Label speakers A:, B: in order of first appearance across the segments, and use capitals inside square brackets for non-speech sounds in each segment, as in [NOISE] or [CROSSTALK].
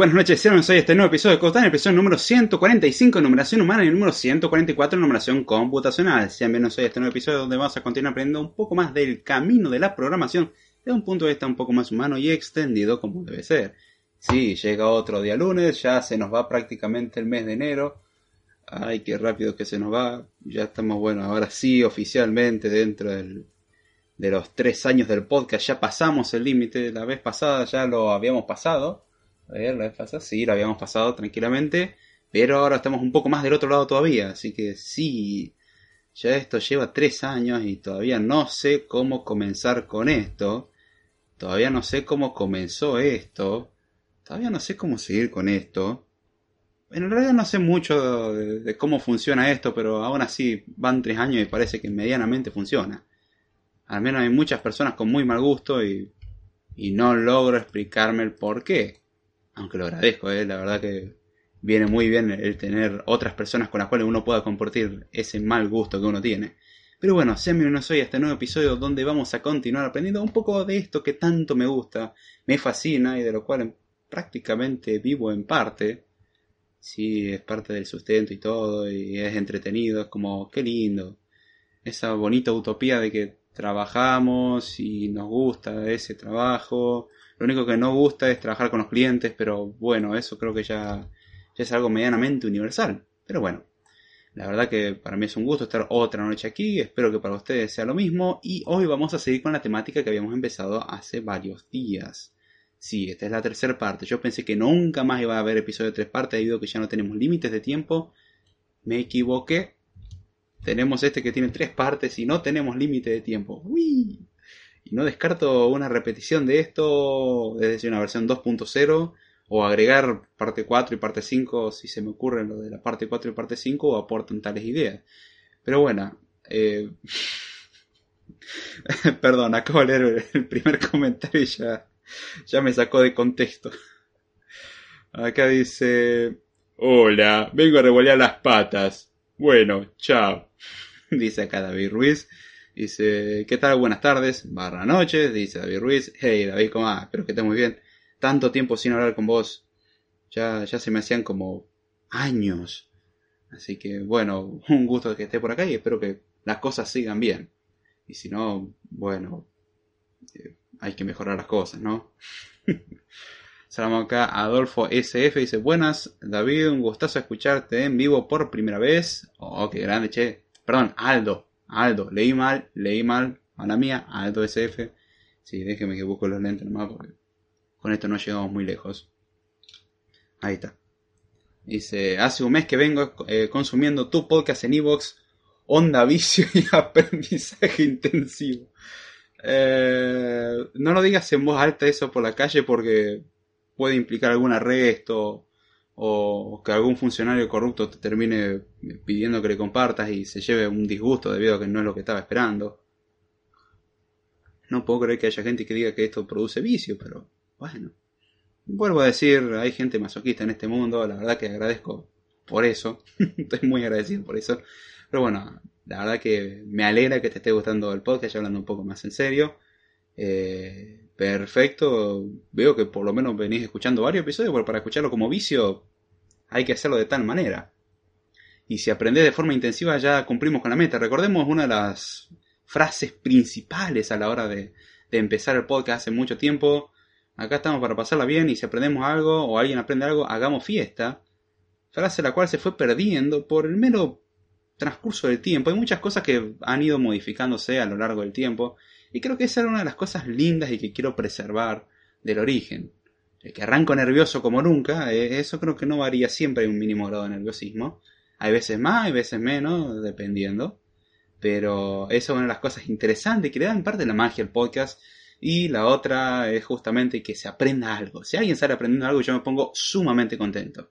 A: Buenas noches, sean hoy este nuevo episodio de Costán, episodio número 145, numeración humana, y el número 144, numeración computacional. Sean bienvenidos hoy este nuevo episodio donde vamos a continuar aprendiendo un poco más del camino de la programación de un punto de vista un poco más humano y extendido como debe ser. Sí, llega otro día lunes, ya se nos va prácticamente el mes de enero. Ay, qué rápido que se nos va. Ya estamos, bueno, ahora sí, oficialmente dentro del, de los tres años del podcast. Ya pasamos el límite. La vez pasada ya lo habíamos pasado. A ver, la vez pasada sí, lo habíamos pasado tranquilamente. Pero ahora estamos un poco más del otro lado todavía. Así que sí, ya esto lleva tres años y todavía no sé cómo comenzar con esto. Todavía no sé cómo comenzó esto. Todavía no sé cómo seguir con esto. En realidad no sé mucho de, de cómo funciona esto, pero aún así van tres años y parece que medianamente funciona. Al menos hay muchas personas con muy mal gusto y, y no logro explicarme el por qué. Aunque lo agradezco, ¿eh? la verdad que viene muy bien el tener otras personas con las cuales uno pueda compartir ese mal gusto que uno tiene. Pero bueno, sean bienvenidos hoy a este nuevo episodio donde vamos a continuar aprendiendo un poco de esto que tanto me gusta, me fascina y de lo cual prácticamente vivo en parte. Sí, es parte del sustento y todo, y es entretenido, es como, qué lindo. Esa bonita utopía de que trabajamos y nos gusta ese trabajo. Lo único que no gusta es trabajar con los clientes, pero bueno, eso creo que ya, es algo medianamente universal. Pero bueno, la verdad que para mí es un gusto estar otra noche aquí, espero que para ustedes sea lo mismo y hoy vamos a seguir con la temática que habíamos empezado hace varios días. Sí, esta es la tercera parte. Yo pensé que nunca más iba a haber episodio de tres partes debido a que ya no tenemos límites de tiempo. Me equivoqué. Tenemos este que tiene tres partes y no tenemos límite de tiempo. ¡Uy! Y no descarto una repetición de esto, es decir, una versión 2.0 o agregar parte 4 y parte 5 si se me ocurre lo de la parte 4 y parte 5 o aportan tales ideas. Pero bueno, eh... [LAUGHS] perdón, acabo de leer el primer comentario y ya, ya me sacó de contexto. Acá dice, hola, vengo a revolear las patas. Bueno, chao. [LAUGHS] Dice acá David Ruiz. Dice, ¿qué tal? Buenas tardes, barra noches. Dice David Ruiz. Hey David, ¿cómo va? Espero que estés muy bien tanto tiempo sin hablar con vos. Ya, ya se me hacían como años. Así que bueno, un gusto que esté por acá y espero que las cosas sigan bien. Y si no, bueno, eh, hay que mejorar las cosas, ¿no? [LAUGHS] Saludamos acá Adolfo SF, dice, buenas, David, un gustazo escucharte en vivo por primera vez. Oh, qué grande, che. Perdón, Aldo, Aldo, leí mal, leí mal, a la mía, Aldo SF. Sí, déjeme que busco los lentes nomás porque con esto no llegamos muy lejos. Ahí está. Dice, hace un mes que vengo eh, consumiendo tu podcast en Evox, onda vicio y [LAUGHS] aprendizaje intensivo. Eh, no lo digas en voz alta eso por la calle porque puede implicar algún arresto o que algún funcionario corrupto te termine pidiendo que le compartas y se lleve un disgusto debido a que no es lo que estaba esperando. No puedo creer que haya gente que diga que esto produce vicio, pero bueno, vuelvo a decir, hay gente masoquista en este mundo, la verdad que agradezco por eso, [LAUGHS] estoy muy agradecido por eso. Pero bueno, la verdad que me alegra que te esté gustando el podcast, hablando un poco más en serio. Eh, perfecto, veo que por lo menos venís escuchando varios episodios, pero para escucharlo como vicio hay que hacerlo de tal manera. Y si aprendes de forma intensiva ya cumplimos con la meta. Recordemos una de las frases principales a la hora de, de empezar el podcast hace mucho tiempo Acá estamos para pasarla bien y si aprendemos algo o alguien aprende algo, hagamos fiesta. Frase la cual se fue perdiendo por el mero transcurso del tiempo. Hay muchas cosas que han ido modificándose a lo largo del tiempo y creo que esa era una de las cosas lindas y que quiero preservar del origen. El que arranco nervioso como nunca, eh, eso creo que no varía, siempre hay un mínimo grado de nerviosismo. Hay veces más, hay veces menos, dependiendo. Pero eso es una de las cosas interesantes que le dan parte de la magia al podcast y la otra es justamente que se aprenda algo. Si alguien sale aprendiendo algo, yo me pongo sumamente contento.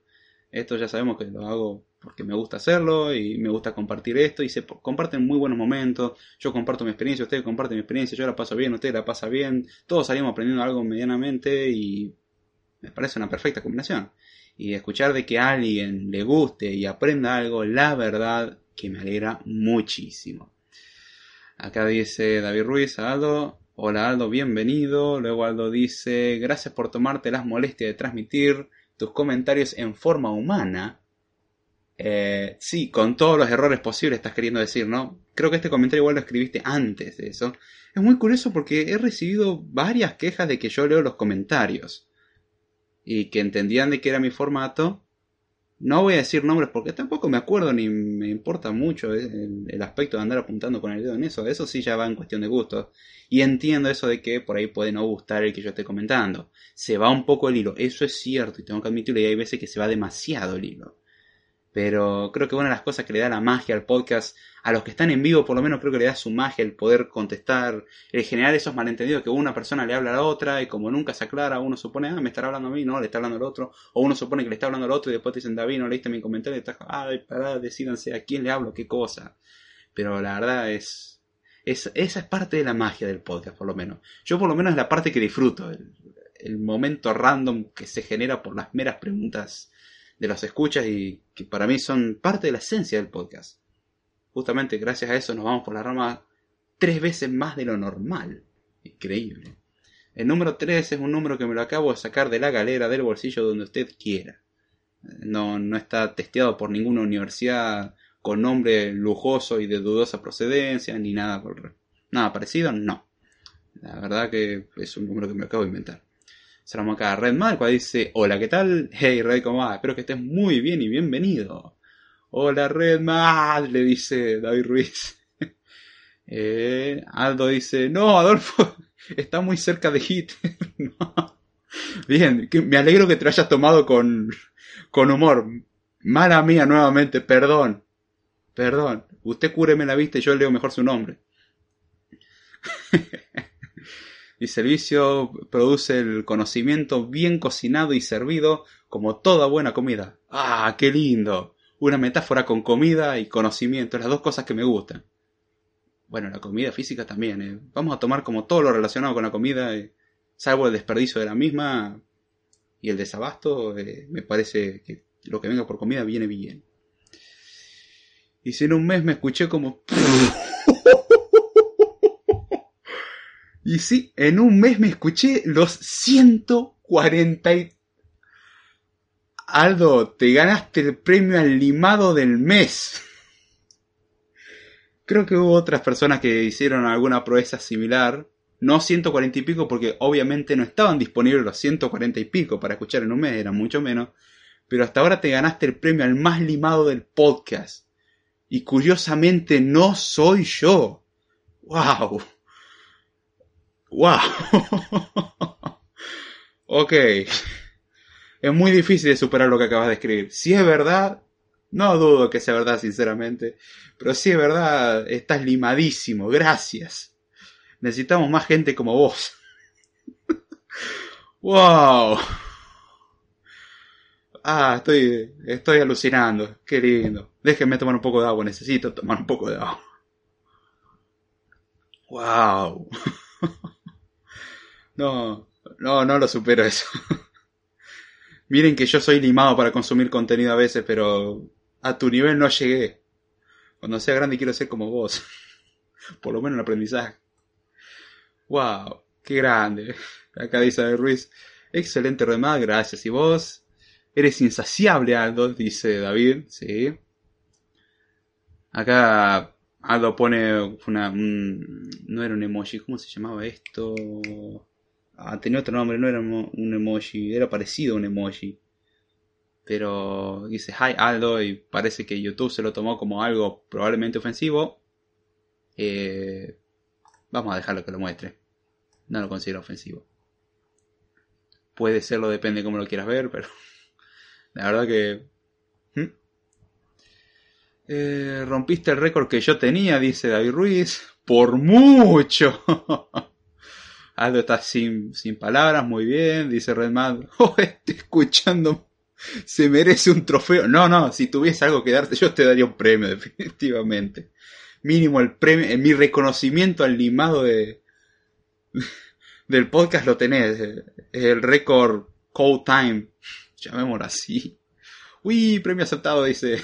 A: Esto ya sabemos que lo hago porque me gusta hacerlo y me gusta compartir esto y se comparten muy buenos momentos. Yo comparto mi experiencia, ustedes comparten mi experiencia, yo la paso bien, ustedes la pasan bien. Todos salimos aprendiendo algo medianamente y me parece una perfecta combinación. Y escuchar de que a alguien le guste y aprenda algo, la verdad que me alegra muchísimo. Acá dice David Ruiz, Aldo, Hola Aldo, bienvenido. Luego Aldo dice, gracias por tomarte las molestias de transmitir tus comentarios en forma humana. Eh, sí, con todos los errores posibles estás queriendo decir, ¿no? Creo que este comentario igual lo escribiste antes de eso. Es muy curioso porque he recibido varias quejas de que yo leo los comentarios. Y que entendían de que era mi formato. No voy a decir nombres porque tampoco me acuerdo ni me importa mucho el, aspecto de andar apuntando con el dedo en eso. Eso sí ya va en cuestión de gustos. Y entiendo eso de que por ahí puede no gustar el que yo esté comentando. Se va un poco el hilo. Eso es cierto y tengo que admitirlo. Y hay veces que se va demasiado el hilo. Pero creo que una de las cosas que le da la magia al podcast, a los que están en vivo por lo menos creo que le da su magia el poder contestar, el generar esos malentendidos que una persona le habla a la otra y como nunca se aclara, uno supone, ah, me estará hablando a mí, no, le está hablando al otro, o uno supone que le está hablando al otro y después te dicen, David, no leíste mi comentario y estás, ay, pará, decídanse a quién le hablo, qué cosa. Pero la verdad es, es, esa es parte de la magia del podcast, por lo menos. Yo por lo menos es la parte que disfruto, el momento random que se genera por las meras preguntas de los escuchas y que para mí son parte de la esencia del podcast. Justamente gracias a eso nos vamos por la rama tres veces más de lo normal. Increíble. El número 3 es un número que me lo acabo de sacar de la galera del bolsillo donde usted quiera. No, no está testeado por ninguna universidad con nombre lujoso y de dudosa procedencia, ni nada, por, nada parecido, no. La verdad que es un número que me acabo de inventar. Saludamos acá a Red dice, hola, ¿qué tal? Hey Red, ¿cómo va? Espero que estés muy bien y bienvenido. Hola Red le dice David Ruiz. [LAUGHS] Eh, Aldo dice, no, Adolfo, [LAUGHS] está muy cerca de Hitler. [LAUGHS] Bien, me alegro que te lo hayas tomado con, con humor. Mala mía nuevamente, perdón. Perdón. Usted cúreme la vista y yo leo mejor su nombre. Mi servicio produce el conocimiento bien cocinado y servido como toda buena comida. ¡Ah, qué lindo! Una metáfora con comida y conocimiento, las dos cosas que me gustan. Bueno, la comida física también. ¿eh? Vamos a tomar como todo lo relacionado con la comida, eh, salvo el desperdicio de la misma y el desabasto, eh, me parece que lo que venga por comida viene bien. Y si en un mes me escuché como... [LAUGHS] Y sí, en un mes me escuché los 140 y... Aldo, te ganaste el premio al limado del mes. Creo que hubo otras personas que hicieron alguna proeza similar. No 140 y pico porque obviamente no estaban disponibles los 140 y pico para escuchar en un mes, eran mucho menos. Pero hasta ahora te ganaste el premio al más limado del podcast. Y curiosamente no soy yo. ¡Wow! ¡Wow! [LAUGHS] ok. Es muy difícil de superar lo que acabas de escribir. Si es verdad, no dudo que sea verdad, sinceramente. Pero si es verdad, estás limadísimo. Gracias. Necesitamos más gente como vos. [LAUGHS] ¡Wow! Ah, estoy, estoy alucinando. Qué lindo. Déjenme tomar un poco de agua. Necesito tomar un poco de agua. ¡Wow! [LAUGHS] No, no, no lo supero eso. [LAUGHS] Miren que yo soy limado para consumir contenido a veces, pero a tu nivel no llegué. Cuando sea grande quiero ser como vos. [LAUGHS] Por lo menos en aprendizaje. Wow, qué grande. Acá dice Ruiz. Excelente remada, gracias. ¿Y vos? Eres insaciable, Aldo, dice David. Sí. Acá Aldo pone una... no era un emoji, ¿cómo se llamaba esto? Ah, tenía otro nombre, no era un emoji, era parecido a un emoji. Pero dice hi Aldo y parece que YouTube se lo tomó como algo probablemente ofensivo. Eh, vamos a dejarlo que lo muestre. No lo considero ofensivo. Puede serlo, depende de cómo lo quieras ver, pero [LAUGHS] la verdad que... ¿Mm? Eh, rompiste el récord que yo tenía, dice David Ruiz. Por mucho. [LAUGHS] Aldo está sin, sin palabras, muy bien, dice Redmad. [LAUGHS] Oh, estoy escuchando. Se merece un trofeo. No, no, si tuviese algo que darte, yo te daría un premio, [LAUGHS] definitivamente. Mínimo el premio, mi reconocimiento al limado de, [LAUGHS] del podcast lo tenés. El récord Code Time. Llamémoslo así. Uy, premio aceptado, dice.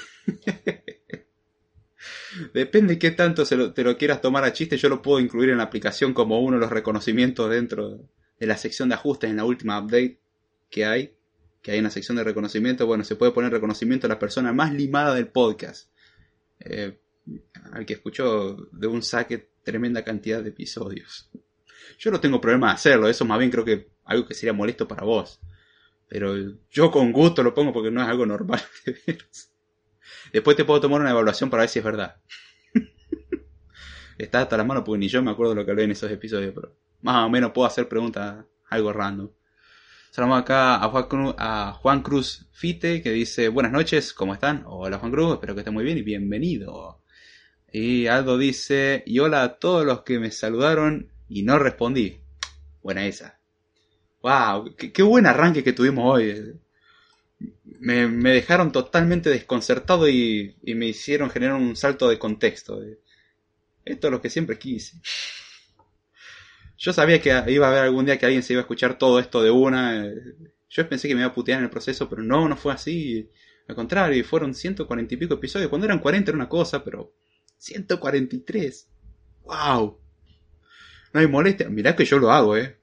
A: Depende qué tanto se lo- te lo quieras tomar a chiste, yo lo puedo incluir en la aplicación como uno de los reconocimientos dentro de la sección de ajustes en la última update que hay, que hay una sección de reconocimiento, bueno, se puede poner reconocimiento a la persona más limada del podcast. Eh, al que escuchó de un saque tremenda cantidad de episodios. Yo no tengo problema de hacerlo, eso más bien creo que algo que sería molesto para vos. Pero yo con gusto lo pongo porque no es algo normal de veras. Después te puedo tomar una evaluación para ver si es verdad. [LAUGHS] Está hasta la mano porque ni yo me acuerdo lo que hablé en esos episodios, pero más o menos puedo hacer preguntas algo random. Saludamos acá a Juan, Cruz, Fite que dice buenas noches, ¿cómo están? Hola Juan Cruz, espero que estén muy bien y bienvenido. Y Aldo dice, y hola a todos los que me saludaron y no respondí. Buena esa. Wow, qué buen arranque que tuvimos hoy. Me, me dejaron totalmente desconcertado y, y me hicieron generar un salto de contexto. Esto es lo que siempre quise. Yo sabía que iba a haber algún día que alguien se iba a escuchar todo esto de una. Yo pensé que me iba a putear en el proceso, pero no, no fue así. Al contrario, fueron 140 y pico episodios. Cuando eran 40 era una cosa, pero 143. ¡Wow! No hay molestia. Mirá que yo lo hago, ¿eh?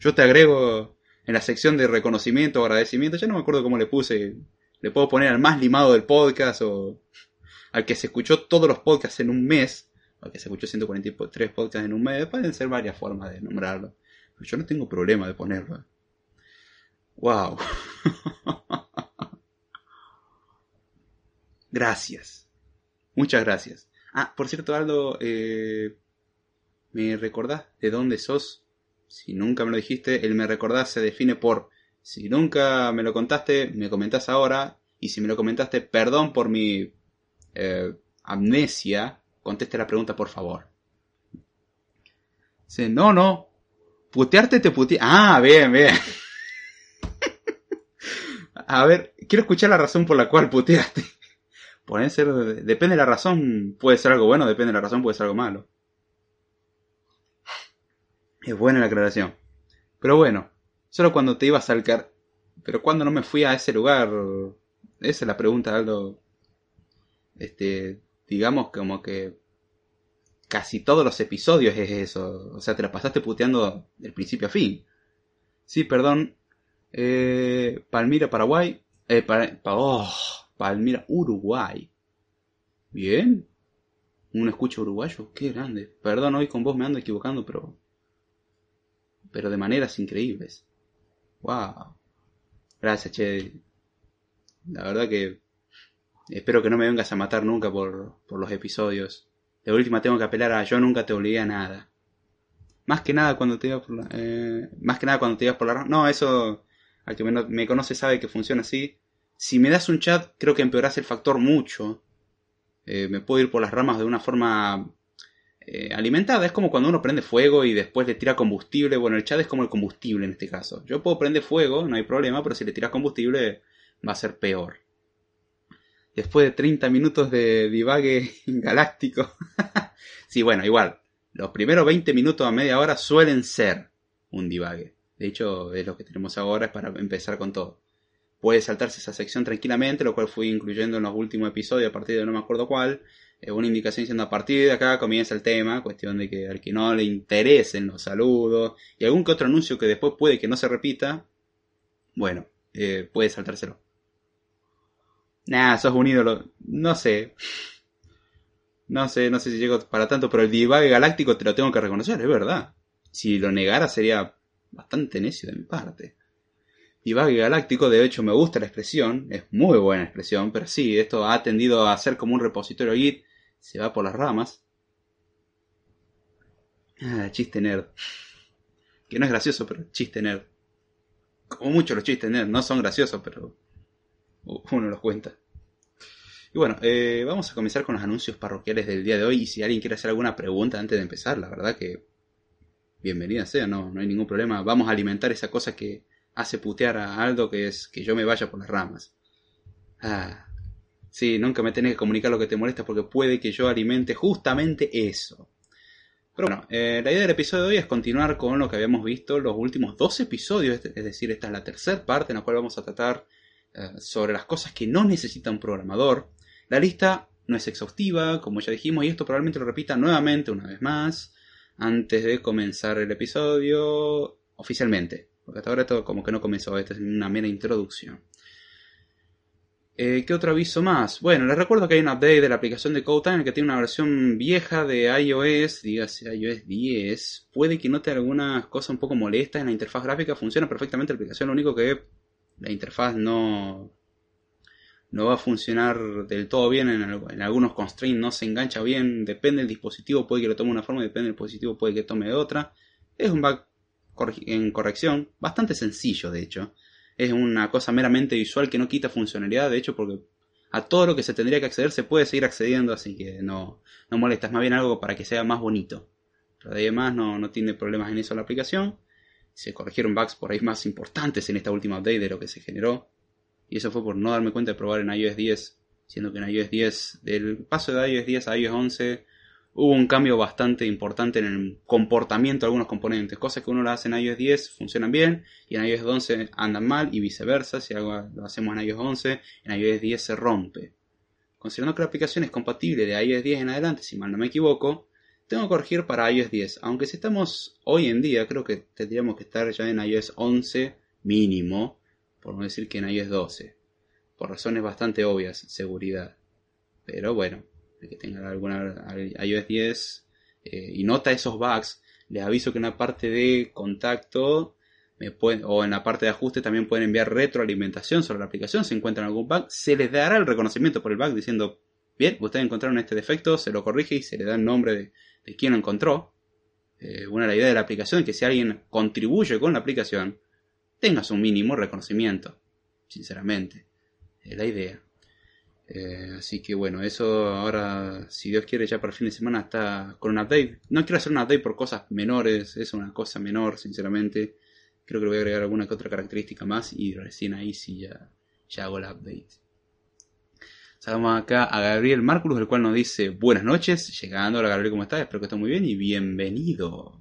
A: Yo te agrego en la sección de reconocimiento o agradecimiento. Ya no me acuerdo cómo le puse. Le puedo poner al más limado del podcast o al que se escuchó todos los podcasts en un mes. Al que se escuchó 143 podcasts en un mes. Pueden ser varias formas de nombrarlo. Pero yo no tengo problema de ponerlo. ¡Wow! [LAUGHS] Gracias. Muchas gracias. Ah, por cierto, Aldo, eh, ¿me recordás de dónde sos? Si nunca me lo dijiste, el me recordás se define por si nunca me lo contaste, me comentás ahora. Y si me lo comentaste, perdón por mi eh, amnesia. Conteste la pregunta, por favor. Dice, no, no. Putearte te putea. Ah, bien, bien. [LAUGHS] A ver, quiero escuchar la razón por la cual puteaste. [LAUGHS] Puede ser, depende de la razón, puede ser algo bueno, depende de la razón, puede ser algo malo. Es buena la aclaración. Pero bueno, solo cuando te ibas al car... Pero cuando no me fui a ese lugar, esa es la pregunta, Aldo. Este, digamos como que casi todos los episodios es eso. O sea, te la pasaste puteando del principio a fin. Sí, perdón. Eh, Palmira, Paraguay. Eh, oh, Palmira, Uruguay. Bien. Un escucho uruguayo, qué grande. Perdón, hoy con vos me ando equivocando, pero. Pero de maneras increíbles. Wow. Gracias, che. La verdad que. Espero que no me vengas a matar nunca por, por los episodios. De última tengo que apelar a yo nunca te obligué a nada. Más que nada cuando te ibas por la. Eh, más que nada cuando te ibas por la. No, eso. Al que me, me conoce sabe que funciona así. Si me das un chat, creo que empeorás el factor mucho. Eh, me puedo ir por las ramas de una forma eh, alimentada. Es como cuando uno prende fuego y después le tira combustible. Bueno, el chat es como el combustible en este caso. Yo puedo prender fuego, no hay problema, pero si le tiras combustible va a ser peor. Después de 30 minutos de divague [LAUGHS] galáctico. [LAUGHS] sí, bueno, igual. Los primeros 20 minutos a media hora suelen ser un divague. De hecho, es lo que tenemos ahora, es para empezar con todo. Puede saltarse esa sección tranquilamente, lo cual fui incluyendo en los últimos episodios a partir de no me acuerdo cuál. Eh, una indicación diciendo a partir de acá comienza el tema, cuestión de que al que no le interesen los saludos y algún que otro anuncio que después puede que no se repita, bueno, eh, puede saltárselo. Nah, sos un ídolo. No sé. No sé, no sé si llego para tanto, pero el divague galáctico te lo tengo que reconocer, es verdad. Si lo negara sería bastante necio de mi parte. Divague galáctico, de hecho me gusta la expresión, es muy buena expresión, pero sí, esto ha tendido a ser como un repositorio Git, se va por las ramas. Ah, chiste nerd. Que no es gracioso, pero chiste nerd. Como muchos los chistes nerd, no son graciosos, pero uno los cuenta. Y bueno, eh, vamos a comenzar con los anuncios parroquiales del día de hoy. Y si alguien quiere hacer alguna pregunta antes de empezar, la verdad que bienvenida sea, no, no hay ningún problema. Vamos a alimentar esa cosa que hace putear a Aldo, que es que yo me vaya por las ramas. Ah, sí, nunca me tenés que comunicar lo que te molesta porque puede que yo alimente justamente eso. Pero bueno, eh, la idea del episodio de hoy es continuar con lo que habíamos visto los últimos dos episodios, es decir, esta es la tercera parte en la cual vamos a tratar sobre las cosas que no necesita un programador. La lista no es exhaustiva, como ya dijimos, y esto probablemente lo repita nuevamente una vez más antes de comenzar el episodio oficialmente. Porque hasta ahora esto como que no comenzó, esta es una mera introducción. Eh, ¿Qué otro aviso más? Bueno, les recuerdo que hay un update de la aplicación de CodeTime que tiene una versión vieja de iOS, dígase iOS 10. Puede que note algunas cosas un poco molestas en la interfaz gráfica, funciona perfectamente la aplicación, lo único que la interfaz no, no va a funcionar del todo bien, en, en, algunos constraints no se engancha bien, depende del dispositivo, puede que lo tome una forma, depende del dispositivo, puede que tome de otra. Es un bug en corrección, bastante sencillo de hecho es una cosa meramente visual que no quita funcionalidad, de hecho, porque a todo lo que se tendría que acceder se puede seguir accediendo, así que no, no molesta, es más bien algo para que sea más bonito. Pero además no, no tiene problemas en eso la aplicación. Se corrigieron bugs por ahí más importantes en esta última update de lo que se generó. Y eso fue por no darme cuenta de probar en iOS 10, siendo que en iOS 10, del paso de iOS 10 a iOS 11, hubo un cambio bastante importante en el comportamiento de algunos componentes. Cosas que uno lo hace en iOS 10 funcionan bien y en iOS 11 andan mal y viceversa. Si algo lo hacemos en iOS 11, en iOS 10 se rompe. Considerando que la aplicación es compatible de iOS 10 en adelante, si mal no me equivoco, tengo que corregir para iOS 10. Aunque si estamos hoy en día, creo que tendríamos que estar ya en iOS 11 mínimo, por no decir que en iOS 12. Por razones bastante obvias, seguridad. Pero bueno, que tenga alguna iOS 10 eh, y nota esos bugs, les aviso que en la parte de contacto o en la parte de ajuste también pueden enviar retroalimentación sobre la aplicación. Si encuentran algún bug, se les dará el reconocimiento por el bug diciendo, bien, ustedes encontraron este defecto, se lo corrige y se le da el nombre de, de quien lo encontró. Eh, una la idea de la aplicación es que si alguien contribuye con la aplicación, tengas un mínimo reconocimiento. Sinceramente, es la idea. Eh, así que bueno, eso ahora, si Dios quiere, ya para el fin de semana está con un update. No quiero hacer un update por cosas menores, es una cosa menor, sinceramente. Creo que le voy a agregar alguna que otra característica más y recién ahí sí ya, ya hago el update. Saludamos acá a Gabriel Márculos, el cual nos dice buenas noches. Llegando, hola Gabriel, ¿cómo estás? Espero que estés muy bien y bienvenido.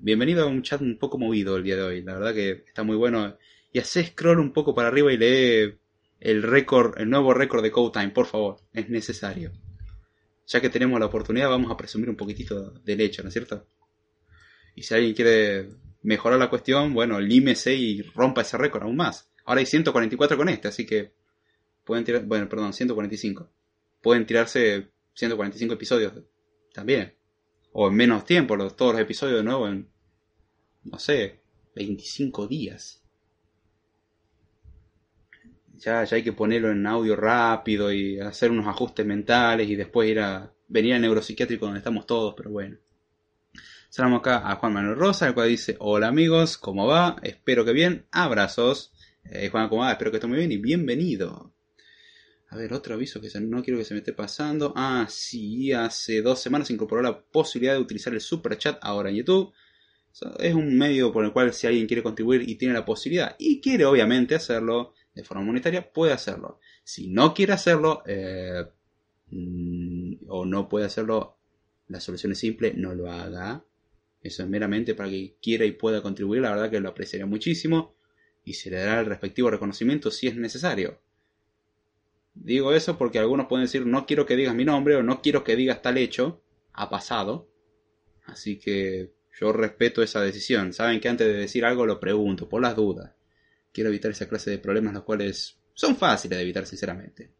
A: bienvenido a un chat un poco movido el día de hoy. La verdad que está muy bueno. Y hace scroll un poco para arriba y lee el récord, el nuevo récord de Code Time, por favor, es necesario. Ya que tenemos la oportunidad, vamos a presumir un poquitito del hecho, ¿no es cierto? Y si alguien quiere mejorar la cuestión, bueno, límese y rompa ese récord aún más. Ahora hay 144 con este, así que pueden tirar, bueno, perdón, 145. Pueden tirarse 145 episodios también. O en menos tiempo, los, todos los episodios de nuevo en, no sé, 25 días ya, ya hay que ponerlo en audio rápido y hacer unos ajustes mentales y después ir a venir al neuropsiquiátrico donde estamos todos, pero bueno. Saludamos acá a Juan Manuel Rosa, el cual dice, hola amigos, ¿cómo va? Espero que bien, abrazos. Eh, Juan, ¿cómo va? Espero que esté muy bien y bienvenido. A ver, otro aviso que no quiero que se me esté pasando. Ah, sí, hace dos semanas se incorporó la posibilidad de utilizar el super chat ahora en YouTube. Es un medio por el cual si alguien quiere contribuir y tiene la posibilidad y quiere obviamente hacerlo, de forma monetaria, puede hacerlo. Si no quiere hacerlo eh, mm, o no puede hacerlo, la solución es simple, no lo haga. Eso es meramente para que quiera y pueda contribuir, la verdad que lo apreciaría muchísimo y se le dará el respectivo reconocimiento si es necesario. Digo eso porque algunos pueden decir no quiero que digas mi nombre o no quiero que digas tal hecho, ha pasado. Así que yo respeto esa decisión. Saben que antes de decir algo lo pregunto, por las dudas. Quiero evitar esa clase de problemas los cuales son fáciles de evitar sinceramente.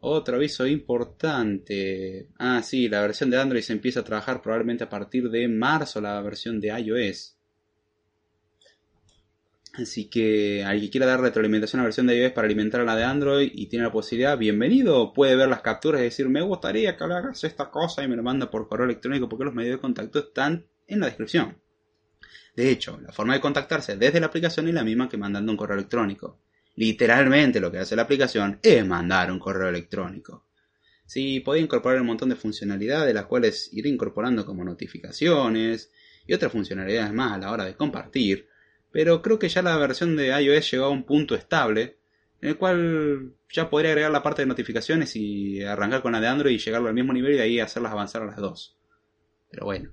A: Otro aviso importante. Ah, sí, la versión de Android se empieza a trabajar probablemente a partir de marzo, la versión de iOS. Así que alguien que quiera dar retroalimentación a la versión de iOS para alimentar a la de Android y tiene la posibilidad, bienvenido. Puede ver las capturas y decir, me gustaría que hagas esta cosa y me lo manda por correo electrónico porque los medios de contacto están en la descripción. De hecho, la forma de contactarse desde la aplicación es la misma que mandando un correo electrónico. Literalmente lo que hace la aplicación es mandar un correo electrónico. Sí, puede incorporar un montón de funcionalidades, las cuales ir incorporando como notificaciones y otras funcionalidades más a la hora de compartir, pero creo que ya la versión de iOS llegó a un punto estable en el cual ya podría agregar la parte de notificaciones y arrancar con la de Android y llegarlo al mismo nivel y de ahí hacerlas avanzar a las dos. Pero bueno.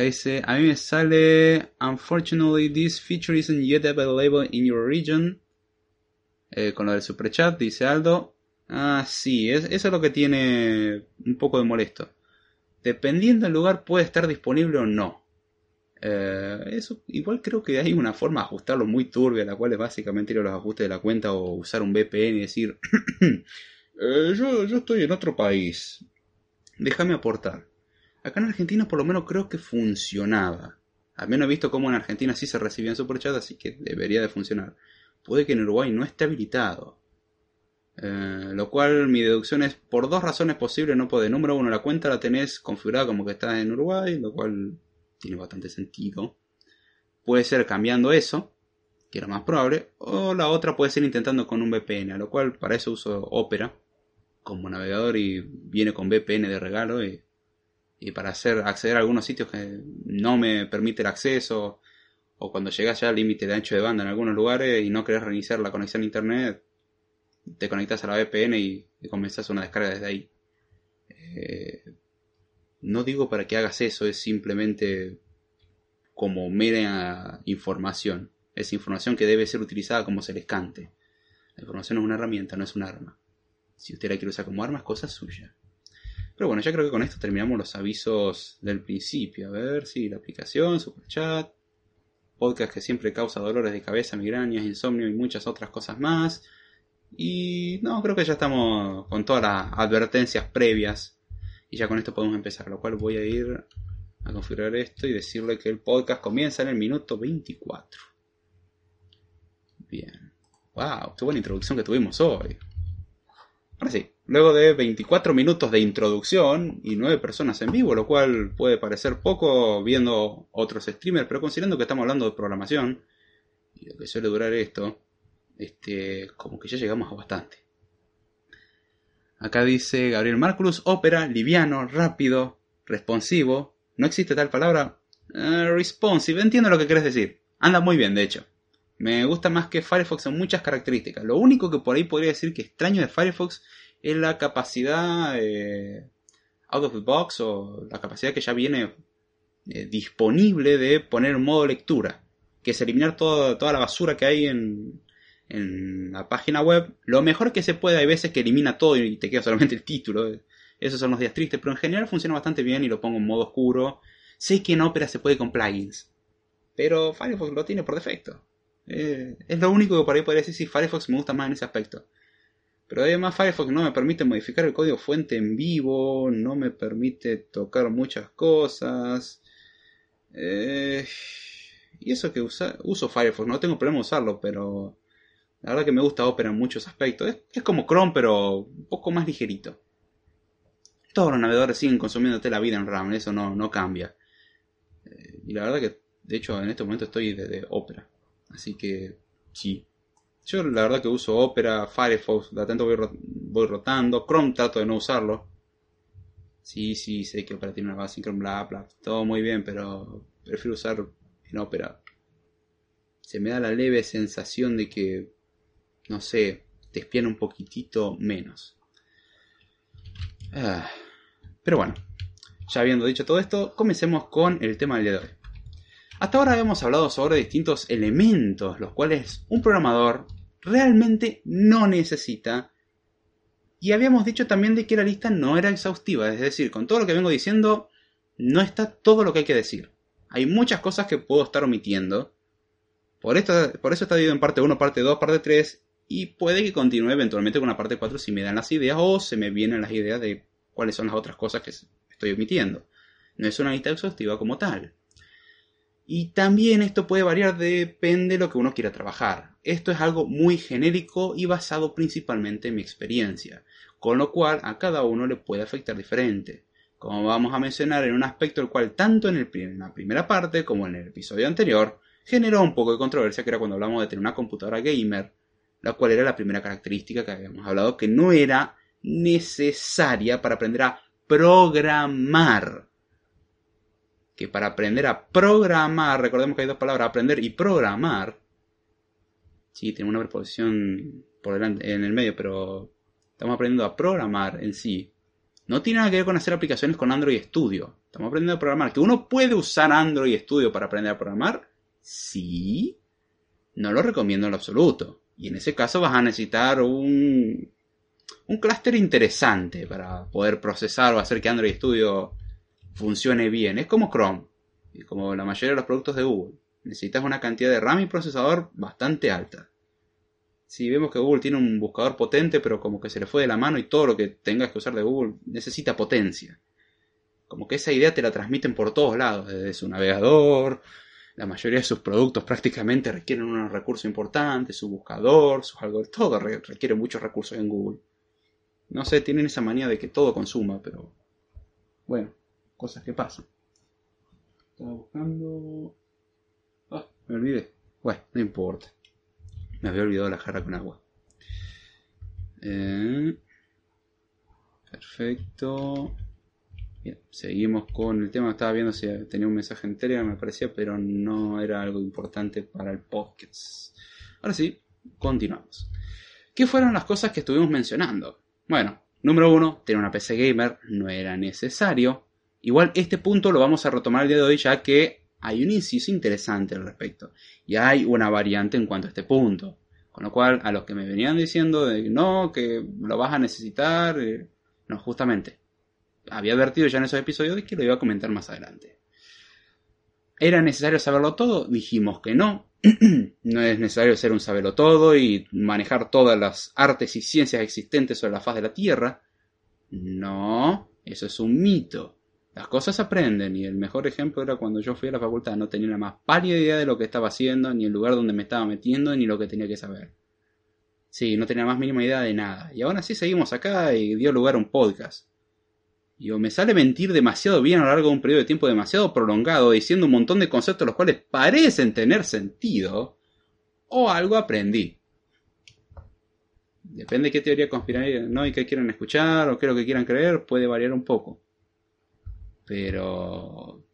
A: Dice, a mí me sale, unfortunately this feature isn't yet available in your region. Eh, con lo del super chat, dice Aldo. Ah, sí, eso es lo que tiene un poco de molesto. Dependiendo del lugar puede estar disponible o no. Eh, eso igual creo que hay una forma de ajustarlo muy turbia, la cual es básicamente ir a los ajustes de la cuenta o usar un VPN y decir, [CLEARS THROAT] eh, yo, yo estoy en otro país, déjame aportar. Acá en Argentina por lo menos creo que funcionaba. Al menos he visto cómo en Argentina sí se recibían superchats, así que debería de funcionar. Puede que en Uruguay no esté habilitado. Eh, lo cual mi deducción es por dos razones posibles no puede. Número uno, la cuenta la tenés configurada como que está en Uruguay, lo cual tiene bastante sentido. Puede ser cambiando eso, que era más probable, o la otra puede ser intentando con un VPN, lo cual para eso uso Opera como navegador y viene con VPN de regalo y, y para hacer acceder a algunos sitios que no me permite el acceso o cuando llegas ya al límite de ancho de banda en algunos lugares y no querés reiniciar la conexión a internet te conectas a la VPN y, comenzas una descarga desde ahí. Eh, no digo para que hagas eso, es simplemente como mera información. Es información que debe ser utilizada como se les cante. La información es una herramienta, no es un arma. Si usted la quiere usar como arma, es cosa suya. Pero bueno, ya creo que con esto terminamos los avisos del principio. A ver si la aplicación, chat podcast que siempre causa dolores de cabeza, migrañas, insomnio y muchas otras cosas más. Y no, creo que ya estamos con todas las advertencias previas. Y ya con esto podemos empezar. Lo cual voy a ir a configurar esto y decirle que el podcast comienza en el minuto 24. Bien. Wow, qué buena introducción que tuvimos hoy. Ahora sí, luego de 24 minutos de introducción y 9 personas en vivo, lo cual puede parecer poco viendo otros streamers, pero considerando que estamos hablando de programación y lo que suele durar esto, este, como que ya llegamos a bastante. Acá dice Gabriel Marculus, ópera, liviano, rápido, responsivo. No existe tal palabra. Eh, responsive, entiendo lo que quieres decir. Anda muy bien, de hecho. Me gusta más que Firefox en muchas características. Lo único que por ahí podría decir que extraño de Firefox es la capacidad eh, out of the box o la capacidad que ya viene eh, disponible de poner modo lectura. Que es eliminar toda la basura que hay en, en la página web, lo mejor que se puede, hay veces que elimina todo y te queda solamente el título. Esos son los días tristes, pero en general funciona bastante bien y lo pongo en modo oscuro. Sé que en Opera se puede con plugins, pero Firefox lo tiene por defecto. Eh, es lo único que por ahí podría decir si Firefox me gusta más en ese aspecto. Pero además Firefox no me permite modificar el código fuente en vivo, no me permite tocar muchas cosas. Eh, y eso que uso Firefox, no tengo problema usarlo, pero la verdad que me gusta Opera en muchos aspectos. Es, como Chrome, pero un poco más ligerito. Todos los navegadores siguen consumiéndote la vida en RAM, eso no, no cambia. Eh, y la verdad que, de hecho, en este momento estoy desde Opera. Así que, sí. Yo la verdad que uso Opera, Firefox, de atento voy, voy rotando. Chrome trato de no usarlo. Sí, sí, sé que Opera tiene una base en Chrome, bla, bla. Todo muy bien, pero prefiero usar en Opera. Se me da la leve sensación de que no sé, te espían un poquitito menos. Ah, pero bueno, ya habiendo dicho todo esto, comencemos con el tema del día de hoy. Hasta ahora habíamos hablado sobre distintos elementos, los cuales un programador realmente no necesita. Y habíamos dicho también de que la lista no era exhaustiva, es decir, con todo lo que vengo diciendo, no está todo lo que hay que decir. Hay muchas cosas que puedo estar omitiendo. Por, esto, por eso está dividido en parte 1, parte 2, parte 3 y puede que continúe eventualmente con la parte 4 si me dan las ideas o se me vienen las ideas de cuáles son las otras cosas que estoy omitiendo. No es una lista exhaustiva como tal. Y también esto puede variar, depende de lo que uno quiera trabajar. Esto es algo muy genérico y basado principalmente en mi experiencia, con lo cual a cada uno le puede afectar diferente. Como vamos a mencionar en un aspecto el cual tanto en, en la primera parte como en el episodio anterior generó un poco de controversia, que era cuando hablamos de tener una computadora gamer la cual era la primera característica que habíamos hablado, que no era necesaria para aprender a programar. Que para aprender a programar, recordemos que hay dos palabras, aprender y programar. Sí, tiene una preposición por delante, en el medio, pero estamos aprendiendo a programar en sí. No tiene nada que ver con hacer aplicaciones con Android Studio. Estamos aprendiendo a programar. ¿Que uno puede usar Android Studio para aprender a programar? Sí. No lo recomiendo en lo absoluto. Y en ese caso vas a necesitar un, un clúster interesante para poder procesar o hacer que Android Studio funcione bien. Es como Chrome, y como la mayoría de los productos de Google. Necesitas una cantidad de RAM y procesador bastante alta. Si vemos que Google tiene un buscador potente, pero como que se le fue de la mano y todo lo que tengas que usar de Google necesita potencia. Como que esa idea te la transmiten por todos lados, desde su navegador, la mayoría de sus productos prácticamente requieren unos recursos importantes, su buscador, sus algoritmos, todo requiere muchos recursos en Google. No sé, tienen esa manía de que todo consuma, pero bueno, cosas que pasan. Estaba buscando... Ah, me olvidé. Bueno, no importa. Me había olvidado la jarra con agua. Eh, perfecto. Bien, seguimos con el tema. Estaba viendo si tenía un mensaje en Telegram, me parecía, pero no era algo importante para el podcast. Ahora sí, continuamos. ¿Qué fueron las cosas que estuvimos mencionando? Bueno, número uno, tener una PC gamer no era necesario. Igual este punto lo vamos a retomar el día de hoy ya que hay un inciso interesante al respecto. Y hay una variante en cuanto a este punto. Con lo cual, a los que me venían diciendo de no, que lo vas a necesitar, eh, no, justamente. Había advertido ya en esos episodios de que lo iba a comentar más adelante. ¿Era necesario saberlo todo? Dijimos que no. [CLEARS THROAT] no es necesario ser un saberlo todo y manejar todas las artes y ciencias existentes sobre la faz de la Tierra. No, eso es un mito. Las cosas aprenden y el mejor ejemplo era cuando yo fui a la facultad, no tenía la más pálida idea de lo que estaba haciendo, ni el lugar donde me estaba metiendo, ni lo que tenía que saber. Sí, no tenía la más mínima idea de nada. Y aún así seguimos acá y dio lugar a un podcast. Y o me sale mentir demasiado bien a lo largo de un periodo de tiempo demasiado prolongado, diciendo un montón de conceptos los cuales parecen tener sentido, o algo aprendí. Depende de qué teoría conspiraría ¿no? y qué quieran escuchar o qué es lo que quieran creer, puede variar un poco. Pero.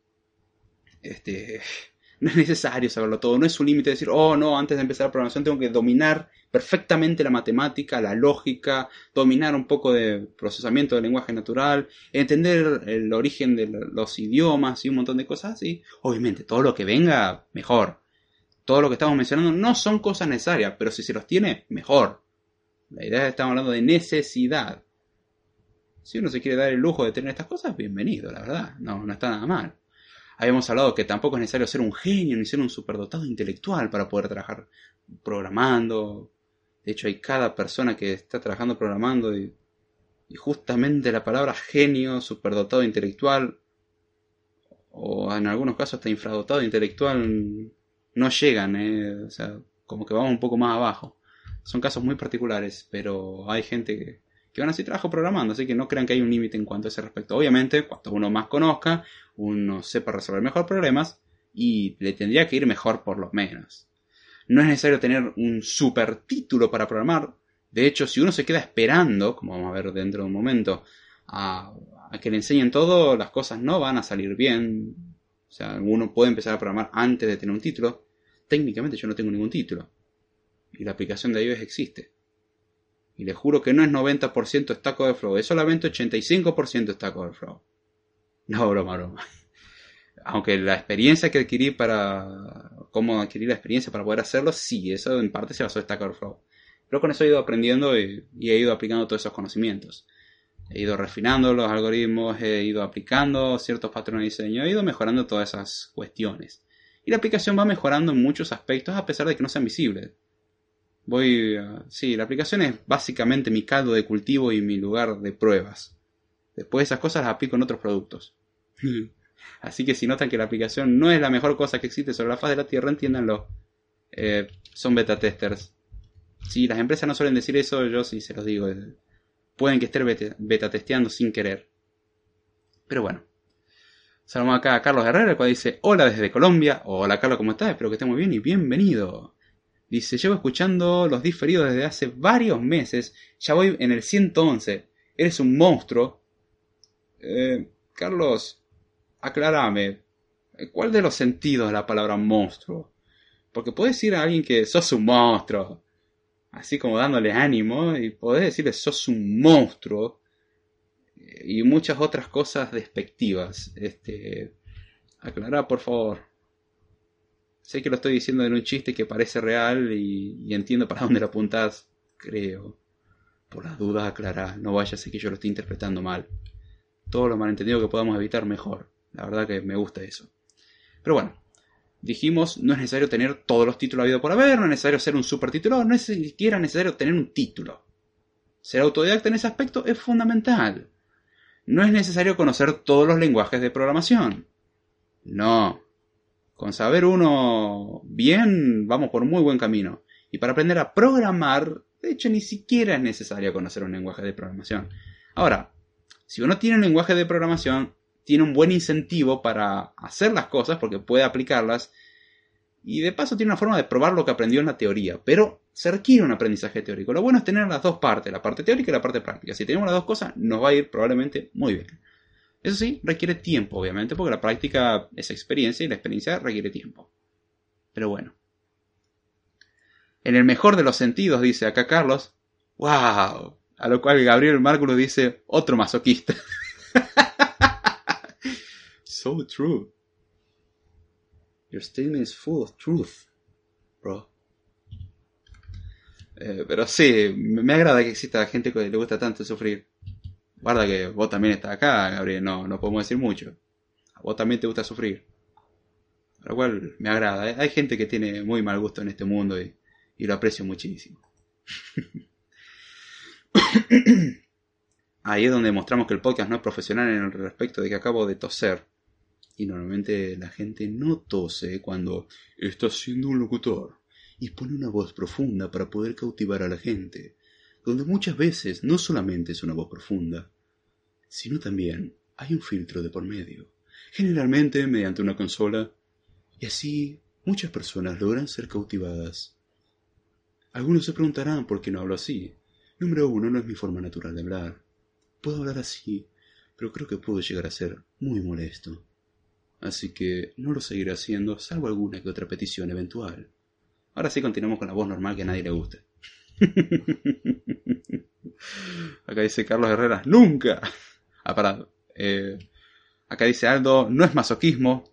A: Este. [LAUGHS] No es necesario saberlo todo. No es un límite decir, oh no, antes de empezar la programación tengo que dominar perfectamente la matemática, la lógica, dominar un poco de procesamiento del lenguaje natural, entender el origen de los idiomas y un montón de cosas así. Obviamente, todo lo que venga, mejor. Todo lo que estamos mencionando no son cosas necesarias, pero si se los tiene, mejor. La idea es que estamos hablando de necesidad. Si uno se quiere dar el lujo de tener estas cosas, bienvenido, la verdad. No, no está nada mal. Habíamos hablado que tampoco es necesario ser un genio ni ser un superdotado intelectual para poder trabajar programando. De hecho, hay cada persona que está trabajando programando y, justamente la palabra genio, superdotado intelectual, o en algunos casos hasta infradotado intelectual, no llegan, ¿eh? o sea, como que vamos un poco más abajo. Son casos muy particulares, pero hay gente que, que van a hacer trabajo programando, así que no crean que hay un límite en cuanto a ese respecto. Obviamente, cuanto uno más conozca, uno sepa resolver mejor problemas y le tendría que ir mejor por lo menos. No es necesario tener un super título para programar. De hecho, si uno se queda esperando, como vamos a ver dentro de un momento, a, a que le enseñen todo, las cosas no van a salir bien. O sea, uno puede empezar a programar antes de tener un título. Técnicamente yo no tengo ningún título. Y la aplicación de iOS existe. Y les juro que no es 90% Stack Overflow, es solamente 85% Stack Overflow. No, broma, broma. [LAUGHS] Aunque la experiencia que adquirí para. cómo adquirir la experiencia para poder hacerlo, sí, eso en parte se basó en Stack Overflow. Pero con eso he ido aprendiendo y, he ido aplicando todos esos conocimientos. He ido refinando los algoritmos, he ido aplicando ciertos patrones de diseño, he ido mejorando todas esas cuestiones. Y la aplicación va mejorando en muchos aspectos a pesar de que no sean visibles. Voy. sí, la aplicación es básicamente mi caldo de cultivo y mi lugar de pruebas. Después esas cosas las aplico en otros productos. [LAUGHS] Así que si notan que la aplicación no es la mejor cosa que existe sobre la faz de la Tierra, entiéndanlo. Eh, son beta testers. Si las empresas no suelen decir eso, yo sí se los digo. Eh, pueden que estén beta, beta testeando sin querer. Pero bueno. Saludamos acá a Carlos Herrera, el cual dice: Hola desde Colombia. Hola Carlos, ¿cómo estás? Espero que estés muy bien y bienvenido. Dice, llevo escuchando los diferidos desde hace varios meses, ya voy en el 111. Eres un monstruo. Eh, Carlos, aclárame, ¿cuál de los sentidos de la palabra monstruo? Porque puedes decir a alguien que sos un monstruo, así como dándole ánimo, y podés decirle sos un monstruo, y muchas otras cosas despectivas. Este, aclará, por favor. Sé que lo estoy diciendo en un chiste que parece real y, entiendo para [LAUGHS] dónde lo apuntás, creo. Por las dudas aclará, no vaya a ser que yo lo esté interpretando mal. Todo lo malentendido que podamos evitar, mejor. La verdad que me gusta eso. Pero bueno, dijimos, no es necesario tener todos los títulos habido por haber, no es necesario ser un super titulador, no es siquiera necesario tener un título. Ser autodidacta en ese aspecto es fundamental. No es necesario conocer todos los lenguajes de programación. No. Con saber uno bien, vamos por muy buen camino. Y para aprender a programar, de hecho, ni siquiera es necesario conocer un lenguaje de programación. Ahora, si uno tiene un lenguaje de programación, tiene un buen incentivo para hacer las cosas porque puede aplicarlas y de paso tiene una forma de probar lo que aprendió en la teoría, pero se requiere un aprendizaje teórico. Lo bueno es tener las dos partes, la parte teórica y la parte práctica. Si tenemos las dos cosas, nos va a ir probablemente muy bien. Eso sí, requiere tiempo, obviamente, porque la práctica es experiencia y la experiencia requiere tiempo. Pero bueno. En el mejor de los sentidos, dice acá Carlos, ¡Wow! A lo cual Gabriel Márculo dice, otro masoquista. [LAUGHS] so true. Your statement is full of truth, bro. Eh, pero sí, me agrada que exista gente que le gusta tanto sufrir. Guarda que vos también estás acá, Gabriel, no, no podemos decir mucho. A vos también te gusta sufrir. Lo cual me agrada. Hay gente que tiene muy mal gusto en este mundo y, y lo aprecio muchísimo. [COUGHS] Ahí es donde mostramos que el podcast no es profesional en el respecto de que acabo de toser. Y normalmente la gente no tose cuando está siendo un locutor y pone una voz profunda para poder cautivar a la gente, donde muchas veces no solamente es una voz profunda, sino también hay un filtro de por medio, generalmente mediante una consola, y así muchas personas logran ser cautivadas. Algunos se preguntarán por qué no hablo así. Número uno, no es mi forma natural de hablar. Puedo hablar así, pero creo que puedo llegar a ser muy molesto así que no lo seguiré haciendo salvo alguna que otra petición eventual. Ahora sí continuamos con la voz normal que a nadie le gusta. [LAUGHS] acá dice Carlos Herrera, nunca. Ha parado. Eh, acá dice Aldo, no es masoquismo.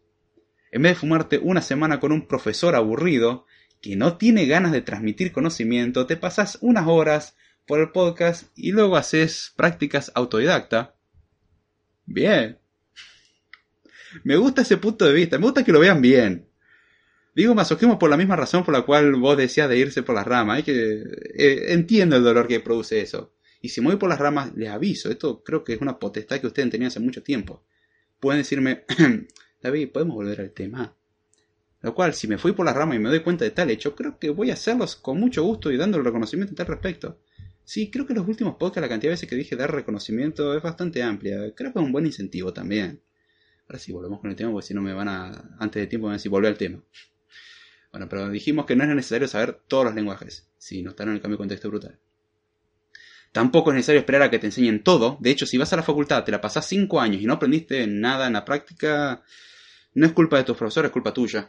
A: En vez de fumarte una semana con un profesor aburrido que no tiene ganas de transmitir conocimiento, te pasas unas horas por el podcast y luego haces prácticas autodidacta. Bien, me gusta ese punto de vista, me gusta que lo vean bien. Digo masoquismo por la misma razón por la cual vos decías de irse por las ramas. que, eh, entiendo el dolor que produce eso. Y si me voy por las ramas, les aviso. Esto creo que es una potestad que ustedes tenían hace mucho tiempo. Pueden decirme, [CLEARS THROAT] David, ¿podemos volver al tema? Lo cual, si me fui por las ramas y me doy cuenta de tal hecho, creo que voy a hacerlos con mucho gusto y dando el reconocimiento en tal respecto. Sí, creo que los últimos podcasts, la cantidad de veces que dije dar reconocimiento es bastante amplia. Creo que es un buen incentivo también. Ahora sí, volvemos con el tema, porque si no me van a, antes de tiempo, me van a decir, volver al tema. Bueno, pero dijimos que no es necesario saber todos los lenguajes, si no están en el cambio de contexto brutal. Tampoco es necesario esperar a que te enseñen todo. De hecho, si vas a la facultad, te la pasás cinco años y no aprendiste nada en la práctica, no es culpa de tus profesores, es culpa tuya.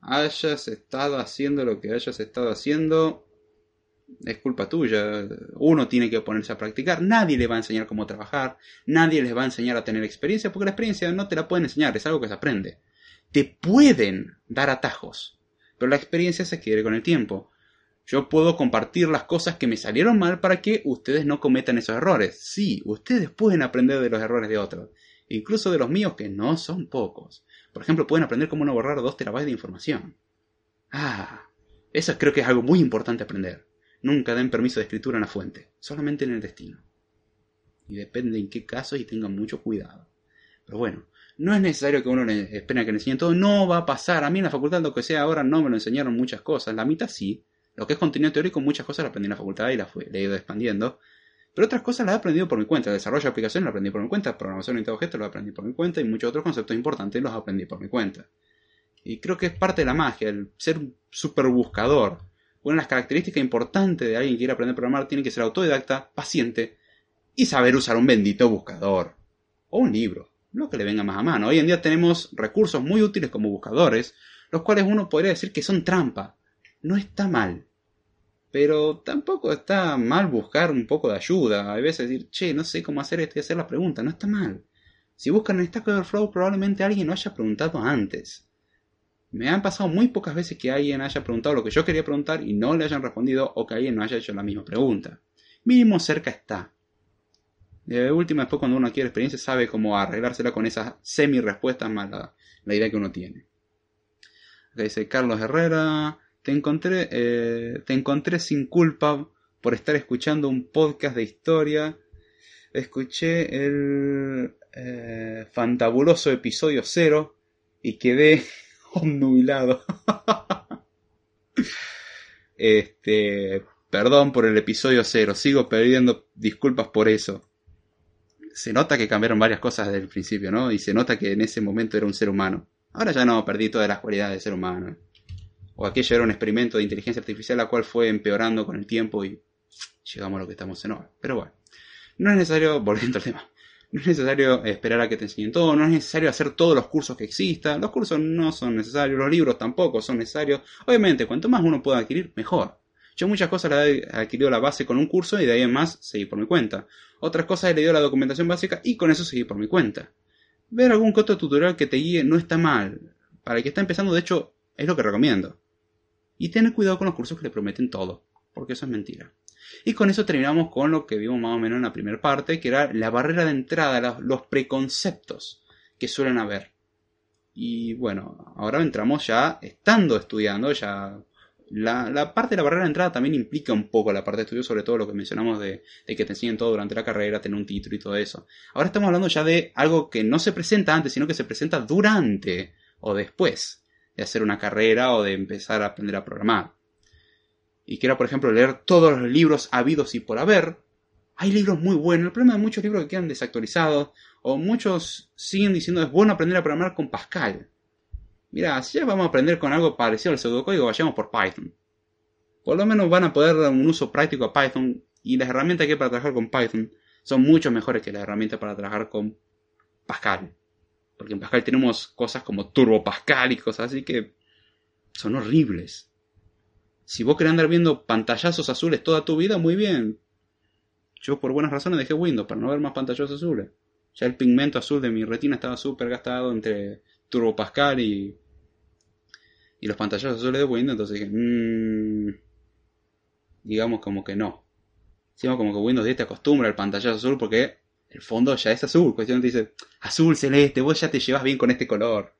A: Hayas estado haciendo lo que hayas estado haciendo, es culpa tuya. Uno tiene que ponerse a practicar. Nadie le va a enseñar cómo trabajar. Nadie les va a enseñar a tener experiencia porque la experiencia no te la pueden enseñar. Es algo que se aprende. Te pueden dar atajos. Pero la experiencia se adquiere con el tiempo. Yo puedo compartir las cosas que me salieron mal para que ustedes no cometan esos errores. Sí, ustedes pueden aprender de los errores de otros. Incluso de los míos que no son pocos. Por ejemplo, pueden aprender cómo no borrar 2 terabytes de información. Ah, eso creo que es algo muy importante aprender. Nunca den permiso de escritura en la fuente, solamente en el destino. Y depende en qué casos y tengan mucho cuidado. Pero bueno, no es necesario que uno le espere a que le enseñen todo, no va a pasar. A mí en la facultad lo que sea ahora no me lo enseñaron muchas cosas, la mitad sí. Lo que es contenido teórico, muchas cosas las aprendí en la facultad y las fue, he ido expandiendo. Pero otras cosas las he aprendido por mi cuenta. El desarrollo de aplicaciones lo aprendí por mi cuenta. Programación orientada a objetos lo aprendí por mi cuenta. Y muchos otros conceptos importantes los aprendí por mi cuenta. Y creo que es parte de la magia, el ser un super buscador una de las características importantes de alguien que quiere aprender a programar tiene que ser autodidacta, paciente y saber usar un bendito buscador. O un libro, lo que le venga más a mano. Hoy en día tenemos recursos muy útiles como buscadores, los cuales uno podría decir que son trampa. No está mal. Pero tampoco está mal buscar un poco de ayuda. A veces decir, che, no sé cómo hacer esto y hacer la pregunta. No está mal. Si buscan en Stack Overflow, probablemente alguien lo haya preguntado antes. Me han pasado muy pocas veces que alguien haya preguntado lo que yo quería preguntar y no le hayan respondido o que alguien no haya hecho la misma pregunta. Mínimo cerca está. De última, después cuando uno adquiere experiencia sabe cómo arreglársela con esas semi-respuestas más la, idea que uno tiene. Acá dice Carlos Herrera, te encontré, eh, te encontré sin culpa por estar escuchando un podcast de historia. Escuché el eh, fantabuloso episodio cero y quedé [LAUGHS] nubilado. [LAUGHS] este, perdón por el episodio cero, sigo pidiendo disculpas por eso. Se nota que cambiaron varias cosas desde el principio, ¿no? Y se nota que en ese momento era un ser humano. Ahora ya no, perdí todas las cualidades de ser humano. O aquello era un experimento de inteligencia artificial la cual fue empeorando con el tiempo y llegamos a lo que estamos en ahora. Pero bueno, no es necesario, [LAUGHS] volviendo al tema, no es necesario esperar a que te enseñen todo, no es necesario hacer todos los cursos que existan, los cursos no son necesarios, los libros tampoco son necesarios. Obviamente, cuanto más uno pueda adquirir, mejor. Yo muchas cosas las he adquirido la base con un curso y de ahí en más seguí por mi cuenta. Otras cosas he leído la documentación básica y con eso seguí por mi cuenta. Ver algún otro tutorial que te guíe no está mal. Para el que está empezando, de hecho, es lo que recomiendo. Y tener cuidado con los cursos que le prometen todo, porque eso es mentira. Y con eso terminamos con lo que vimos más o menos en la primera parte, que era la barrera de entrada, los preconceptos que suelen haber. Y bueno, ahora entramos ya estando estudiando, ya la, parte de la barrera de entrada también implica un poco la parte de estudio, sobre todo lo que mencionamos de, que te enseñen todo durante la carrera, tener un título y todo eso. Ahora estamos hablando ya de algo que no se presenta antes, sino que se presenta durante o después de hacer una carrera o de empezar a aprender a programar y quiera, por ejemplo, leer todos los libros habidos y por haber, hay libros muy buenos. El problema de muchos libros que quedan desactualizados, o muchos siguen diciendo es bueno aprender a programar con Pascal. Mira, si ya vamos a aprender con algo parecido al pseudocódigo, vayamos por Python. Por lo menos van a poder dar un uso práctico a Python y las herramientas que hay para trabajar con Python son mucho mejores que las herramientas para trabajar con Pascal. Porque en Pascal tenemos cosas como Turbo Pascal y cosas así que son horribles. Si vos querés andar viendo pantallazos azules toda tu vida, muy bien. Yo por buenas razones dejé Windows para no ver más pantallazos azules. Ya el pigmento azul de mi retina estaba súper gastado entre Turbo Pascal y, y los pantallazos azules de Windows. Entonces dije, mmm, digamos como que no. Decimos como que Windows 10 te acostumbra al pantallazo azul porque el fondo ya es azul. Cuestión te dice, azul, celeste, vos ya te llevas bien con este color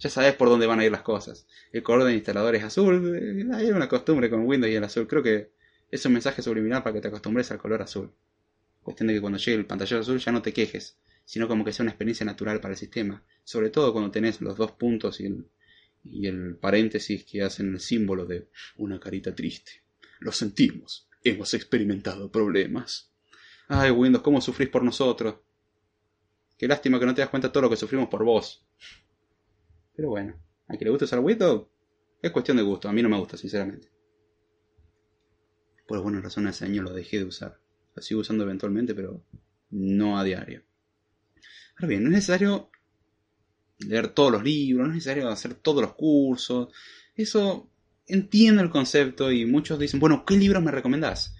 A: ya sabes por dónde van a ir las cosas. El color del instalador es azul, eh, hay una costumbre con Windows y el azul. Creo que es un mensaje subliminal para que te acostumbres al color azul. Cuestión de que cuando llegue el pantallazo azul ya no te quejes, sino como que sea una experiencia natural para el sistema. Sobre todo cuando tenés los dos puntos y el, y el paréntesis que hacen el símbolo de una carita triste. Lo sentimos, hemos experimentado problemas. Ay, Windows, ¿cómo sufrís por nosotros? Qué lástima que no te das cuenta de todo lo que sufrimos por vos. Pero bueno, a que le guste usar Windows es cuestión de gusto. A mí no me gusta, sinceramente. Por buenas razones ese año lo dejé de usar. Lo sigo usando eventualmente, pero no a diario. Ahora bien, no es necesario leer todos los libros, no es necesario hacer todos los cursos. Eso entiendo el concepto y muchos dicen, bueno, ¿qué libros me recomendás?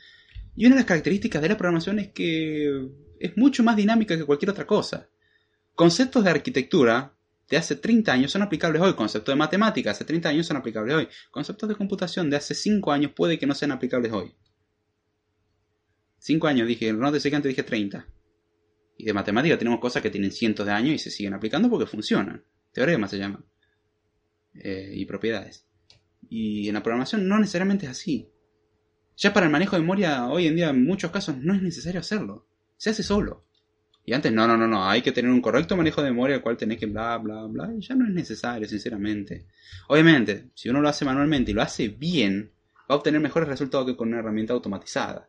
A: Y una de las características de la programación es que es mucho más dinámica que cualquier otra cosa. Conceptos de arquitectura de hace 30 años son aplicables hoy. Conceptos de matemáticas hace 30 años son aplicables hoy. Conceptos de computación de hace 5 años puede que no sean aplicables hoy. 5 años dije, no te sé que antes dije 30. Y de matemática tenemos cosas que tienen cientos de años y se siguen aplicando porque funcionan. Teoremas se llaman. Eh, y propiedades. Y en la programación no necesariamente es así. Ya para el manejo de memoria hoy en día en muchos casos no es necesario hacerlo. Se hace solo. Y antes, no, no, no, no, hay que tener un correcto manejo de memoria, el cual tenés que bla, bla, bla, y ya no es necesario, sinceramente. Obviamente, si uno lo hace manualmente y lo hace bien, va a obtener mejores resultados que con una herramienta automatizada.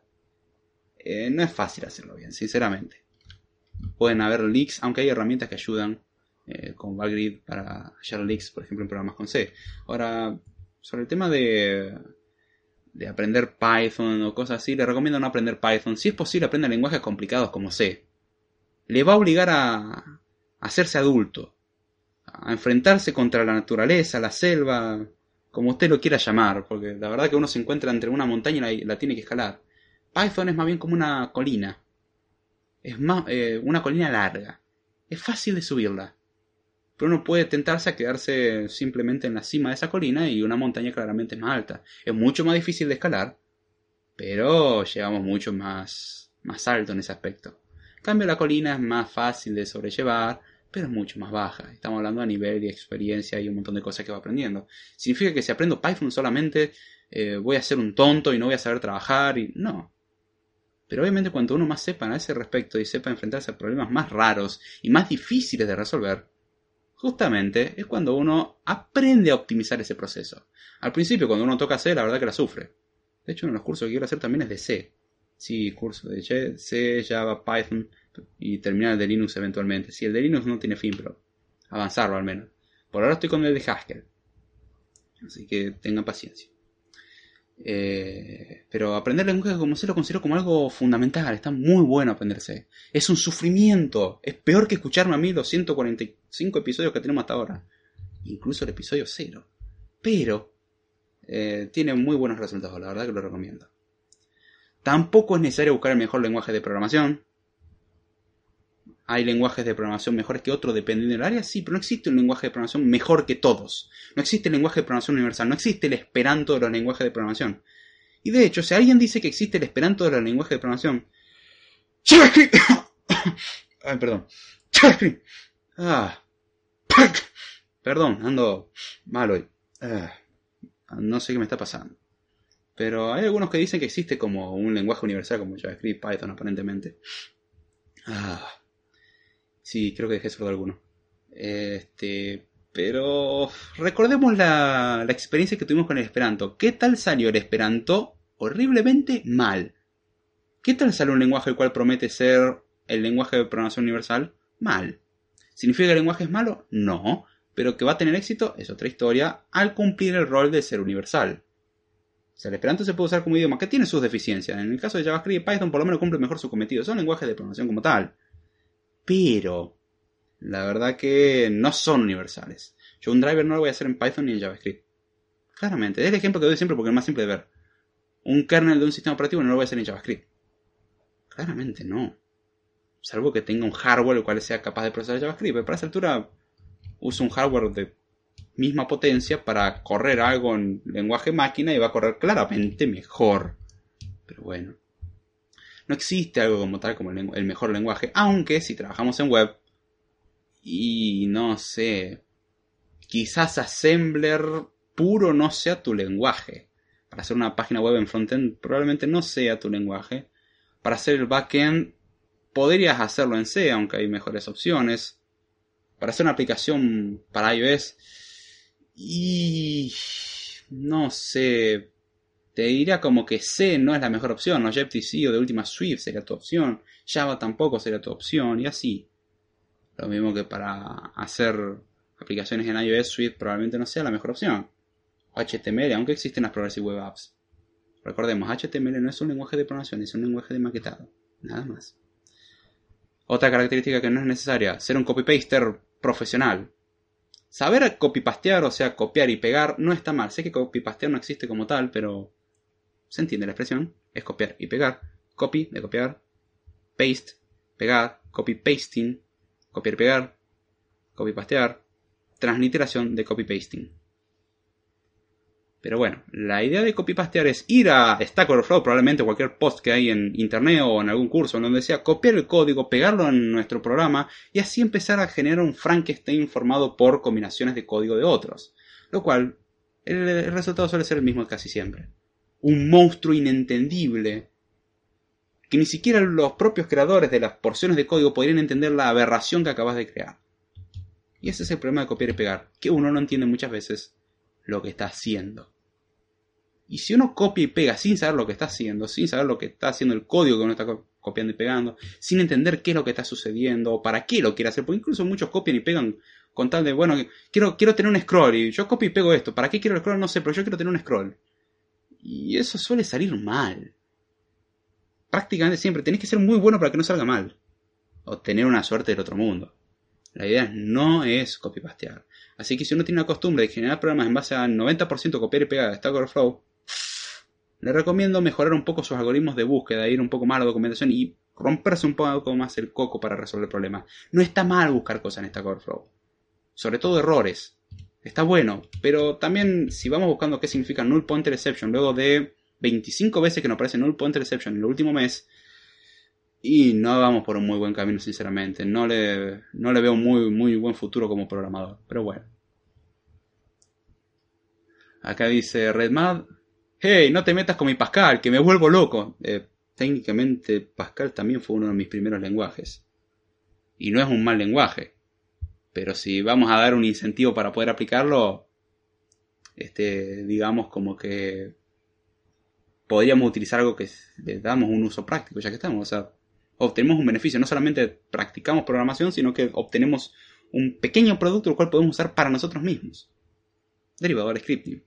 A: Eh, no es fácil hacerlo bien, sinceramente. Pueden haber leaks, aunque hay herramientas que ayudan, eh, con Valgrid para hallar leaks, por ejemplo, en programas con C. Ahora, sobre el tema de, de aprender Python o cosas así, le recomiendo no aprender Python. Si es posible, aprenda lenguajes complicados como C le va a obligar a, hacerse adulto, a enfrentarse contra la naturaleza, la selva, como usted lo quiera llamar, porque la verdad que uno se encuentra entre una montaña y la, tiene que escalar. Python es más bien como una colina. Es más, eh, una colina larga. Es fácil de subirla. pero uno puede tentarse a quedarse simplemente en la cima de esa colina y una montaña claramente más alta. Es mucho más difícil de escalar, pero llegamos mucho más, más alto en ese aspecto. En cambio, la colina es más fácil de sobrellevar, pero es mucho más baja. Estamos hablando a nivel de experiencia y un montón de cosas que va aprendiendo. ¿Significa que si aprendo Python solamente eh, voy a ser un tonto y no voy a saber trabajar? Y... No. Pero obviamente cuanto uno más sepa a ese respecto y sepa enfrentarse a problemas más raros y más difíciles de resolver, justamente es cuando uno aprende a optimizar ese proceso. Al principio, cuando uno toca C, la verdad que la sufre. De hecho, uno de los cursos que quiero hacer también es de C. Sí, curso de C, Java, Python y terminar el de Linux eventualmente. Si el de Linux no tiene fin, pero avanzarlo al menos. Por ahora estoy con el de Haskell. Así que tengan paciencia. Eh, pero aprender lenguaje como C lo considero como algo fundamental. Está muy bueno aprenderse. Es un sufrimiento. Es peor que escucharme a mí los 145 episodios que tenemos hasta ahora. Incluso el episodio 0. Pero eh, tiene muy buenos resultados. La verdad que lo recomiendo. Tampoco es necesario buscar el mejor lenguaje de programación hay lenguajes de programación mejores que otros dependiendo del área, sí, pero no existe un lenguaje de programación mejor que todos. No existe el lenguaje de programación universal, no existe el esperanto de los lenguajes de programación. Y de hecho, si alguien dice que existe el esperanto de los lenguajes de programación... JavaScript. [COUGHS] Ay, perdón. JavaScript. Ah. [COUGHS] Perdón, ando mal hoy. Ah. No sé qué me está pasando. Pero hay algunos que dicen que existe como un lenguaje universal como JavaScript, Python aparentemente. Ah. Sí, creo que dejé solo alguno. Este, pero recordemos la, la experiencia que tuvimos con el Esperanto. ¿Qué tal salió el Esperanto? Horriblemente mal. ¿Qué tal sale un lenguaje el cual promete ser el lenguaje de programación universal? Mal. ¿Significa que el lenguaje es malo? No. Pero que va a tener éxito es otra historia al cumplir el rol de ser universal. O sea, el Esperanto se puede usar como idioma que tiene sus deficiencias. En el caso de JavaScript y Python por lo menos cumple mejor su cometido. Son lenguajes de programación como tal pero la verdad que no son universales. Yo un driver no lo voy a hacer en Python ni en JavaScript. Claramente, es el ejemplo que doy siempre porque es más simple de ver. Un kernel de un sistema operativo no lo voy a hacer en JavaScript. Claramente no. Salvo que tenga un hardware el cual sea capaz de procesar JavaScript. Pero para esa altura uso un hardware de misma potencia para correr algo en lenguaje máquina y va a correr claramente mejor. Pero bueno. No existe algo como tal como el, mejor lenguaje, aunque si trabajamos en web y no sé, quizás Assembler puro no sea tu lenguaje. Para hacer una página web en frontend probablemente no sea tu lenguaje. Para hacer el backend podrías hacerlo en C, aunque hay mejores opciones. Para hacer una aplicación para iOS y no sé, te diría como que C no es la mejor opción, Objective-C o de última Swift sería tu opción, Java tampoco sería tu opción, y así. Lo mismo que para hacer aplicaciones en iOS, Swift probablemente no sea la mejor opción. HTML, aunque existen las Progressive Web Apps. Recordemos, HTML no es un lenguaje de programación, es un lenguaje de maquetado. Nada más. Otra característica que no es necesaria, ser un copy-paster profesional. Saber copy-pastear, o sea, copiar y pegar, no está mal. Sé que copy-pastear no existe como tal, pero se entiende la expresión, es copiar y pegar. Copy de copiar, paste, pegar, copy pasting, copiar y pegar, copy pastear, transliteración de copy pasting. Pero bueno, la idea de copy pastear es ir a Stack Overflow, probablemente cualquier post que hay en internet o en algún curso, en donde sea, copiar el código, pegarlo en nuestro programa y así empezar a generar un Frankenstein formado por combinaciones de código de otros. Lo cual, el resultado suele ser el mismo casi siempre un monstruo inentendible, que ni siquiera los propios creadores de las porciones de código podrían entender la aberración que acabas de crear. Y ese es el problema de copiar y pegar, que uno no entiende muchas veces lo que está haciendo. Y si uno copia y pega sin saber lo que está haciendo, sin saber lo que está haciendo el código que uno está copiando y pegando, sin entender qué es lo que está sucediendo o para qué lo quiere hacer, porque incluso muchos copian y pegan con tal de, bueno, quiero, quiero tener un scroll y yo copio y pego esto, ¿para qué quiero el scroll? No sé, pero yo quiero tener un scroll. Y eso suele salir mal. Prácticamente siempre. Tenés que ser muy bueno para que no salga mal. O tener una suerte del otro mundo. La idea no es copy-pastear. Así que si uno tiene la costumbre de generar programas en base al 90% copiar y pegar de Stack Overflow, le recomiendo mejorar un poco sus algoritmos de búsqueda, ir un poco más a la documentación y romperse un poco más el coco para resolver problemas. No está mal buscar cosas en Stack Overflow. sobre todo errores. Está bueno, pero también si vamos buscando qué significa null pointer exception, luego de 25 veces que nos aparece null pointer exception en el último mes, y no vamos por un muy buen camino, sinceramente. No le, no le veo muy, muy buen futuro como programador, pero bueno. Acá dice RedMad, hey, no te metas con mi Pascal, que me vuelvo loco. Eh, técnicamente Pascal también fue uno de mis primeros lenguajes. Y no es un mal lenguaje. Pero si vamos a dar un incentivo para poder aplicarlo, este, digamos como que podríamos utilizar algo que le damos un uso práctico, ya que estamos. O sea, obtenemos un beneficio. No solamente practicamos programación, sino que obtenemos un pequeño producto el cual podemos usar para nosotros mismos. Derivador scripting.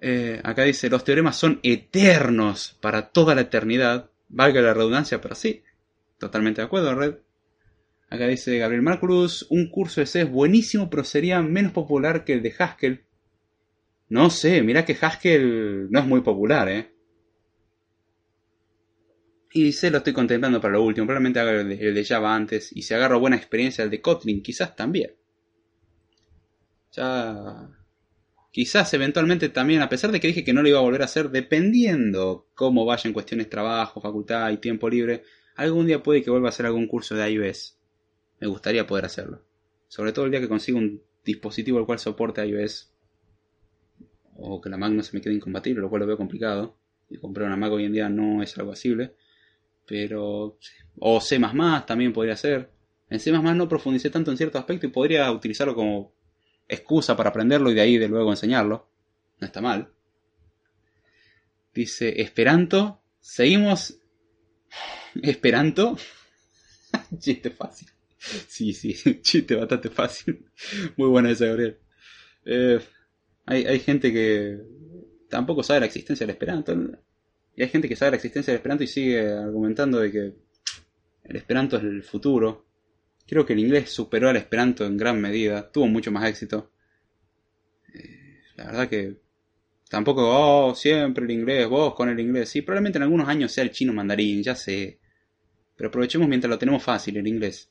A: Eh, acá dice, los teoremas son eternos para toda la eternidad. Valga la redundancia, pero sí. Totalmente de acuerdo, Red. Acá dice Gabriel Marcus, un curso de C es buenísimo, pero sería menos popular que el de Haskell. No sé, mira que Haskell no es muy popular, ¿eh? Y C lo estoy contemplando para lo último. Probablemente haga el de, Java antes. Y si agarro buena experiencia el de Kotlin, quizás también. Ya Quizás eventualmente también, a pesar de que dije que no lo iba a volver a hacer, dependiendo cómo vaya en cuestiones trabajo, facultad y tiempo libre, algún día puede que vuelva a hacer algún curso de iOS. Me gustaría poder hacerlo. Sobre todo el día que consiga un dispositivo al cual soporte iOS. O que la Mac no se me quede incompatible, lo cual lo veo complicado. Y comprar una Mac hoy en día no es algo asible. Pero... O C++ también podría ser. En C++ no profundicé tanto en cierto aspecto y podría utilizarlo como excusa para aprenderlo y de ahí de luego enseñarlo. No está mal. Dice Esperanto. Seguimos. [LAUGHS] Esperanto. [LAUGHS] chiste fácil. [LAUGHS] Sí, sí, [LAUGHS] chiste bastante fácil. Muy buena esa, Gabriel. Eh, hay, hay, gente que tampoco sabe la existencia del Esperanto. Y hay gente que sabe la existencia del Esperanto y sigue argumentando de que el Esperanto es el futuro. Creo que el inglés superó al esperanto en gran medida, tuvo mucho más éxito. Eh, la verdad que tampoco, oh, siempre el inglés, vos con el inglés. Sí, probablemente en algunos años sea el chino mandarín, ya sé. Pero aprovechemos mientras lo tenemos fácil, el inglés.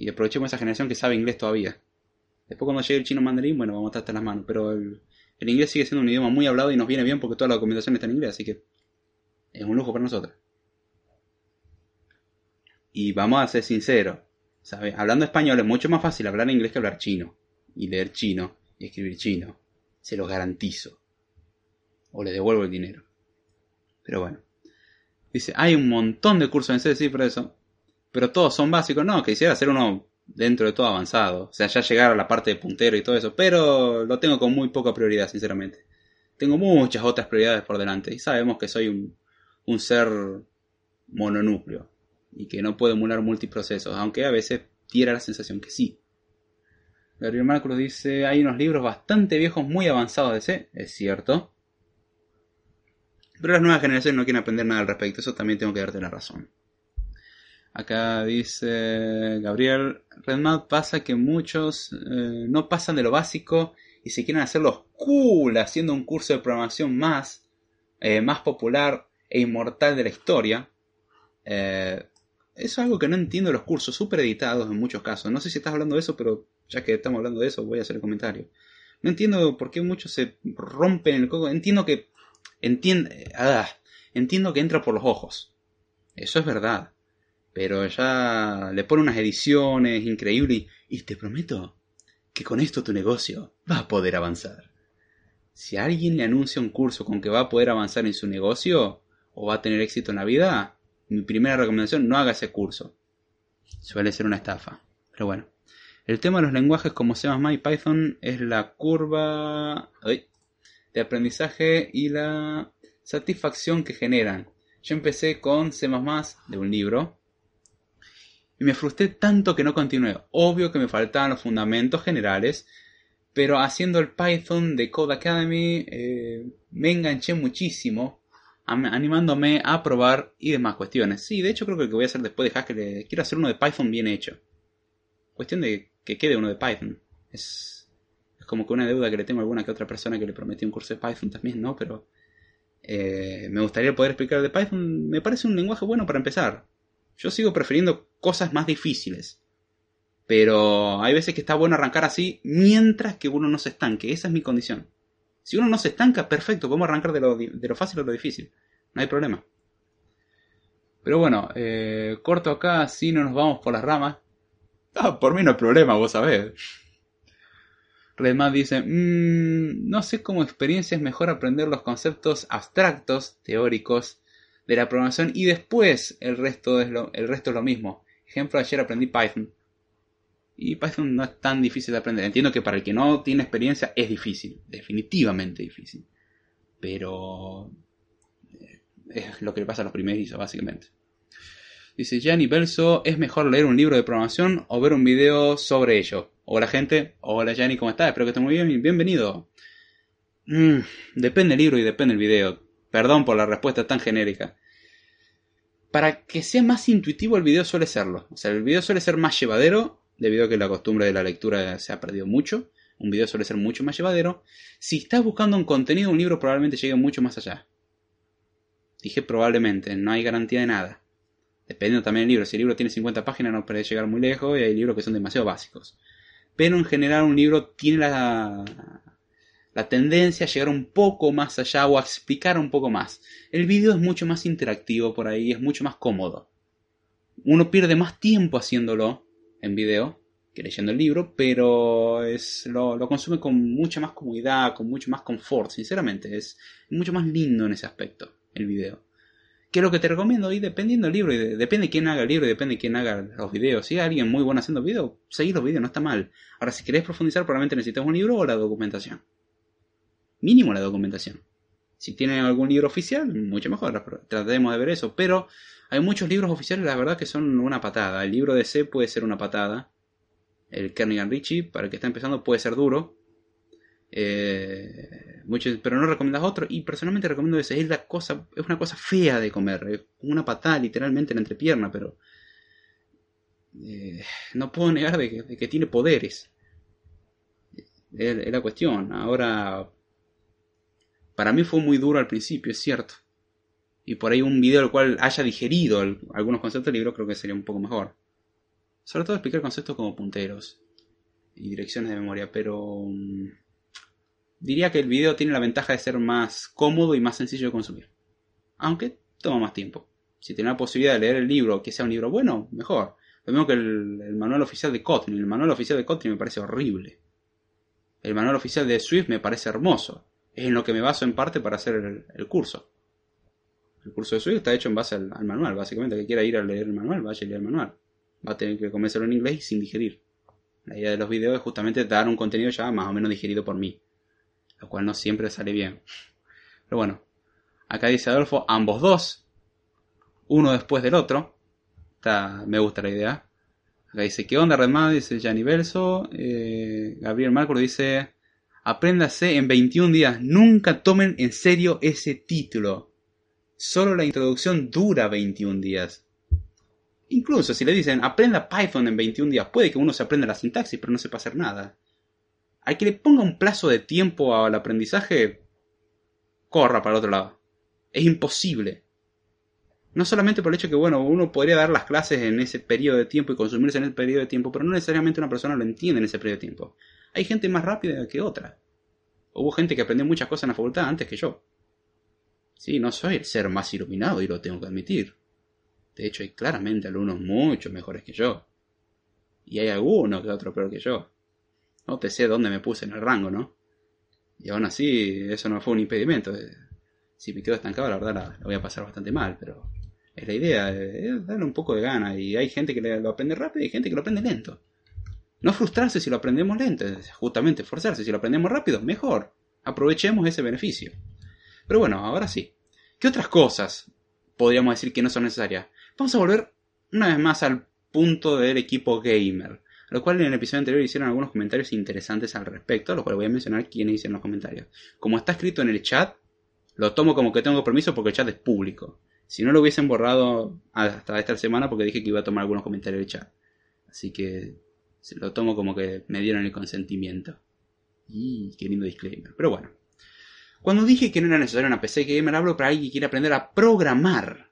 A: Y aprovechemos esa generación que sabe inglés todavía. Después cuando llegue el chino mandarín, bueno, vamos a estar hasta las manos. Pero el, inglés sigue siendo un idioma muy hablado y nos viene bien porque toda la documentación está en inglés, así que es un lujo para nosotros. Y vamos a ser sinceros, ¿sabes? Hablando español es mucho más fácil hablar inglés que hablar chino. Y leer chino y escribir chino. Se lo garantizo. O le devuelvo el dinero. Pero bueno. Dice, hay un montón de cursos en C, por eso. Pero todos son básicos. No, quisiera hacer uno dentro de todo avanzado. O sea, ya llegar a la parte de puntero y todo eso. Pero lo tengo con muy poca prioridad, sinceramente. Tengo muchas otras prioridades por delante. Y sabemos que soy un, un ser mononúcleo y que no puede emular multiprocesos, aunque a veces tiene la sensación que sí. Gabriel Marcos dice, hay unos libros bastante viejos muy avanzados de C, es cierto. Pero las nuevas generaciones no quieren aprender nada al respecto, eso también tengo que darte la razón. Acá dice Gabriel, Redmap pasa que muchos eh, no pasan de lo básico y se quieren hacer los cool haciendo un curso de programación más, eh, más popular e inmortal de la historia. Eh, eso es algo que no entiendo los cursos, súper editados en muchos casos. No sé si estás hablando de eso, pero ya que estamos hablando de eso, voy a hacer el comentario. No entiendo por qué muchos se rompen el coco. Entiendo que. Entiendo, ah, entiendo que entra por los ojos. Eso es verdad. Pero ya le pone unas ediciones increíbles y, te prometo que con esto tu negocio va a poder avanzar. Si alguien le anuncia un curso con que va a poder avanzar en su negocio o va a tener éxito en la vida, mi primera recomendación, no haga ese curso. Suele ser una estafa. Pero bueno. El tema de los lenguajes como C++ y Python es la curva de aprendizaje y la satisfacción que generan. Yo empecé con C++ de un libro y me frustré tanto que no continué. Obvio que me faltaban los fundamentos generales, pero haciendo el Python de Code Academy eh, me enganché muchísimo animándome a probar y demás cuestiones. Sí, de hecho creo que lo que voy a hacer después de Haskell, quiero hacer uno de Python bien hecho. Cuestión de que quede uno de Python. Es, es como que una deuda que le tengo a alguna que otra persona que le prometí un curso de Python también, ¿no? Pero eh, me gustaría poder explicar de Python. Me parece un lenguaje bueno para empezar. Yo sigo prefiriendo cosas más difíciles. Pero hay veces que está bueno arrancar así mientras que uno no se estanque. Esa es mi condición. Si uno no se estanca, perfecto, podemos arrancar de lo, de lo fácil a lo difícil. No hay problema. Pero bueno, eh, corto acá, si no nos vamos por las ramas. Ah, por mí no hay problema, vos sabés. Redman dice, mmm, no sé cómo experiencia es mejor aprender los conceptos abstractos, teóricos, de la programación y después el resto es lo, el resto es lo mismo. Ejemplo, ayer aprendí Python. Y Python no es tan difícil de aprender. Entiendo que para el que no tiene experiencia es difícil, definitivamente difícil. Pero eh, es lo que le pasa a los primerizos, básicamente. Dice Gianni Belso, ¿es mejor leer un libro de programación o ver un video sobre ello? Hola gente, hola Gianni, ¿cómo estás? Espero que estés muy bien, bienvenido. Mm, depende el libro y depende el video. Perdón por la respuesta tan genérica. Para que sea más intuitivo el video suele serlo. O sea, el video suele ser más llevadero, debido a que la costumbre de la lectura se ha perdido mucho. Un video suele ser mucho más llevadero. Si estás buscando un contenido, un libro probablemente llegue mucho más allá. Dije probablemente, no hay garantía de nada. Dependiendo también del libro. Si el libro tiene 50 páginas no puede llegar muy lejos y hay libros que son demasiado básicos. Pero en general un libro tiene la, la tendencia a llegar un poco más allá o a explicar un poco más. El vídeo es mucho más interactivo por ahí, es mucho más cómodo. Uno pierde más tiempo haciéndolo en video que leyendo el libro, pero es, lo, consume con mucha más comodidad, con mucho más confort, sinceramente. Es mucho más lindo en ese aspecto, el video. ¿Qué es lo que te recomiendo? Y dependiendo del libro, depende de quién haga el libro y depende de quién haga los videos. Si hay alguien muy bueno haciendo videos, seguir los videos, no está mal. Ahora, si querés profundizar, probablemente necesitas un libro o la documentación. Mínimo la documentación. Si tienen algún libro oficial, mucho mejor. Tratemos de ver eso. Pero hay muchos libros oficiales, la verdad, que son una patada. El libro de C puede ser una patada. El Kernigan Richie, para el que está empezando, puede ser duro. Eh, muchos, pero no recomiendas otro. Y personalmente recomiendo ese. Es, la cosa, es una cosa fea de comer. Es una patada literalmente en la entrepierna, pero. Eh, no puedo negar de que, tiene poderes. Es, la cuestión. Ahora. Para mí fue muy duro al principio, es cierto. Y por ahí un video al cual haya digerido algunos conceptos del libro creo que sería un poco mejor. Sobre todo explicar conceptos como punteros y direcciones de memoria, pero. Mm, diría que el video tiene la ventaja de ser más cómodo y más sencillo de consumir. Aunque toma más tiempo. Si tiene la posibilidad de leer el libro, que sea un libro bueno, mejor. Lo mismo que el, manual oficial de Kotlin. El manual oficial de Kotlin me parece horrible. El manual oficial de Swift me parece hermoso. Es en lo que me baso en parte para hacer el, curso. El curso de Swift está hecho en base al, manual. Básicamente, que quiera ir a leer el manual, vaya a leer el manual. Va a tener que comenzarlo en inglés y sin digerir. La idea de los videos es justamente dar un contenido ya más o menos digerido por mí lo cual no siempre sale bien. Pero bueno, acá dice Adolfo, ambos dos, uno después del otro. Está, me gusta la idea. Acá dice, ¿qué onda Redman? Dice Gianni Verso. Eh, Gabriel Marco dice, apréndase en 21 días. Nunca tomen en serio ese título. Solo la introducción dura 21 días. Incluso si le dicen, aprenda Python en 21 días, puede que uno se aprenda la sintaxis, pero no sepa hacer nada al que le ponga un plazo de tiempo al aprendizaje, corra para el otro lado. Es imposible. No solamente por el hecho que, bueno, uno podría dar las clases en ese periodo de tiempo y consumirse en ese periodo de tiempo, pero no necesariamente una persona lo entiende en ese periodo de tiempo. Hay gente más rápida que otra. Hubo gente que aprendió muchas cosas en la facultad antes que yo. Sí, no soy el ser más iluminado y lo tengo que admitir. De hecho, hay claramente alumnos mucho mejores que yo. Y hay algunos que otro peor que yo. No te sé dónde me puse en el rango, ¿no? Y aún así, eso no fue un impedimento. Si me quedo estancado, la verdad la, voy a pasar bastante mal, pero es la idea, es darle un poco de gana. Y hay gente que lo aprende rápido y hay gente que lo aprende lento. No frustrarse si lo aprendemos lento, justamente esforzarse. Si lo aprendemos rápido, mejor. Aprovechemos ese beneficio. Pero bueno, ahora sí. ¿Qué otras cosas podríamos decir que no son necesarias? Vamos a volver una vez más al punto del equipo gamer lo cual en el episodio anterior hicieron algunos comentarios interesantes al respecto, lo cual voy a mencionar quiénes hicieron los comentarios. Como está escrito en el chat, lo tomo como que tengo permiso porque el chat es público. Si no lo hubiesen borrado hasta esta semana porque dije que iba a tomar algunos comentarios del chat. Así que lo tomo como que me dieron el consentimiento. Y qué lindo disclaimer. Pero bueno. Cuando dije que no era necesario una PC gamer, hablo para alguien que quiere aprender a programar.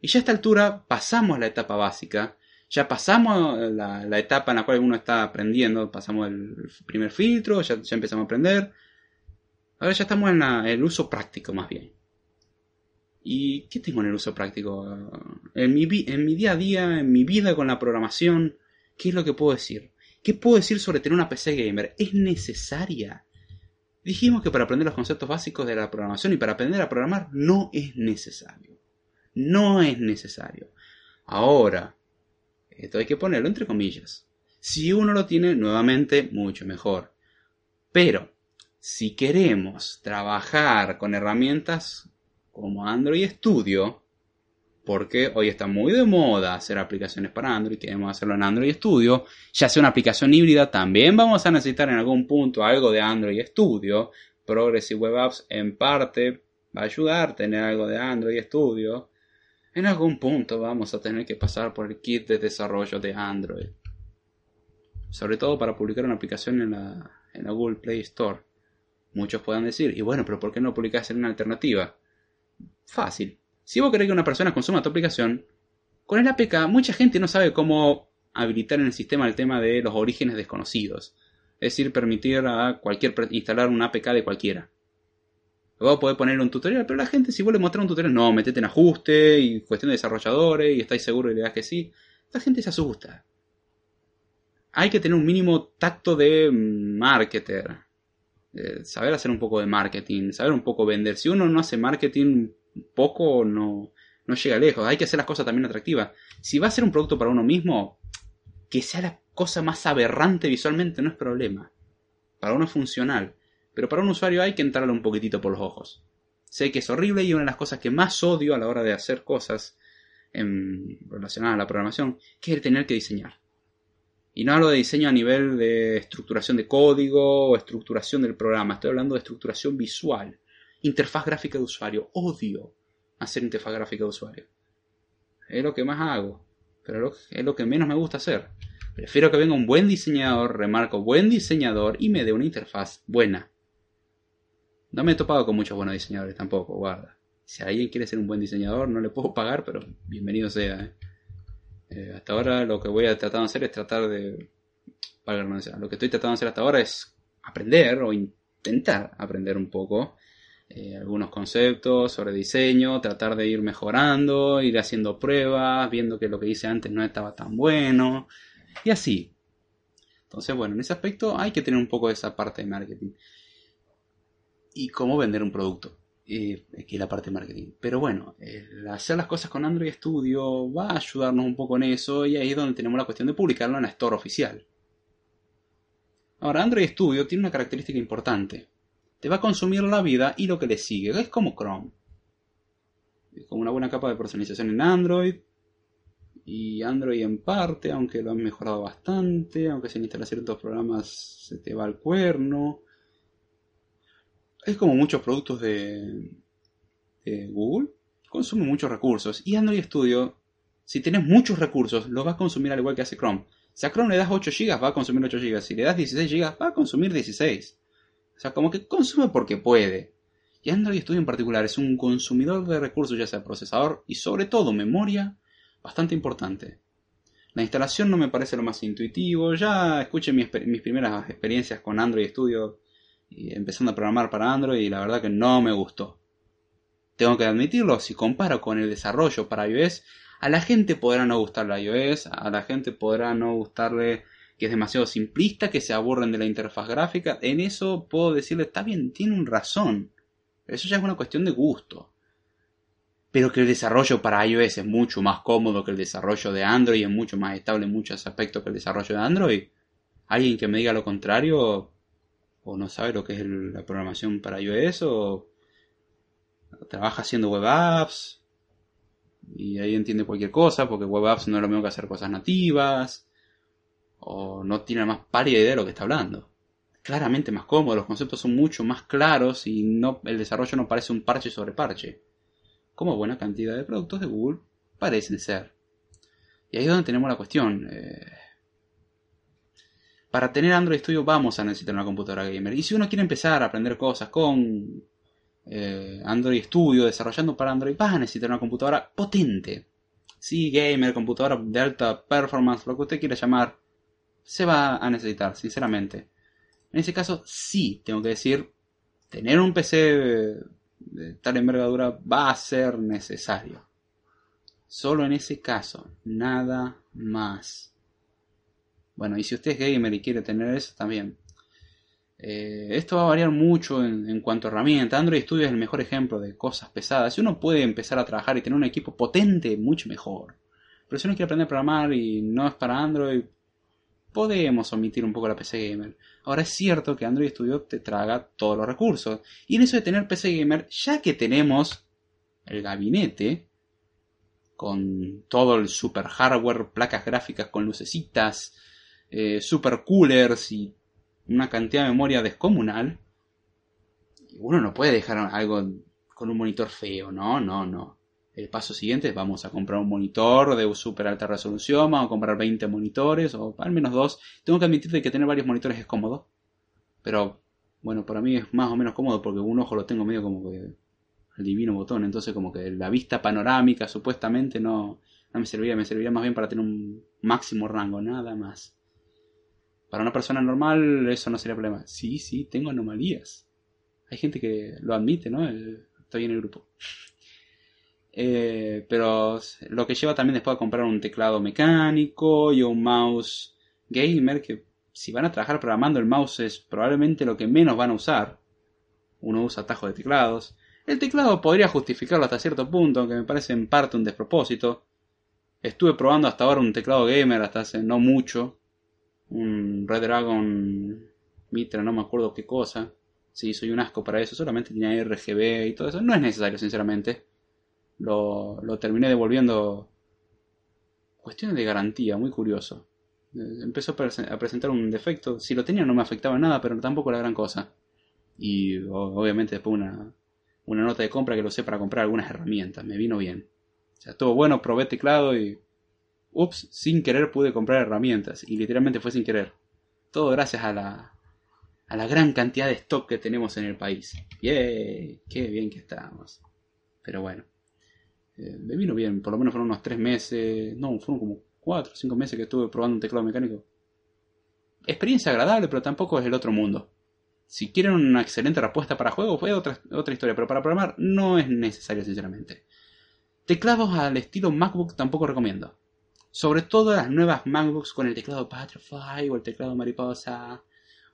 A: Y ya a esta altura pasamos a la etapa básica Ya pasamos la, la, etapa en la cual uno está aprendiendo, pasamos el primer filtro, ya, ya empezamos a aprender. Ahora ya estamos en, el uso práctico más bien. ¿Y qué tengo en el uso práctico? En mi, en mi día a día, en mi vida con la programación, ¿qué es lo que puedo decir? ¿Qué puedo decir sobre tener una PC gamer? ¿Es necesaria? Dijimos que para aprender los conceptos básicos de la programación y para aprender a programar no es necesario. No es necesario. Ahora, esto hay que ponerlo entre comillas. Si uno lo tiene, nuevamente, mucho mejor. Pero, si queremos trabajar con herramientas como Android Studio, porque hoy está muy de moda hacer aplicaciones para Android, queremos hacerlo en Android Studio, ya sea una aplicación híbrida, también vamos a necesitar en algún punto algo de Android Studio. Progressive Web Apps en parte va a ayudar a tener algo de Android Studio. En algún punto vamos a tener que pasar por el kit de desarrollo de Android. Sobre todo para publicar una aplicación en la, en la Google Play Store. Muchos puedan decir, y bueno, pero ¿por qué no publicas en una alternativa? Fácil. Si vos querés que una persona consuma tu aplicación, con el APK mucha gente no sabe cómo habilitar en el sistema el tema de los orígenes desconocidos. Es decir, permitir a cualquier instalar un APK de cualquiera. Luego podés ponerle un tutorial, pero la gente si vos le mostrás un tutorial, no, metete en ajuste y cuestión de desarrolladores y estáis seguros y le das que sí. La gente se asusta. Hay que tener un mínimo tacto de marketer. saber hacer un poco de marketing, saber un poco vender. Si uno no hace marketing poco no, no llega lejos. Hay que hacer las cosas también atractivas. Si va a ser un producto para uno mismo, que sea la cosa más aberrante visualmente no es problema. Para uno es funcional. Pero para un usuario hay que entrarle un poquitito por los ojos. Sé que es horrible y una de las cosas que más odio a la hora de hacer cosas en, relacionadas a la programación, que es el tener que diseñar. Y no hablo de diseño a nivel de estructuración de código o estructuración del programa, estoy hablando de estructuración visual. Interfaz gráfica de usuario. Odio hacer interfaz gráfica de usuario. Es lo que más hago. Pero es lo que menos me gusta hacer. Prefiero que venga un buen diseñador, remarco buen diseñador, y me dé una interfaz buena. No me he topado con muchos buenos diseñadores tampoco, guarda. Si alguien quiere ser un buen diseñador, no le puedo pagar, pero bienvenido sea. ¿eh? Eh, hasta ahora lo que voy a tratar de hacer es tratar de... Lo que estoy tratando de hacer hasta ahora es aprender o intentar aprender un poco eh, algunos conceptos sobre diseño, tratar de ir mejorando, ir haciendo pruebas, viendo que lo que hice antes no estaba tan bueno, y así. Entonces, bueno, en ese aspecto hay que tener un poco de esa parte de marketing. Y cómo vender un producto. Eh, es la parte de marketing. Pero bueno, hacer las cosas con Android Studio va a ayudarnos un poco en eso y ahí es donde tenemos la cuestión de publicarlo en la store oficial. Ahora, Android Studio tiene una característica importante te va a consumir la vida y lo que le sigue. Es como Chrome. Como una buena capa de personalización en Android. Y Android en parte, aunque lo han mejorado bastante, aunque se instalan ciertos programas se te va al cuerno. Es como muchos productos de, de Google, consume muchos recursos. Y Android Studio, si tienes muchos recursos, los vas a consumir al igual que hace Chrome. Si a Chrome le das 8 GB, va a consumir 8 GB. Si le das 16 GB, va a consumir 16. Sea, como que consume porque puede. Y Android Studio en particular es un consumidor de recursos, ya sea procesador y sobre todo memoria, bastante importante. La instalación no me parece lo más intuitivo. Ya escuché mis, primeras experiencias con Android Studio y empezando a programar para Android y la verdad que no me gustó. Tengo que admitirlo, si comparo con el desarrollo para iOS, a la gente podrá no gustarle iOS, a la gente podrá no gustarle que es demasiado simplista, que se aburren de la interfaz gráfica. En eso puedo decirle, está bien, tiene razón. Eso ya es una cuestión de gusto. Pero que el desarrollo para iOS es mucho más cómodo que el desarrollo de Android, es mucho más estable en muchos aspectos que el desarrollo de Android. Alguien que me diga lo contrario, o no sabe lo que es la programación para iOS, o trabaja haciendo web apps, y ahí entiende cualquier cosa, porque web apps no es lo mismo que hacer cosas nativas o no tiene la más pálida idea de lo que está hablando. Claramente más cómodo, los conceptos son mucho más claros y no, el desarrollo no parece un parche sobre parche, como buena cantidad de productos de Google parecen ser. Y ahí es donde tenemos la cuestión. Eh, para tener Android Studio vamos a necesitar una computadora gamer. Y si uno quiere empezar a aprender cosas con eh, Android Studio, desarrollando para Android, vas a necesitar una computadora potente. sí, gamer, computadora de alta performance, lo que usted quiera llamar, se va a necesitar, sinceramente. En ese caso, sí, tengo que decir, tener un PC de tal envergadura va a ser necesario. Solo en ese caso, nada más. Bueno, y si usted es gamer y quiere tener eso, también. Eh, esto va a variar mucho en, cuanto a herramientas. Android Studio es el mejor ejemplo de cosas pesadas. Si uno puede empezar a trabajar y tener un equipo potente, mucho mejor. Pero si uno quiere aprender a programar y no es para Android, podemos omitir un poco la PC Gamer. Ahora es cierto que Android Studio te traga todos los recursos. Y en eso de tener PC Gamer, ya que tenemos el gabinete, con todo el super hardware, placas gráficas con lucecitas, eh, super coolers y una cantidad de memoria descomunal, uno no puede dejar algo con un monitor feo, no, no, no. El paso siguiente es vamos a comprar un monitor de super alta resolución, vamos a comprar 20 monitores o al menos dos. Tengo que admitir que tener varios monitores es cómodo, pero bueno, para mí es más o menos cómodo porque un ojo lo tengo medio como que el divino botón, entonces como que la vista panorámica supuestamente no, no me serviría, me serviría más bien para tener un máximo rango, nada más. Para una persona normal eso no sería problema. Sí, sí, tengo anomalías. Hay gente que lo admite, ¿no? estoy en el grupo. Eh, pero lo que lleva también después a comprar un teclado mecánico y un mouse gamer que si van a trabajar programando el mouse es probablemente lo que menos van a usar. Uno usa atajos de teclados. El teclado podría justificarlo hasta cierto punto, aunque me parece en parte un despropósito. Estuve probando hasta ahora un teclado gamer hasta hace no mucho un Red Dragon Mitra, no me acuerdo qué cosa. Sí, soy un asco para eso, solamente tenía RGB y todo eso. No es necesario, sinceramente. Lo, lo terminé devolviendo. Cuestiones de garantía, muy curioso. Eh, empezó a presentar un defecto. Si lo tenía no me afectaba nada, pero tampoco la gran cosa. Y obviamente después una, una nota de compra que lo sé para comprar algunas herramientas. Me vino bien. O sea, estuvo bueno, probé teclado y ups, sin querer pude comprar herramientas. Y literalmente fue sin querer. Todo gracias a la, a la gran cantidad de stock que tenemos en el país. ¡Yay! ¡Qué bien que estamos! Pero bueno. Eh, me vino bien, por lo menos fueron unos 3 meses. No, fueron como 4 o 5 meses que estuve probando un teclado mecánico. Experiencia agradable, pero tampoco es el otro mundo. Si quieren una excelente respuesta para juegos, fue otra, otra historia, pero para programar no es necesario, sinceramente. Teclados al estilo MacBook tampoco recomiendo. Sobre todo las nuevas MacBooks con el teclado Butterfly o el teclado Mariposa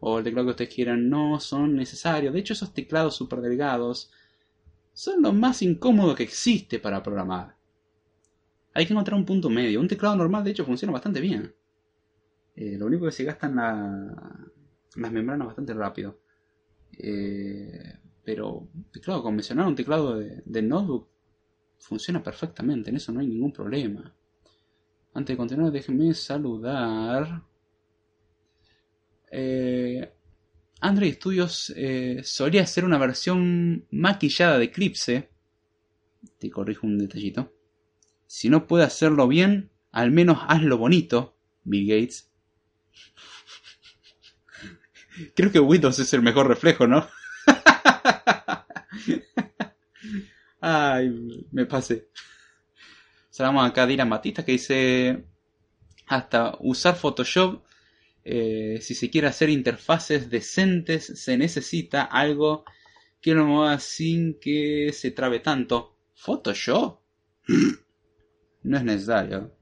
A: o el teclado que ustedes quieran no son necesarios. De hecho, esos teclados super delgados son lo más incómodo que existe para programar. Hay que encontrar un punto medio. Un teclado normal, de hecho, funciona bastante bien. Eh, lo único que se gastan la, las membranas bastante rápido. Eh, pero un teclado convencional, un teclado de, de notebook, funciona perfectamente. En eso no hay ningún problema. Antes de continuar, déjenme saludar. Eh, Android Studios eh, solía ser una versión maquillada de Eclipse. Te corrijo un detallito. Si no puede hacerlo bien, al menos hazlo bonito, Bill Gates. [LAUGHS] Creo que Windows es el mejor reflejo, ¿no? [LAUGHS] Ay, me pasé. Saludamos acá a Dylan Batista que dice hasta usar Photoshop eh, si se quiere hacer interfaces decentes se necesita algo que lo haga sin que se trabe tanto. ¿Photoshop? No es necesario.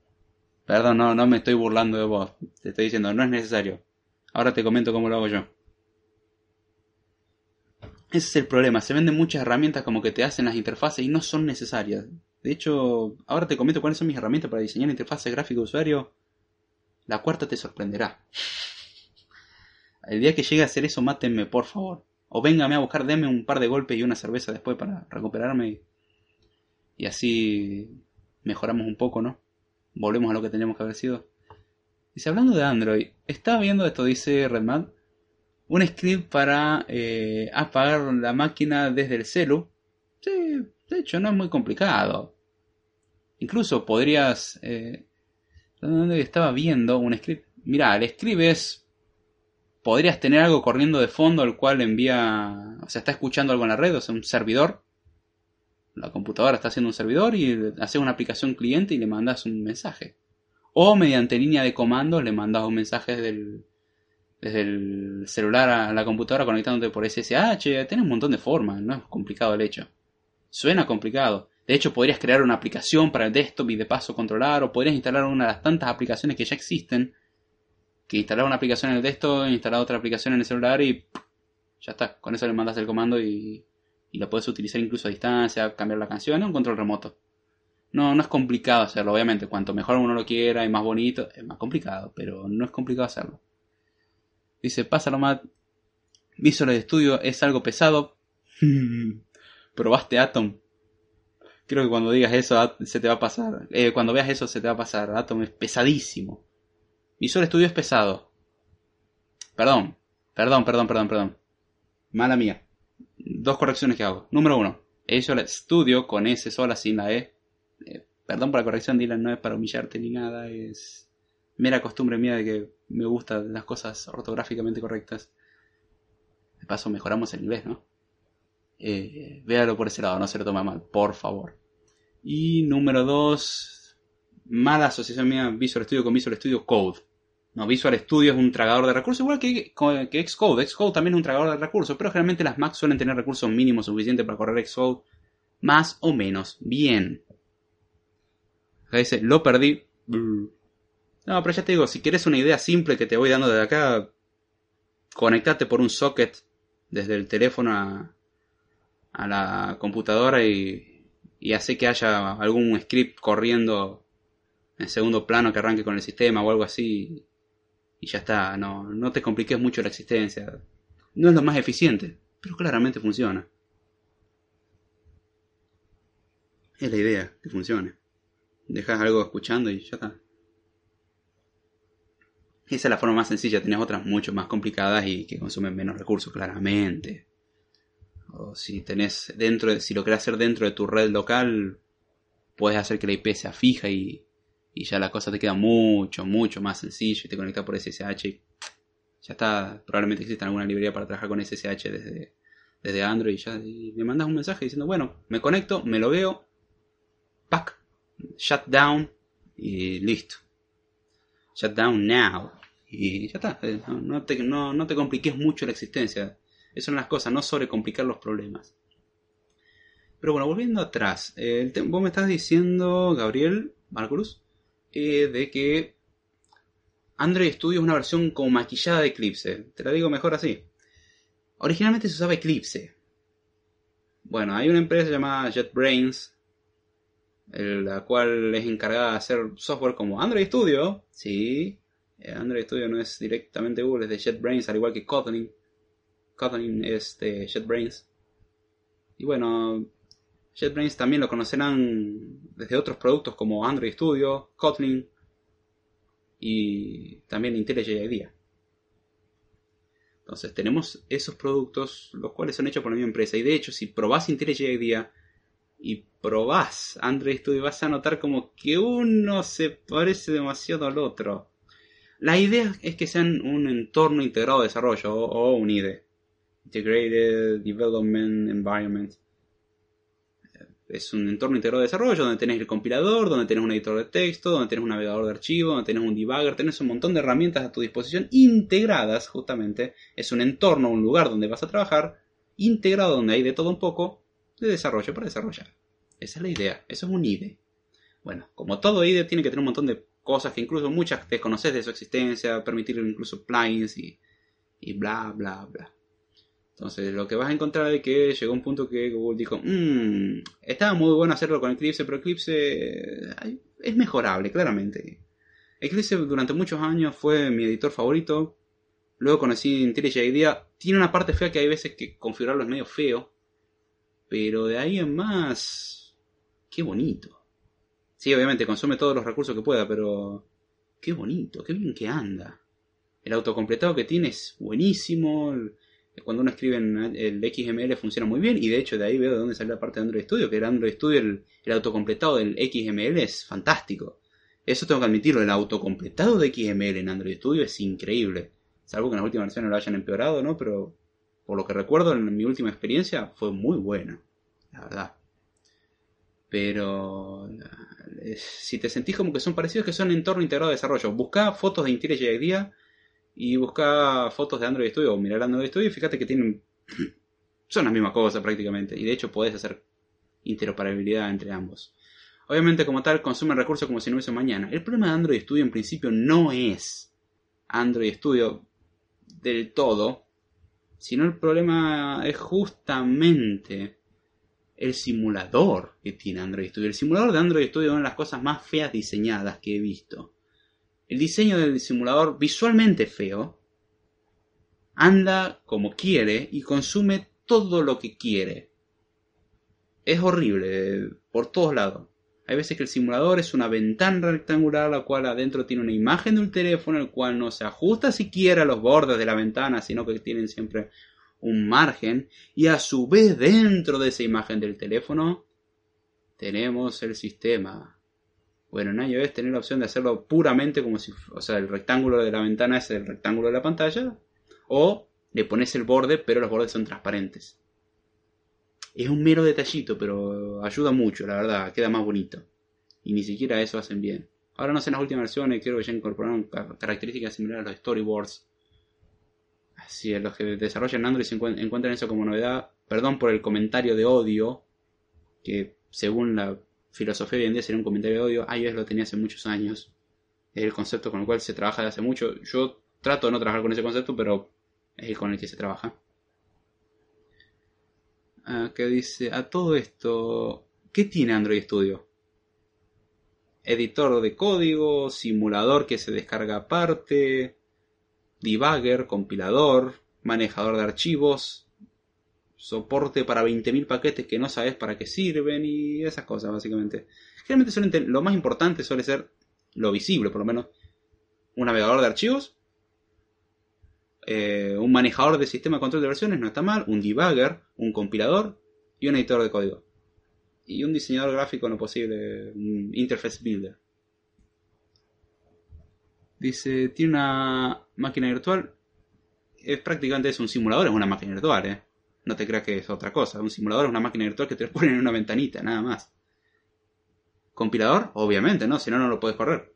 A: Perdón, no, no me estoy burlando de vos. Te estoy diciendo, no es necesario. Ahora te comento cómo lo hago yo. Ese es el problema. Se venden muchas herramientas como que te hacen las interfaces y no son necesarias. De hecho, ahora te comento cuáles son mis herramientas para diseñar interfaces gráficas de usuario. La cuarta te sorprenderá. El día que llegue a hacer eso, mátenme, por favor. O véngame a buscar, denme un par de golpes y una cerveza después para recuperarme. Y, así mejoramos un poco, ¿no? Volvemos a lo que teníamos que haber sido. Dice, hablando de Android, estaba viendo esto, dice Redmad. Un script para eh, apagar la máquina desde el celu. Sí, de hecho, no es muy complicado. Incluso podrías... Eh, estaba viendo un script. Mira, el script es... Podrías tener algo corriendo de fondo al cual envía... O sea, está escuchando algo en la red, o sea, un servidor. La computadora está haciendo un servidor y haces una aplicación cliente y le mandas un mensaje. O mediante línea de comandos le mandas un mensaje desde el, celular a la computadora conectándote por SSH. Tienes un montón de formas, no es complicado el hecho. Suena complicado. De hecho, podrías crear una aplicación para el desktop y de paso controlar, o podrías instalar una de las tantas aplicaciones que ya existen, que instalar una aplicación en el desktop, instalar otra aplicación en el celular y ya está. Con eso le mandas el comando y, lo puedes utilizar incluso a distancia, cambiar la canción, un control remoto. No, no es complicado hacerlo, obviamente. Cuanto mejor uno lo quiera y más bonito, es más complicado, pero no es complicado hacerlo. Dice, pásalo más. Visual Studio es algo pesado. [LAUGHS] ¿Probaste Atom? Creo que cuando digas eso se te va a pasar. Eh, cuando veas eso se te va a pasar. Atom es pesadísimo. Visual Studio es pesado. Perdón, perdón, perdón, perdón, perdón. Mala mía. Dos correcciones que hago. Número uno. Visual Studio con S sola sin la E. Eh, perdón por la corrección, Dylan, no es para humillarte ni nada. Es mera costumbre mía de que me gustan las cosas ortográficamente correctas. De paso, mejoramos el inglés, ¿no? Eh, véalo por ese lado, no se lo toma mal, por favor. Y número 2, mala asociación mía Visual Studio con Visual Studio Code. No, Visual Studio es un tragador de recursos, igual que, que Xcode. Xcode también es un tragador de recursos, pero generalmente las Macs suelen tener recursos mínimos suficientes para correr Xcode más o menos bien. Acá dice, lo perdí. No, pero ya te digo, si quieres una idea simple que te voy dando desde acá, conectate por un socket desde el teléfono a, a la computadora y, y hace que haya algún script corriendo en segundo plano que arranque con el sistema o algo así y ya está, no, no te compliques mucho la existencia. No es lo más eficiente, pero claramente funciona. Es la idea, que funcione. Dejas algo escuchando y ya está. Esa es la forma más sencilla, tenés otras mucho más complicadas y que consumen menos recursos, claramente. O si tenés dentro, de, si lo querés hacer dentro de tu red local, puedes hacer que la IP sea fija y, y ya la cosa te queda mucho, mucho más sencillo y te conectas por SSH. Ya está, probablemente exista alguna librería para trabajar con SSH desde, desde Android y ya y me mandas un mensaje diciendo, bueno, me conecto, me lo veo, pack, shut down y listo. Shut down now. Y ya está, eh, no, te, no, no te compliques mucho la existencia. Esas son las cosas, no sobrecomplicar los problemas. Pero bueno, volviendo atrás, vos me estás diciendo, Gabriel Marcus, eh, de que Android Studio es una versión como maquillada de Eclipse. Te la digo mejor así. Originalmente se usaba Eclipse. Bueno, hay una empresa llamada JetBrains, la cual es encargada de hacer software como Android Studio. Sí, eh, Android Studio no es directamente Google, es de JetBrains, al igual que Kotlin. Kotlin es de JetBrains. Y bueno, JetBrains también lo conocerán desde otros productos como Android Studio, Kotlin y también IntelliJ IDEA. Entonces tenemos esos productos, los cuales son hechos por la misma empresa. Y de hecho, si probás IntelliJ IDEA y probás Android Studio, vas a notar como que uno se parece demasiado al otro. La idea es que sean un entorno integrado de desarrollo o un IDE. Integrated Development Environment. Es un entorno integrado de desarrollo donde tenés el compilador, donde tenés un editor de texto, donde tenés un navegador de archivos, donde tenés un debugger, tenés un montón de herramientas a tu disposición integradas justamente. Es un entorno, un lugar donde vas a trabajar, integrado donde hay de todo un poco de desarrollo para desarrollar. Esa es la idea, eso es un IDE. Bueno, como todo IDE tiene que tener un montón de cosas que incluso muchas desconoces de su existencia, permitir incluso plugins y, y bla bla bla. Entonces lo que vas a encontrar es que llegó un punto que Google dijo, mmm, estaba muy bueno hacerlo con Eclipse, pero Eclipse es mejorable, claramente. Eclipse durante muchos años fue mi editor favorito. Luego conocí IntelliJ IDEA. Tiene una parte fea que hay veces que configurarlo es medio feo. Pero de ahí en más... Qué bonito. Sí, obviamente consume todos los recursos que pueda, pero... Qué bonito, qué bien que anda. El autocompletado que tiene es buenísimo cuando uno escribe en el XML funciona muy bien y de hecho de ahí veo de dónde sale la parte de Android Studio, que el Android Studio, el, autocompletado del XML es fantástico. Eso tengo que admitirlo, el autocompletado de XML en Android Studio es increíble. Salvo que en las últimas versiones lo hayan empeorado, ¿no? Pero por lo que recuerdo en mi última experiencia fue muy buena, la verdad. Pero si te sentís como que son parecidos, que son entorno integrado de desarrollo. Busca fotos de IntelliJ IDEA y busca fotos de Android Studio o mirar Android Studio y fíjate que tienen. [CLEARS THROAT] son la misma cosa prácticamente. Y de hecho podés hacer interoperabilidad entre ambos. Obviamente, como tal, consumen recursos como si no hubiese mañana. El problema de Android Studio en principio no es Android Studio del todo, sino el problema es justamente el simulador que tiene Android Studio. El simulador de Android Studio es una de las cosas más feas diseñadas que he visto. El diseño del simulador visualmente feo anda como quiere y consume todo lo que quiere. Es horrible por todos lados. Hay veces que el simulador es una ventana rectangular la cual adentro tiene una imagen de un teléfono el cual no se ajusta siquiera a los bordes de la ventana, sino que tienen siempre un margen y a su vez dentro de esa imagen del teléfono tenemos el sistema. Bueno, en iOS tener la opción de hacerlo puramente como si, o sea, el rectángulo de la ventana es el rectángulo de la pantalla o le pones el borde pero los bordes son transparentes. Es un mero detallito, pero ayuda mucho, la verdad, queda más bonito. Y ni siquiera eso hacen bien. Ahora no sé en las últimas versiones, creo que ya incorporaron características similares a los storyboards. Así los que desarrollan Android se encuentran eso como novedad. Perdón por el comentario de odio, que según la filosofía de hoy en día sería un comentario de odio. iOS lo tenía hace muchos años. Es el concepto con el cual se trabaja desde hace mucho. Yo trato de no trabajar con ese concepto, pero es el con el que se trabaja. Ah, que dice, a todo esto, ¿qué tiene Android Studio? Editor de código, simulador que se descarga aparte, debugger, compilador, manejador de archivos, soporte para 20.000 paquetes que no sabes para qué sirven y esas cosas básicamente. Generalmente lo más importante suele ser lo visible, por lo menos. Un navegador de archivos, eh, un manejador de sistema de control de versiones no está mal, un debugger, un compilador y un editor de código. Y un diseñador gráfico no posible, un interface builder. Dice, tiene una máquina virtual. Es prácticamente es un simulador, es una máquina virtual, ¿eh? No te creas que es otra cosa. Un simulador es una máquina virtual que te ponen en una ventanita, nada más. Compilador, obviamente, ¿no? Si no, no lo puedes correr.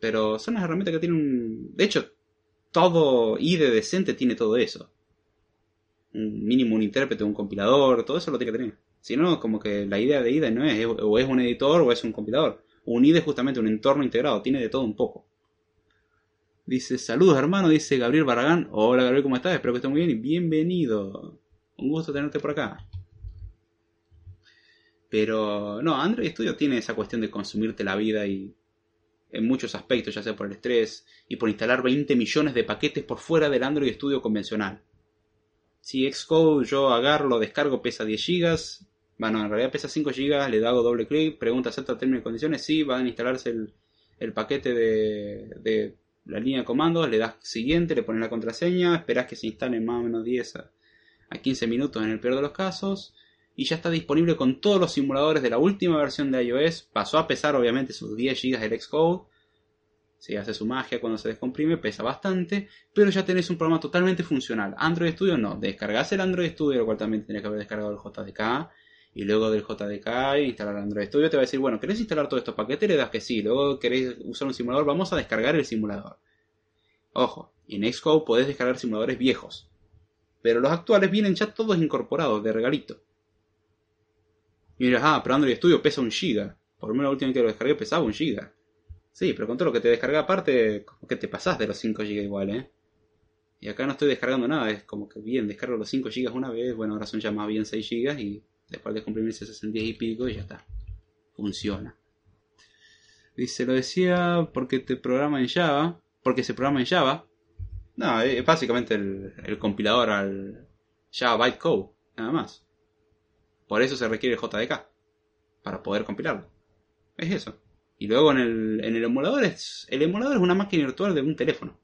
A: Pero son las herramientas que tienen un... De hecho, todo IDE decente tiene todo eso. Un mínimo un intérprete, un compilador, todo eso lo tiene que tener. Si no, como que la idea de IDE no es, o es un editor o es un compilador. Un IDE es justamente un entorno integrado, tiene de todo un poco. Dice, saludos hermano, dice Gabriel Barragán. Hola Gabriel, ¿cómo estás? Espero que estés muy bien y bienvenido. Un gusto tenerte por acá. Pero no, Android Studio tiene esa cuestión de consumirte la vida y en muchos aspectos, ya sea por el estrés y por instalar 20 millones de paquetes por fuera del Android Studio convencional. Si Xcode yo agarro, lo descargo, pesa 10 GB, bueno, en realidad pesa 5 GB, le hago doble clic, pregunta acepta términos y condiciones, sí, van a instalarse el, paquete de, de, la línea de comandos, le das siguiente, le pones la contraseña, esperas que se instale más o menos 10 a, a 15 minutos en el peor de los casos, y ya está disponible con todos los simuladores de la última versión de iOS. Pasó a pesar obviamente sus 10 GB del Xcode. Si hace su magia cuando se descomprime, pesa bastante, pero ya tenés un programa totalmente funcional. Android Studio no, descargás el Android Studio, lo cual también tenés que haber descargado el JDK, y luego del JDK instalar Android Studio, te va a decir, bueno, ¿querés instalar todos estos paquetes? Le das que sí, luego querés usar un simulador, vamos a descargar el simulador. Ojo, en Xcode podés descargar simuladores viejos, pero los actuales vienen ya todos incorporados de regalito. Y dirás, ah, pero Android Studio pesa un giga. Por lo menos la última vez que lo descargué pesaba un giga. Sí, pero con todo lo que te descarga aparte, como que te pasás de los 5 gigas igual, ¿eh? Y acá no estoy descargando nada, es como que bien, descargo los 5 gigas una vez, bueno, ahora son ya más bien 6 gigas y después de comprimirse se 10 y pico y ya está. Funciona. Dice, lo decía porque te programa en Java, porque se programa en Java. No, es básicamente el, el compilador al Java Bytecode, nada más. Por eso se requiere el JDK, para poder compilarlo. Es eso. Y luego en el, en el emulador es. El emulador es una máquina virtual de un teléfono.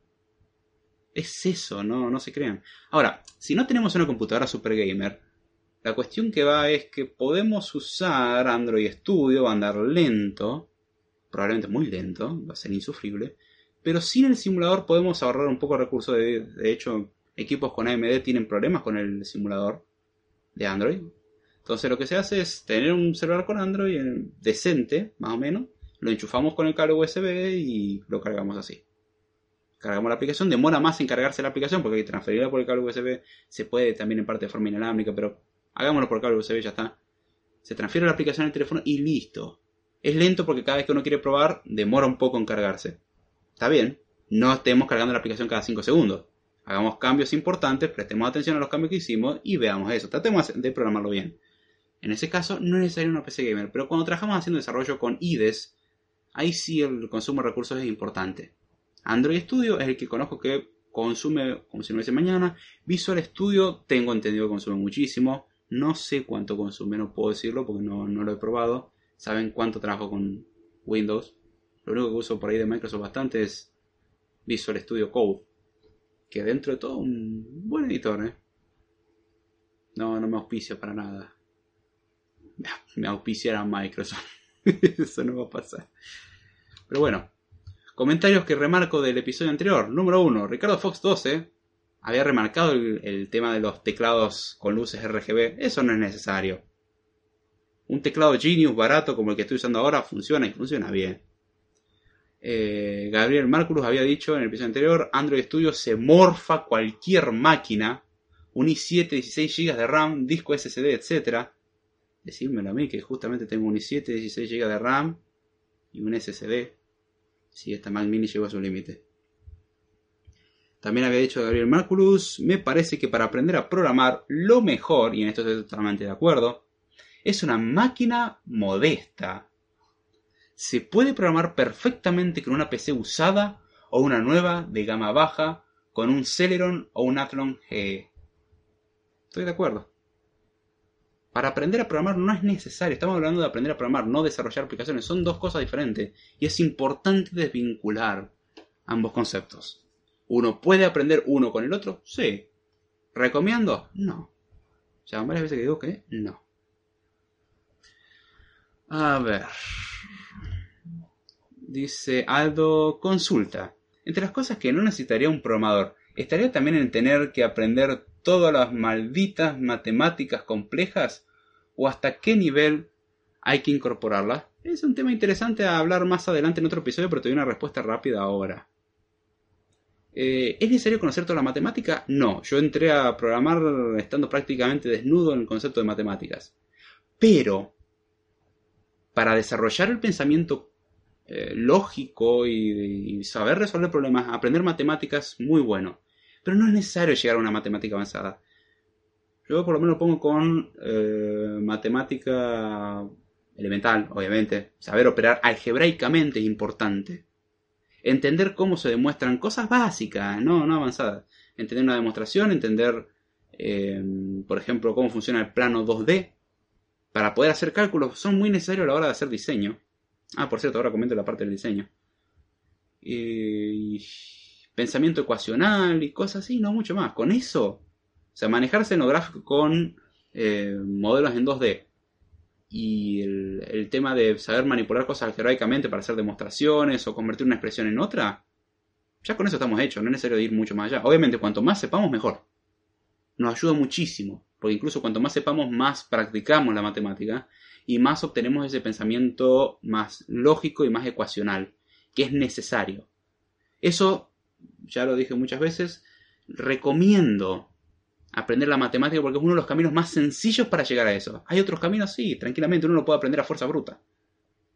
A: Es eso, no, no se crean. Ahora, si no tenemos una computadora super gamer, la cuestión que va es que podemos usar Android Studio, va a andar lento, probablemente muy lento, va a ser insufrible, pero sin el simulador podemos ahorrar un poco de recursos. De, de hecho, equipos con AMD tienen problemas con el simulador de Android, Entonces lo que se hace es tener un celular con Android decente, más o menos, lo enchufamos con el cable USB y lo cargamos así. Cargamos la aplicación, demora más en cargarse la aplicación porque hay que transferirla por el cable USB, se puede también en parte de forma inalámbrica, pero hagámoslo por cable USB, ya está. Se transfiere la aplicación al teléfono y listo. Es lento porque cada vez que uno quiere probar, demora un poco en cargarse. Está bien, no estemos cargando la aplicación cada 5 segundos. Hagamos cambios importantes, prestemos atención a los cambios que hicimos y veamos eso. Tratemos de programarlo bien. En ese caso no es necesario una PC gamer, pero cuando trabajamos haciendo desarrollo con IDES, ahí sí el consumo de recursos es importante. Android Studio es el que conozco que consume, como si no mañana. Visual Studio tengo entendido que consume muchísimo. No sé cuánto consume, no puedo decirlo porque no, no lo he probado. Saben cuánto trabajo con Windows. Lo único que uso por ahí de Microsoft bastante es Visual Studio Code. Que dentro de todo un buen editor, ¿eh? No, no me auspicia para nada me auspiciara Microsoft. [LAUGHS] Eso no va a pasar. Pero bueno, comentarios que remarco del episodio anterior. Número 1, Ricardo Fox 12 había remarcado el, tema de los teclados con luces RGB. Eso no es necesario. Un teclado Genius barato como el que estoy usando ahora funciona y funciona bien. Eh, Gabriel Marculus había dicho en el episodio anterior, Android Studio se morfa cualquier máquina, un i7, 16 GB de RAM, disco SSD, etc decídmelo a mí, que justamente tengo un i7, 16 GB de RAM y un SSD. Si esta Mac Mini llegó a su límite. También había dicho Gabriel Marculus, me parece que para aprender a programar lo mejor, y en esto estoy totalmente de acuerdo, es una máquina modesta. Se puede programar perfectamente con una PC usada o una nueva de gama baja con un Celeron o un Athlon GE. Estoy de acuerdo. Para aprender a programar no es necesario, estamos hablando de aprender a programar, no desarrollar aplicaciones, son dos cosas diferentes y es importante desvincular ambos conceptos. ¿Uno puede aprender uno con el otro? Sí. ¿Recomiendo? No. Ya varias veces que digo que no. A ver. Dice Aldo, consulta. Entre las cosas que no necesitaría un programador, ¿estaría también en tener que aprender todas las malditas matemáticas complejas o hasta qué nivel hay que incorporarlas? Es un tema interesante a hablar más adelante en otro episodio, pero te doy una respuesta rápida ahora. Eh, ¿Es necesario conocer toda la matemática? No, yo entré a programar estando prácticamente desnudo en el concepto de matemáticas. Pero, para desarrollar el pensamiento eh, lógico y, y, saber resolver problemas, aprender matemáticas, muy bueno. Pero no es necesario llegar a una matemática avanzada. Yo por lo menos lo pongo con eh, matemática elemental, obviamente. Saber operar algebraicamente es importante. Entender cómo se demuestran cosas básicas, no, no avanzadas. Entender una demostración, entender, eh, por ejemplo, cómo funciona el plano 2D. Para poder hacer cálculos son muy necesarios a la hora de hacer diseño. Ah, por cierto, ahora comento la parte del diseño. Y pensamiento ecuacional y cosas así, no mucho más. Con eso, o sea, manejarse en con eh, modelos en 2D y el, tema de saber manipular cosas algebraicamente para hacer demostraciones o convertir una expresión en otra, ya con eso estamos hechos, no es necesario ir mucho más allá. Obviamente, cuanto más sepamos, mejor. Nos ayuda muchísimo, porque incluso cuanto más sepamos, más practicamos la matemática y más obtenemos ese pensamiento más lógico y más ecuacional, que es necesario. Eso ya lo dije muchas veces, recomiendo aprender la matemática porque es uno de los caminos más sencillos para llegar a eso. Hay otros caminos, sí, tranquilamente uno lo puede aprender a fuerza bruta.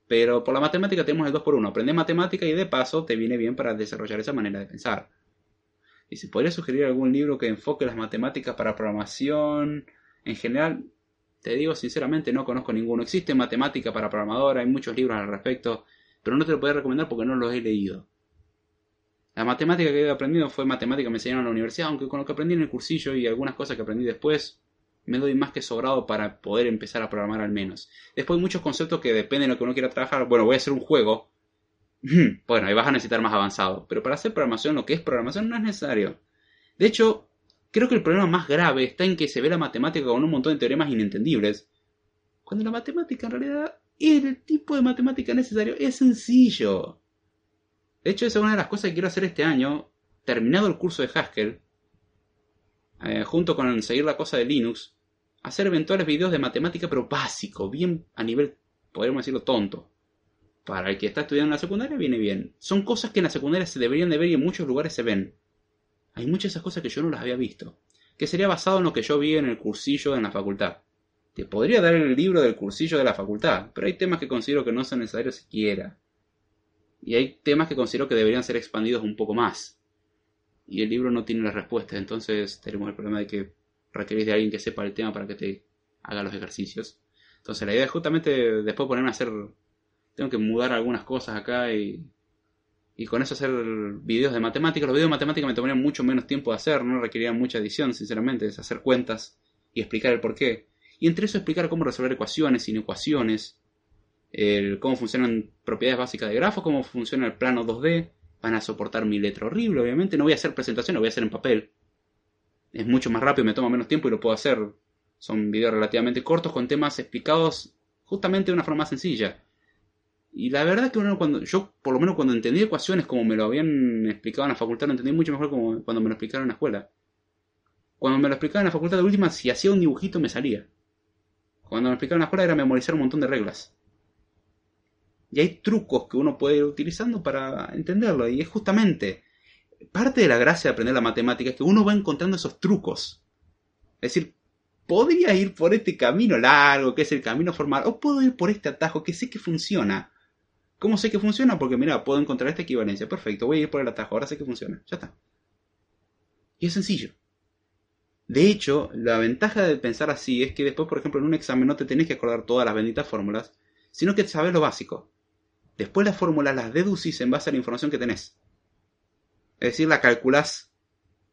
A: Pero por la matemática tenemos el 2 por 1 Aprende matemática y de paso te viene bien para desarrollar esa manera de pensar. Y si podría sugerir algún libro que enfoque las matemáticas para programación en general, te digo sinceramente no conozco ninguno. Existe matemática para programador, hay muchos libros al respecto, pero no te lo puedo recomendar porque no los he leído. La matemática que he aprendido fue matemática que me enseñaron en la universidad, aunque con lo que aprendí en el cursillo y algunas cosas que aprendí después, me doy más que sobrado para poder empezar a programar al menos. Después hay muchos conceptos que dependen de lo que uno quiera trabajar. Bueno, voy a hacer un juego. [CLEARS THROAT] bueno, ahí vas a necesitar más avanzado. Pero para hacer programación, lo que es programación no es necesario. De hecho, creo que el problema más grave está en que se ve la matemática con un montón de teoremas inentendibles. Cuando la matemática en realidad, el tipo de matemática necesario es sencillo. De hecho, esa es una de las cosas que quiero hacer este año, terminado el curso de Haskell, eh, junto con seguir la cosa de Linux, hacer eventuales videos de matemática, pero básico, bien a nivel, podríamos decirlo, tonto. Para el que está estudiando en la secundaria viene bien. Son cosas que en la secundaria se deberían de ver y en muchos lugares se ven. Hay muchas de esas cosas que yo no las había visto. Que sería basado en lo que yo vi en el cursillo en la facultad. Te podría dar el libro del cursillo de la facultad, pero hay temas que considero que no son necesarios siquiera. Y hay temas que considero que deberían ser expandidos un poco más. Y el libro no tiene las respuestas, entonces tenemos el problema de que requerís de alguien que sepa el tema para que te haga los ejercicios. Entonces la idea es justamente después ponerme a hacer... Tengo que mudar algunas cosas acá y... Y con eso hacer videos de matemáticas. Los videos de matemáticas me tomarían mucho menos tiempo de hacer, no requerirían mucha edición, sinceramente. Es hacer cuentas y explicar el porqué. Y entre eso explicar cómo resolver ecuaciones, inecuaciones, el, cómo funcionan propiedades básicas de grafos, cómo funciona el plano 2D. Van a soportar mi letra horrible, obviamente. No voy a hacer presentación, lo voy a hacer en papel. Es mucho más rápido, me toma menos tiempo y lo puedo hacer. Son videos relativamente cortos con temas explicados justamente de una forma sencilla. Y la verdad que uno cuando yo por lo menos cuando entendí ecuaciones como me lo habían explicado en la facultad, lo entendí mucho mejor como cuando me lo explicaron en la escuela. Cuando me lo explicaban en la facultad de última, si hacía un dibujito me salía. Cuando me explicaron en la escuela era memorizar un montón de reglas. Y hay trucos que uno puede ir utilizando para entenderlo. Y es justamente parte de la gracia de aprender la matemática es que uno va encontrando esos trucos. Es decir, podría ir por este camino largo, que es el camino formal, o puedo ir por este atajo que sé que funciona. ¿Cómo sé que funciona? Porque mira, puedo encontrar esta equivalencia. Perfecto, voy a ir por el atajo, ahora sé que funciona. Ya está. Y es sencillo. De hecho, la ventaja de pensar así es que después, por ejemplo, en un examen no te tenés que acordar todas las benditas fórmulas, sino que sabes lo básico. Después las fórmulas las deducís en base a la información que tenés. Es decir, la calculás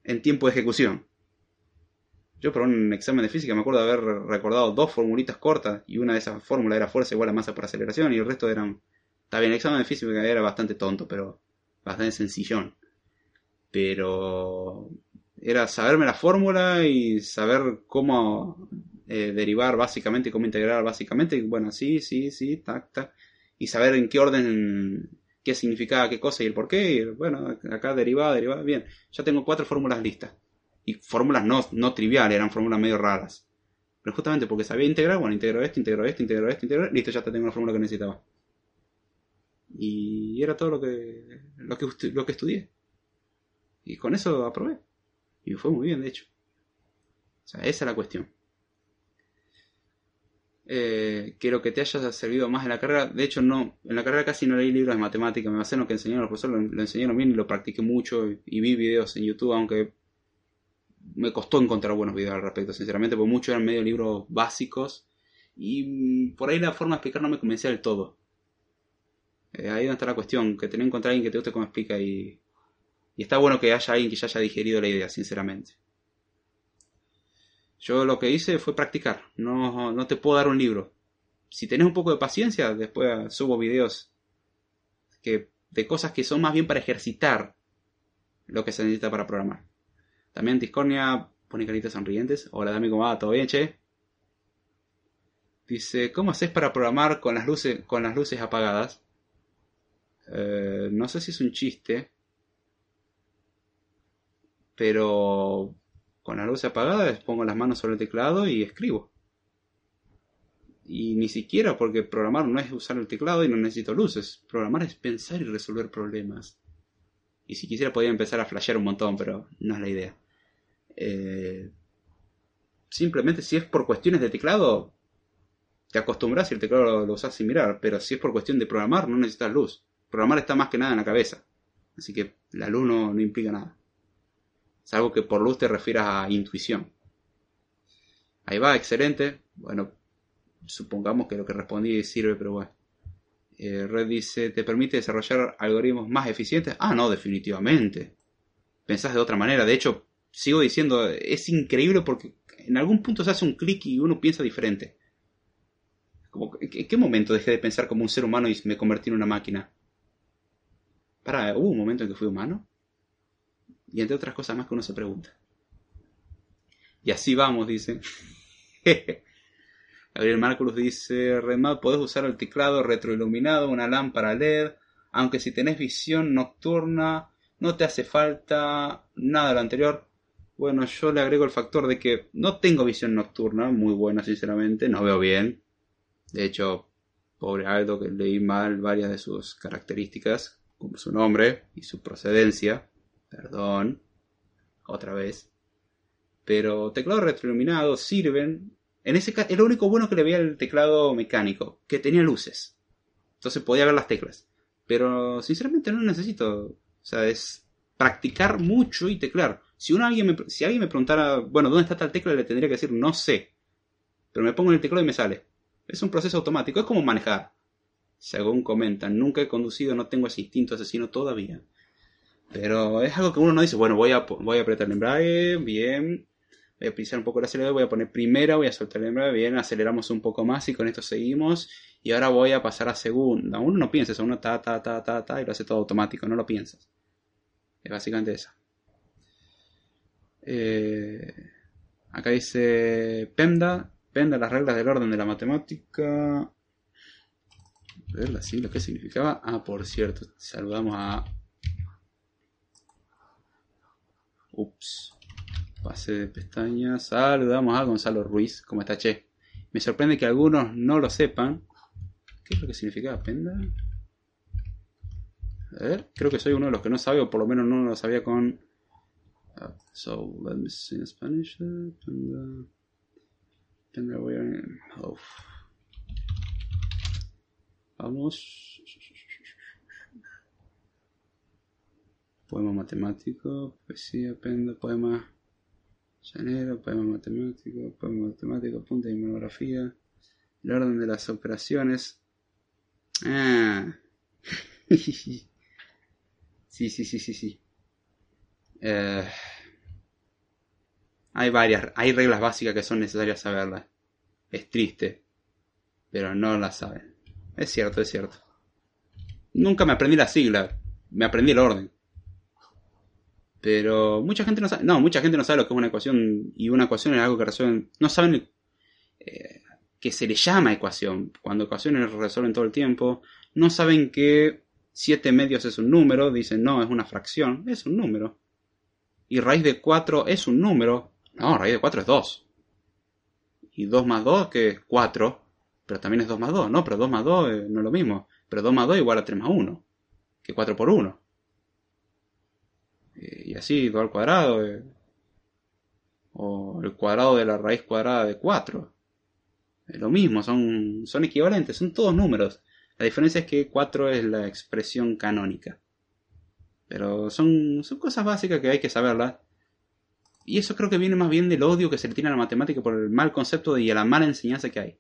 A: en tiempo de ejecución. Yo por un examen de física me acuerdo de haber recordado dos formulitas cortas y una de esas fórmulas era fuerza igual a masa por aceleración y el resto eran... Está bien, el examen de física era bastante tonto, pero bastante sencillón. Pero era saberme la fórmula y saber cómo eh, derivar básicamente, cómo integrar básicamente. Y bueno, sí, sí, sí, tac, tac y saber en qué orden, qué significaba qué cosa y el por qué. Y bueno, acá derivada, derivada, bien. Ya tengo cuatro fórmulas listas. Y fórmulas no, no triviales, eran fórmulas medio raras. Pero justamente porque sabía integrar, bueno, integro esto, integro esto, integro esto, integro listo, ya te tengo la fórmula que necesitaba. Y era todo lo que, lo que, lo que estudié. Y con eso aprobé. Y fue muy bien, de hecho. O sea, esa es la cuestión eh, quiero que te haya servido más en la carrera. De hecho, no, en la carrera casi no leí libros de matemática, me basé en lo que enseñaron los profesores, lo, enseñaron bien y lo practiqué mucho y, vi videos en YouTube, aunque me costó encontrar buenos videos al respecto, sinceramente, porque muchos eran medio libros básicos y mm, por ahí la forma de explicar no me convencía del todo. Eh, ahí donde está la cuestión, que tener que encontrar alguien que te guste cómo explica y está bueno que haya alguien que ya haya digerido la idea, sinceramente. Yo lo que hice fue practicar, no, no te puedo dar un libro. Si tenés un poco de paciencia, después subo videos que, de cosas que son más bien para ejercitar lo que se necesita para programar. También Discordia pone caritas sonrientes. Hola, dame cómo va, ¿todo bien, che? Dice, ¿cómo haces para programar con las luces, con las luces apagadas? Eh, no sé si es un chiste. Pero con la luz apagada pongo las manos sobre el teclado y escribo. Y ni siquiera porque programar no es usar el teclado y no necesito luces. Programar es pensar y resolver problemas. Y si quisiera podría empezar a flashear un montón, pero no es la idea. Eh, simplemente si es por cuestiones de teclado, te acostumbras y el teclado lo, usas sin mirar. Pero si es por cuestión de programar, no necesitas luz. Programar está más que nada en la cabeza. Así que la luz no implica nada. Salvo que por luz te refieras a intuición. Ahí va, excelente. Bueno, supongamos que lo que respondí sirve, pero bueno. Eh, Red dice, ¿te permite desarrollar algoritmos más eficientes? Ah, no, definitivamente. Pensás de otra manera. De hecho, sigo diciendo, es increíble porque en algún punto se hace un clic y uno piensa diferente. ¿En qué momento dejé de pensar como un ser humano y me convertí en una máquina? Para, ¿hubo un momento en que fui humano? Y entre otras cosas más que uno se pregunta. Y así vamos, dice. [LAUGHS] Gabriel Marcus dice, Redmap, podés usar el teclado retroiluminado, una lámpara LED, aunque si tenés visión nocturna, no te hace falta nada de lo anterior. bueno, yo le agrego el factor de que no tengo visión nocturna, muy buena sinceramente, no veo bien. De hecho, pobre Aldo que leí mal varias de sus características, como su nombre y su procedencia. Perdón, otra vez. Pero teclados retroiluminados sirven. En ese caso, es lo único bueno que le veía al teclado mecánico, que tenía luces. Entonces podía ver las teclas. Pero sinceramente no necesito. O sea, es practicar mucho y teclar. Si, uno, alguien me, si alguien me preguntara, bueno, ¿dónde está tal tecla? Le tendría que decir, no sé. Pero me pongo en el teclado y me sale. Es un proceso automático, es como manejar. Según comentan, nunca he conducido, no tengo ese instinto asesino todavía. Pero es algo que uno no dice, bueno, voy a, voy a apretar el embrague, bien, voy a pisar un poco el acelerador, voy a poner primera, voy a soltar el embrague, bien, aceleramos un poco más y con esto seguimos. Y ahora voy a pasar a segunda. Uno no piensa eso, uno ta, ta, ta, ta, ta, y lo hace todo automático, no lo piensas. Es básicamente eso. Eh, acá dice Penda. Penda las reglas del orden de la matemática. Ver las siglas, ¿qué significaba? Ah, por cierto, saludamos a. Ups. Pase de pestañas. Saludamos a Gonzalo Ruiz. ¿Cómo está, che? Me sorprende que algunos no lo sepan. ¿Qué es lo que significaba Penda? A ver, creo que soy uno de los que no sabe, o por lo menos no lo sabía con. Uh, so, let me see in Spanish. Panda. Panda, oh. Vamos. Poema matemático, poesía, penda, poema llanero, poema matemático, poema matemático, punta de monografía, el orden de las operaciones. Ah. [LAUGHS] Sí, sí, sí, sí, sí. Eh, hay varias, hay reglas básicas que son necesarias saberlas. Es triste, pero no las saben. Es cierto, es cierto. Nunca me aprendí la sigla, me aprendí el orden. Pero mucha gente no sabe, no, mucha gente no sabe lo que es una ecuación y una ecuación es algo que resuelven, no saben eh, que se le llama ecuación, cuando ecuaciones resuelven todo el tiempo, no saben que 7 medios es un número, dicen no, es una fracción, es un número. Y raíz de 4 es un número, no, raíz de 4 es 2. Y 2 más 2 que es 4, pero también es 2 más 2, no, pero 2 más 2 eh, no es lo mismo. Pero 2 más 2 igual a 3 más 1, que 4 por 1. Eh, y así, 2 al cuadrado, eh, o el cuadrado de la raíz cuadrada de 4. Es lo mismo, son, son equivalentes, son todos números. La diferencia es que 4 es la expresión canónica. Pero son, son cosas básicas que hay que saberlas. Y eso creo que viene más bien del odio que se le tiene a la matemática por el mal concepto y a la mala enseñanza que hay.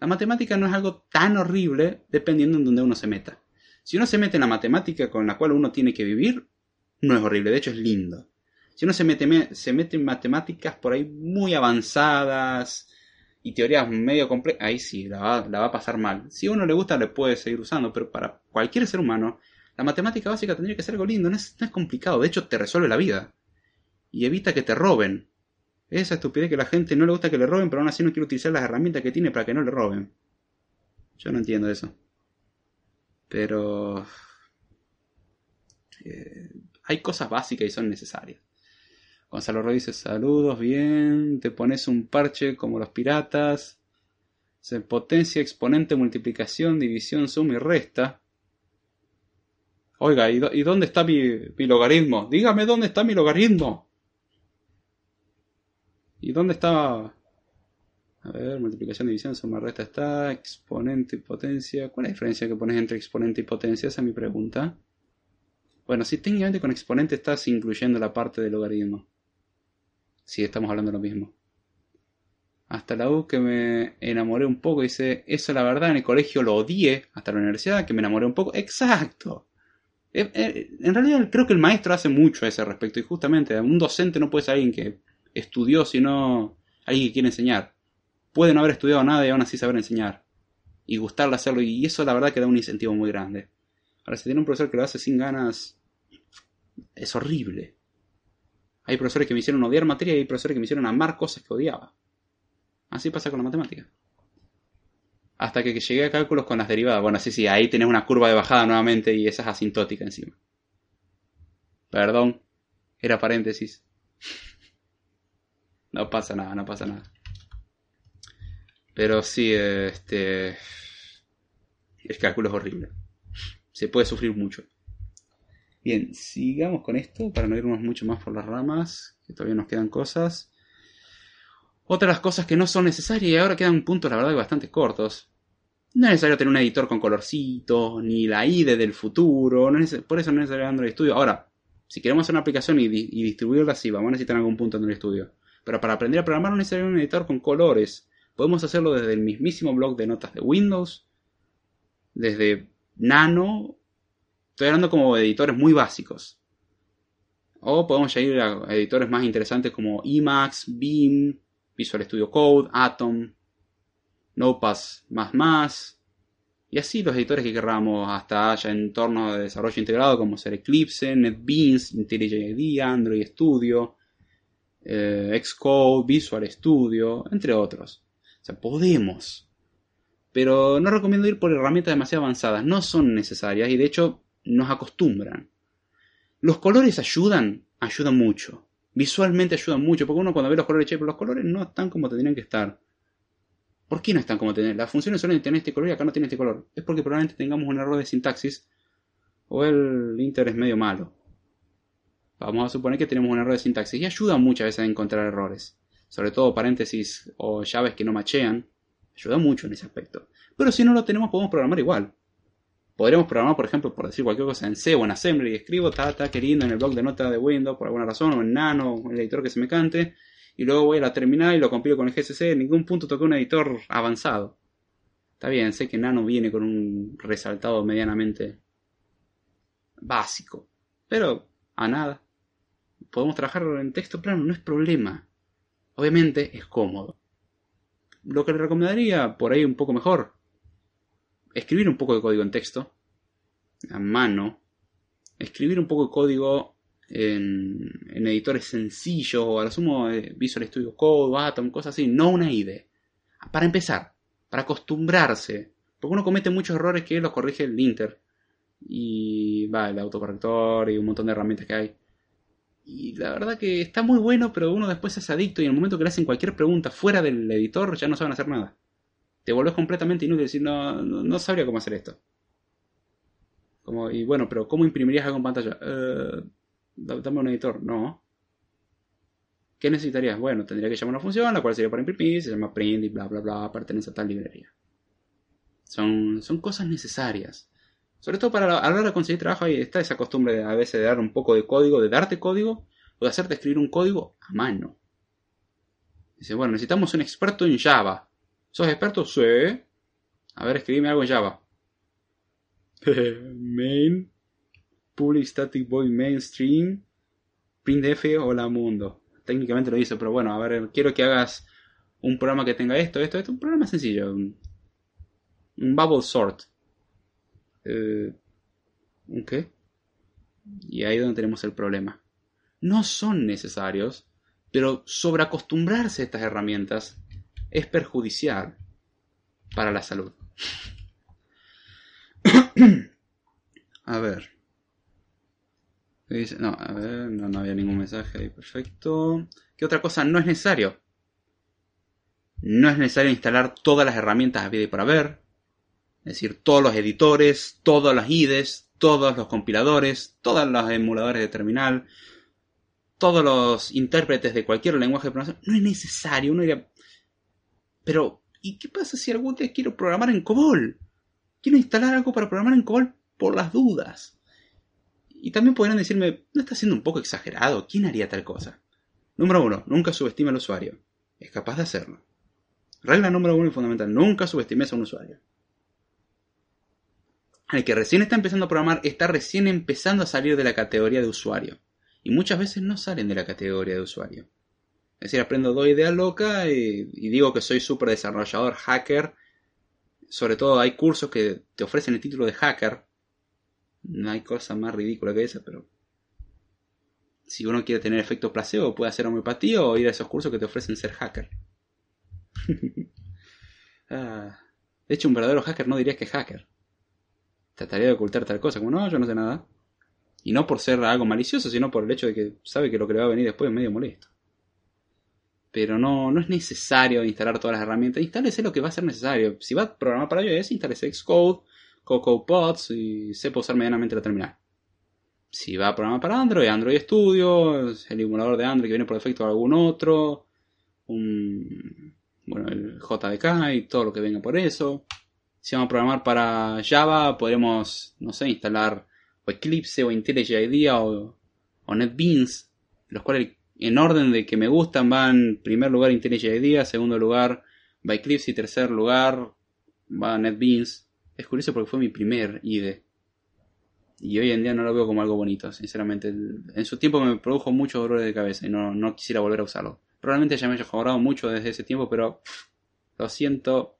A: La matemática no es algo tan horrible dependiendo en donde uno se meta. Si uno se mete en la matemática con la cual uno tiene que vivir, no es horrible, de hecho es lindo. Si uno se mete, se mete en matemáticas por ahí muy avanzadas, y teorías medio complejas, ahí sí, la va, a pasar mal. Si a uno le gusta, le puede seguir usando, pero para cualquier ser humano, la matemática básica tendría que ser algo lindo, no es, complicado, de hecho te resuelve la vida. Y evita que te roben. Esa estupidez que la gente no le gusta que le roben, pero aún así no quiere utilizar las herramientas que tiene para que no le roben. Yo no entiendo eso. Pero... Eh, hay cosas básicas y son necesarias. Gonzalo Roy saludos, bien, te pones un parche como los piratas. Se potencia, exponente, multiplicación, división, suma y resta. Oiga, ¿y, dónde está mi, logaritmo? Dígame dónde está mi logaritmo. ¿Y dónde está? A ver, multiplicación, división, suma, resta está, exponente y potencia. ¿Cuál es la diferencia que pones entre exponente y potencia? Esa es mi pregunta. Bueno, si técnicamente con exponente estás incluyendo la parte del logaritmo. Si estamos hablando de lo mismo. Hasta la U que me enamoré un poco, dice, eso la verdad en el colegio lo odié, hasta la universidad que me enamoré un poco. Exacto. Eh, eh, en realidad creo que el maestro hace mucho a ese respecto y justamente un docente no puede ser alguien que estudió, sino alguien que quiere enseñar. Puede no haber estudiado nada y aún así saber enseñar. Y gustarle hacerlo y eso la verdad que da un incentivo muy grande. Ahora, si tiene un profesor que lo hace sin ganas, es horrible. Hay profesores que me hicieron odiar materia y hay profesores que me hicieron amar cosas que odiaba. Así pasa con la matemática. Hasta que llegué a cálculos con las derivadas. Bueno, sí, sí, ahí tenés una curva de bajada nuevamente y esa es asintótica encima. Perdón, era paréntesis. no pasa nada, no pasa nada. Pero sí, este. El cálculo es horrible. Se puede sufrir mucho. Bien, sigamos con esto para no irnos mucho más por las ramas, que todavía nos quedan cosas. Otra de las cosas que no son necesarias, y ahora quedan puntos, la verdad, bastante cortos. No es necesario tener un editor con colorcitos, ni la IDE del futuro, por eso no es necesario Android Studio. Ahora, si queremos hacer una aplicación y, distribuirla así, vamos a necesitar algún punto en el estudio. Pero para aprender a programar no es necesario un editor con colores. Podemos hacerlo desde el mismísimo blog de notas de Windows, desde Nano, estoy hablando como editores muy básicos. O podemos ir a editores más interesantes como Emacs, Beam, Visual Studio Code, Atom, Notepass++, y así los editores que querramos hasta haya entornos de desarrollo integrado como ser Eclipse, NetBeans, IntelliJ Android Studio, eh, Xcode, Visual Studio, entre otros. O sea, podemos. Pero no recomiendo ir por herramientas demasiado avanzadas, no son necesarias y de hecho nos acostumbran. Los colores ayudan, ayudan mucho. Visualmente ayudan mucho, porque uno cuando ve los colores, che, pero los colores no están como tendrían que estar. ¿Por qué no están como tener? Las funciones suelen tener este color y acá no tiene este color. Es porque probablemente tengamos un error de sintaxis o el inter es medio malo. Vamos a suponer que tenemos un error de sintaxis y ayuda muchas veces a encontrar errores. Sobre todo paréntesis o llaves que no machean. Ayuda mucho en ese aspecto. Pero si no lo tenemos podemos programar igual. Podríamos programar, por ejemplo, por decir cualquier cosa en C o en Assembly y escribo, ta, ta, queriendo en el blog de nota de Windows por alguna razón, o en Nano, o en el editor que se me cante, y luego voy a la terminal y lo compilo con el GCC, en ningún punto toqué un editor avanzado. Está bien, sé que Nano viene con un resaltado medianamente básico, pero a nada. Podemos trabajar en texto plano, no es problema. Obviamente es cómodo. Lo que le recomendaría, por ahí un poco mejor, escribir un poco de código en texto, a mano, escribir un poco de código en, editores sencillos o al sumo eh, Visual Studio Code, Atom, cosas así, no una IDE. Para empezar, para acostumbrarse, porque uno comete muchos errores que los corrige el Inter y va el autocorrector y un montón de herramientas que hay. Y la verdad que está muy bueno, pero uno después es adicto y en el momento que le hacen cualquier pregunta fuera del editor ya no saben hacer nada. Te vuelves completamente inútil decir, no, no, sabría cómo hacer esto. Como, y bueno, pero ¿cómo imprimirías algo en pantalla? Eh, dame un editor. No. ¿Qué necesitarías? Bueno, tendría que llamar una función, la cual sería para imprimir, se llama print y bla, bla, bla, pertenece a tal librería. Son, son cosas necesarias. Sobre todo para a la hora de conseguir trabajo, ahí está esa costumbre de, a veces de dar un poco de código, de darte código, o de hacerte escribir un código a mano. Dice, bueno, necesitamos un experto en Java. ¿Sos experto? Sí. A ver, escribime algo en Java. [LAUGHS] Main Public Static Void Mainstream, printf, hola mundo. Técnicamente lo hizo, pero bueno, a ver, quiero que hagas un programa que tenga esto, esto, esto. Un programa sencillo. Un, bubble sort. Eh, ¿Un qué? Y ahí es donde tenemos el problema. No son necesarios, pero sobreacostumbrarse a estas herramientas es perjudicial para la salud. [COUGHS] a ver. No, ver, no, había ningún mensaje ahí, perfecto. ¿Qué otra cosa no es necesario? No es necesario instalar todas las herramientas a vida y por haber. Es decir, todos los editores, todas las IDEs, todos los compiladores, todos los emuladores de terminal, todos los intérpretes de cualquier lenguaje de programación. No es necesario. Uno diría, pero, ¿y qué pasa si algún día quiero programar en COBOL? Quiero instalar algo para programar en COBOL por las dudas. Y también podrían decirme, ¿no está siendo un poco exagerado? ¿Quién haría tal cosa? Número uno, nunca subestime al usuario. Es capaz de hacerlo. Regla número uno y fundamental, nunca subestimes a un usuario. El que recién está empezando a programar está recién empezando a salir de la categoría de usuario. Y muchas veces no salen de la categoría de usuario. Es decir, aprendo dos ideas locas y, digo que soy súper desarrollador, hacker. Sobre todo hay cursos que te ofrecen el título de hacker no hay cosa más ridícula que esa, pero si uno quiere tener efecto placebo, puede hacer homeopatía o ir a esos cursos que te ofrecen ser hacker. [LAUGHS] Ah, de hecho, un verdadero hacker no diría que es hacker. Trataría de ocultar tal cosa, como no, yo no sé nada. Y no por ser algo malicioso, sino por el hecho de que sabe que lo que le va a venir después es medio molesto. pero no, no es necesario instalar todas las herramientas. Instálese lo que va a ser necesario. Si va a programar para iOS, instálese Xcode, CocoaPods y sepa usar medianamente la terminal. Si va a programar para Android, Android Studio, el emulador de Android que viene por defecto de algún otro, un, bueno, el JDK y todo lo que venga por eso. Si vamos a programar para Java, podremos, no sé, instalar o Eclipse o IntelliJ IDEA o, NetBeans, los cuales en orden de que me gustan van primer lugar IntelliJ IDEA, segundo lugar va Eclipse y tercer lugar va NetBeans. Es curioso porque fue mi primer IDE. Y hoy en día no lo veo como algo bonito, sinceramente. En su tiempo me produjo muchos dolores de cabeza y no, no quisiera volver a usarlo. Probablemente ya me haya mejorado mucho desde ese tiempo, pero lo siento.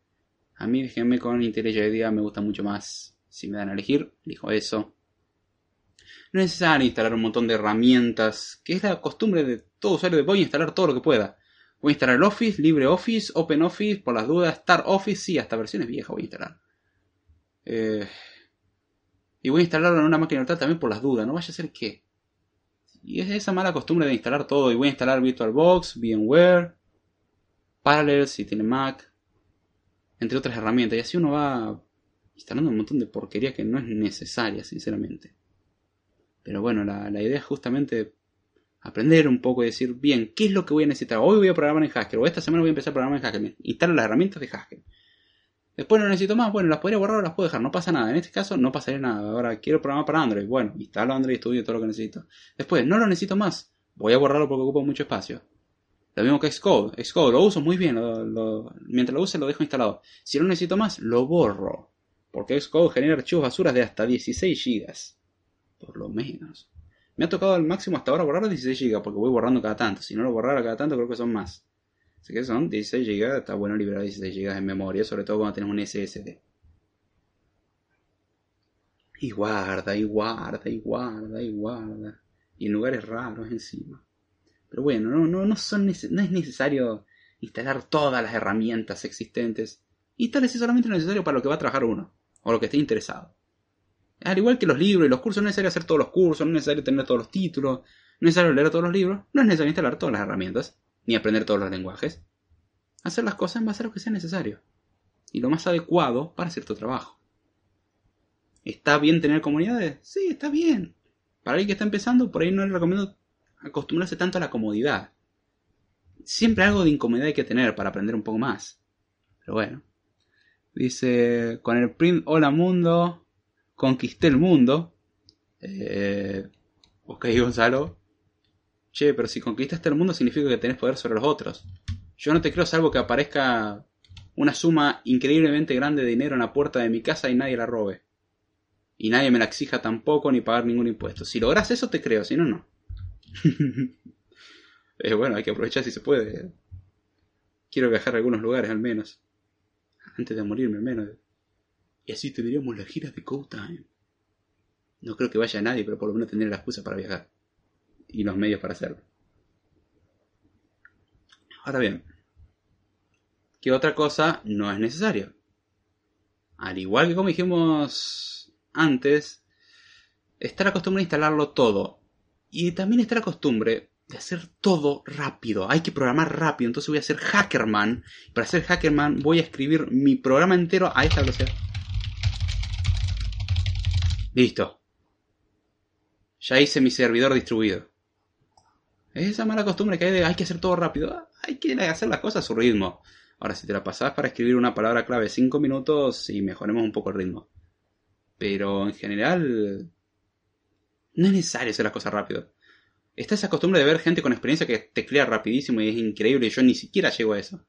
A: A mí déjenme con IntelliJ me gusta mucho más. Si me dan a elegir, elijo eso. No es necesario instalar un montón de herramientas, que es la costumbre de todo usuario de voy a instalar todo lo que pueda. Voy a instalar Office, LibreOffice, OpenOffice, por las dudas, Star Office, sí, hasta versiones viejas voy a instalar. Eh, y voy a instalarlo en una máquina virtual también por las dudas, no vaya a ser que. Y es esa mala costumbre de instalar todo. Y voy a instalar VirtualBox, VMware, Parallels si tiene Mac, entre otras herramientas. Y así uno va instalando un montón de porquería que no es necesaria, sinceramente. Pero bueno, la, idea es justamente aprender un poco y decir, bien, ¿qué es lo que voy a necesitar? Hoy voy a programar en Haskell, o esta semana voy a empezar a programar en Haskell. Instalo las herramientas de Haskell. Después no necesito más, bueno, las podría borrar o las puedo dejar, no pasa nada. En este caso no pasaría nada. Ahora quiero programar para Android, bueno, instalo Android Studio todo lo que necesito. Después, no lo necesito más, voy a borrarlo porque ocupa mucho espacio. Lo mismo que Xcode. Xcode lo uso muy bien, mientras lo use lo dejo instalado. Si no necesito más, lo borro. Porque Xcode genera archivos basuras de hasta 16 GB. Por lo menos. Me ha tocado al máximo hasta ahora borrar 16 GB porque voy borrando cada tanto. Si no lo borrara cada tanto creo que son más. Así que son 16 GB. Está bueno liberar 16 GB en memoria. Sobre todo cuando tenemos un SSD. Y guarda, y guarda, y guarda, y guarda. Y en lugares raros encima. Pero bueno, no, no, no, son, no es necesario instalar todas las herramientas existentes. Instálese solamente lo necesario para lo que va a trabajar uno. O lo que esté interesado. Al igual que los libros y los cursos, no es necesario hacer todos los cursos, no es necesario tener todos los títulos, no es necesario leer todos los libros, no es necesario instalar todas las herramientas, ni aprender todos los lenguajes. Hacer las cosas en base a lo que sea necesario. Y lo más adecuado para cierto trabajo. ¿Está bien tener comunidades? Sí, está bien. Para alguien que está empezando, por ahí no le recomiendo acostumbrarse tanto a la comodidad. Siempre algo de incomodidad hay que tener para aprender un poco más. Pero bueno. Dice, con el print Hola Mundo, conquisté el mundo. Eh, ok, [LAUGHS] Gonzalo. Che, pero si conquistaste el mundo significa que tenés poder sobre los otros. Yo no te creo salvo que aparezca una suma increíblemente grande de dinero en la puerta de mi casa y nadie la robe. Y nadie me la exija tampoco ni pagar ningún impuesto. Si logras eso te creo, si no, no. [LAUGHS] eh, bueno, hay que aprovechar si se puede. Quiero viajar a algunos lugares al menos. Antes de morirme al menos. Y así tendríamos las giras de Code Time. No creo que vaya nadie, pero por lo menos tendré la excusa para viajar. Y los medios para hacerlo. Ahora bien, ¿qué otra cosa no es necesario? Al igual que como dijimos antes, está la costumbre de instalarlo todo. Y también está la costumbre de hacer todo rápido. Hay que programar rápido. Entonces voy a hacer Hackerman. Para hacer Hackerman voy a escribir mi programa entero a esta velocidad. Listo. Ya hice mi servidor distribuido. Es esa mala costumbre que hay de hay que hacer todo rápido. Ah, hay que hacer las cosas a su ritmo. Ahora, si te la pasás para escribir una palabra clave 5 minutos, y mejoremos un poco el ritmo. Pero en general, no es necesario hacer las cosas rápido. Está esa costumbre de ver gente con experiencia que teclea rapidísimo y es increíble y yo ni siquiera llego a eso.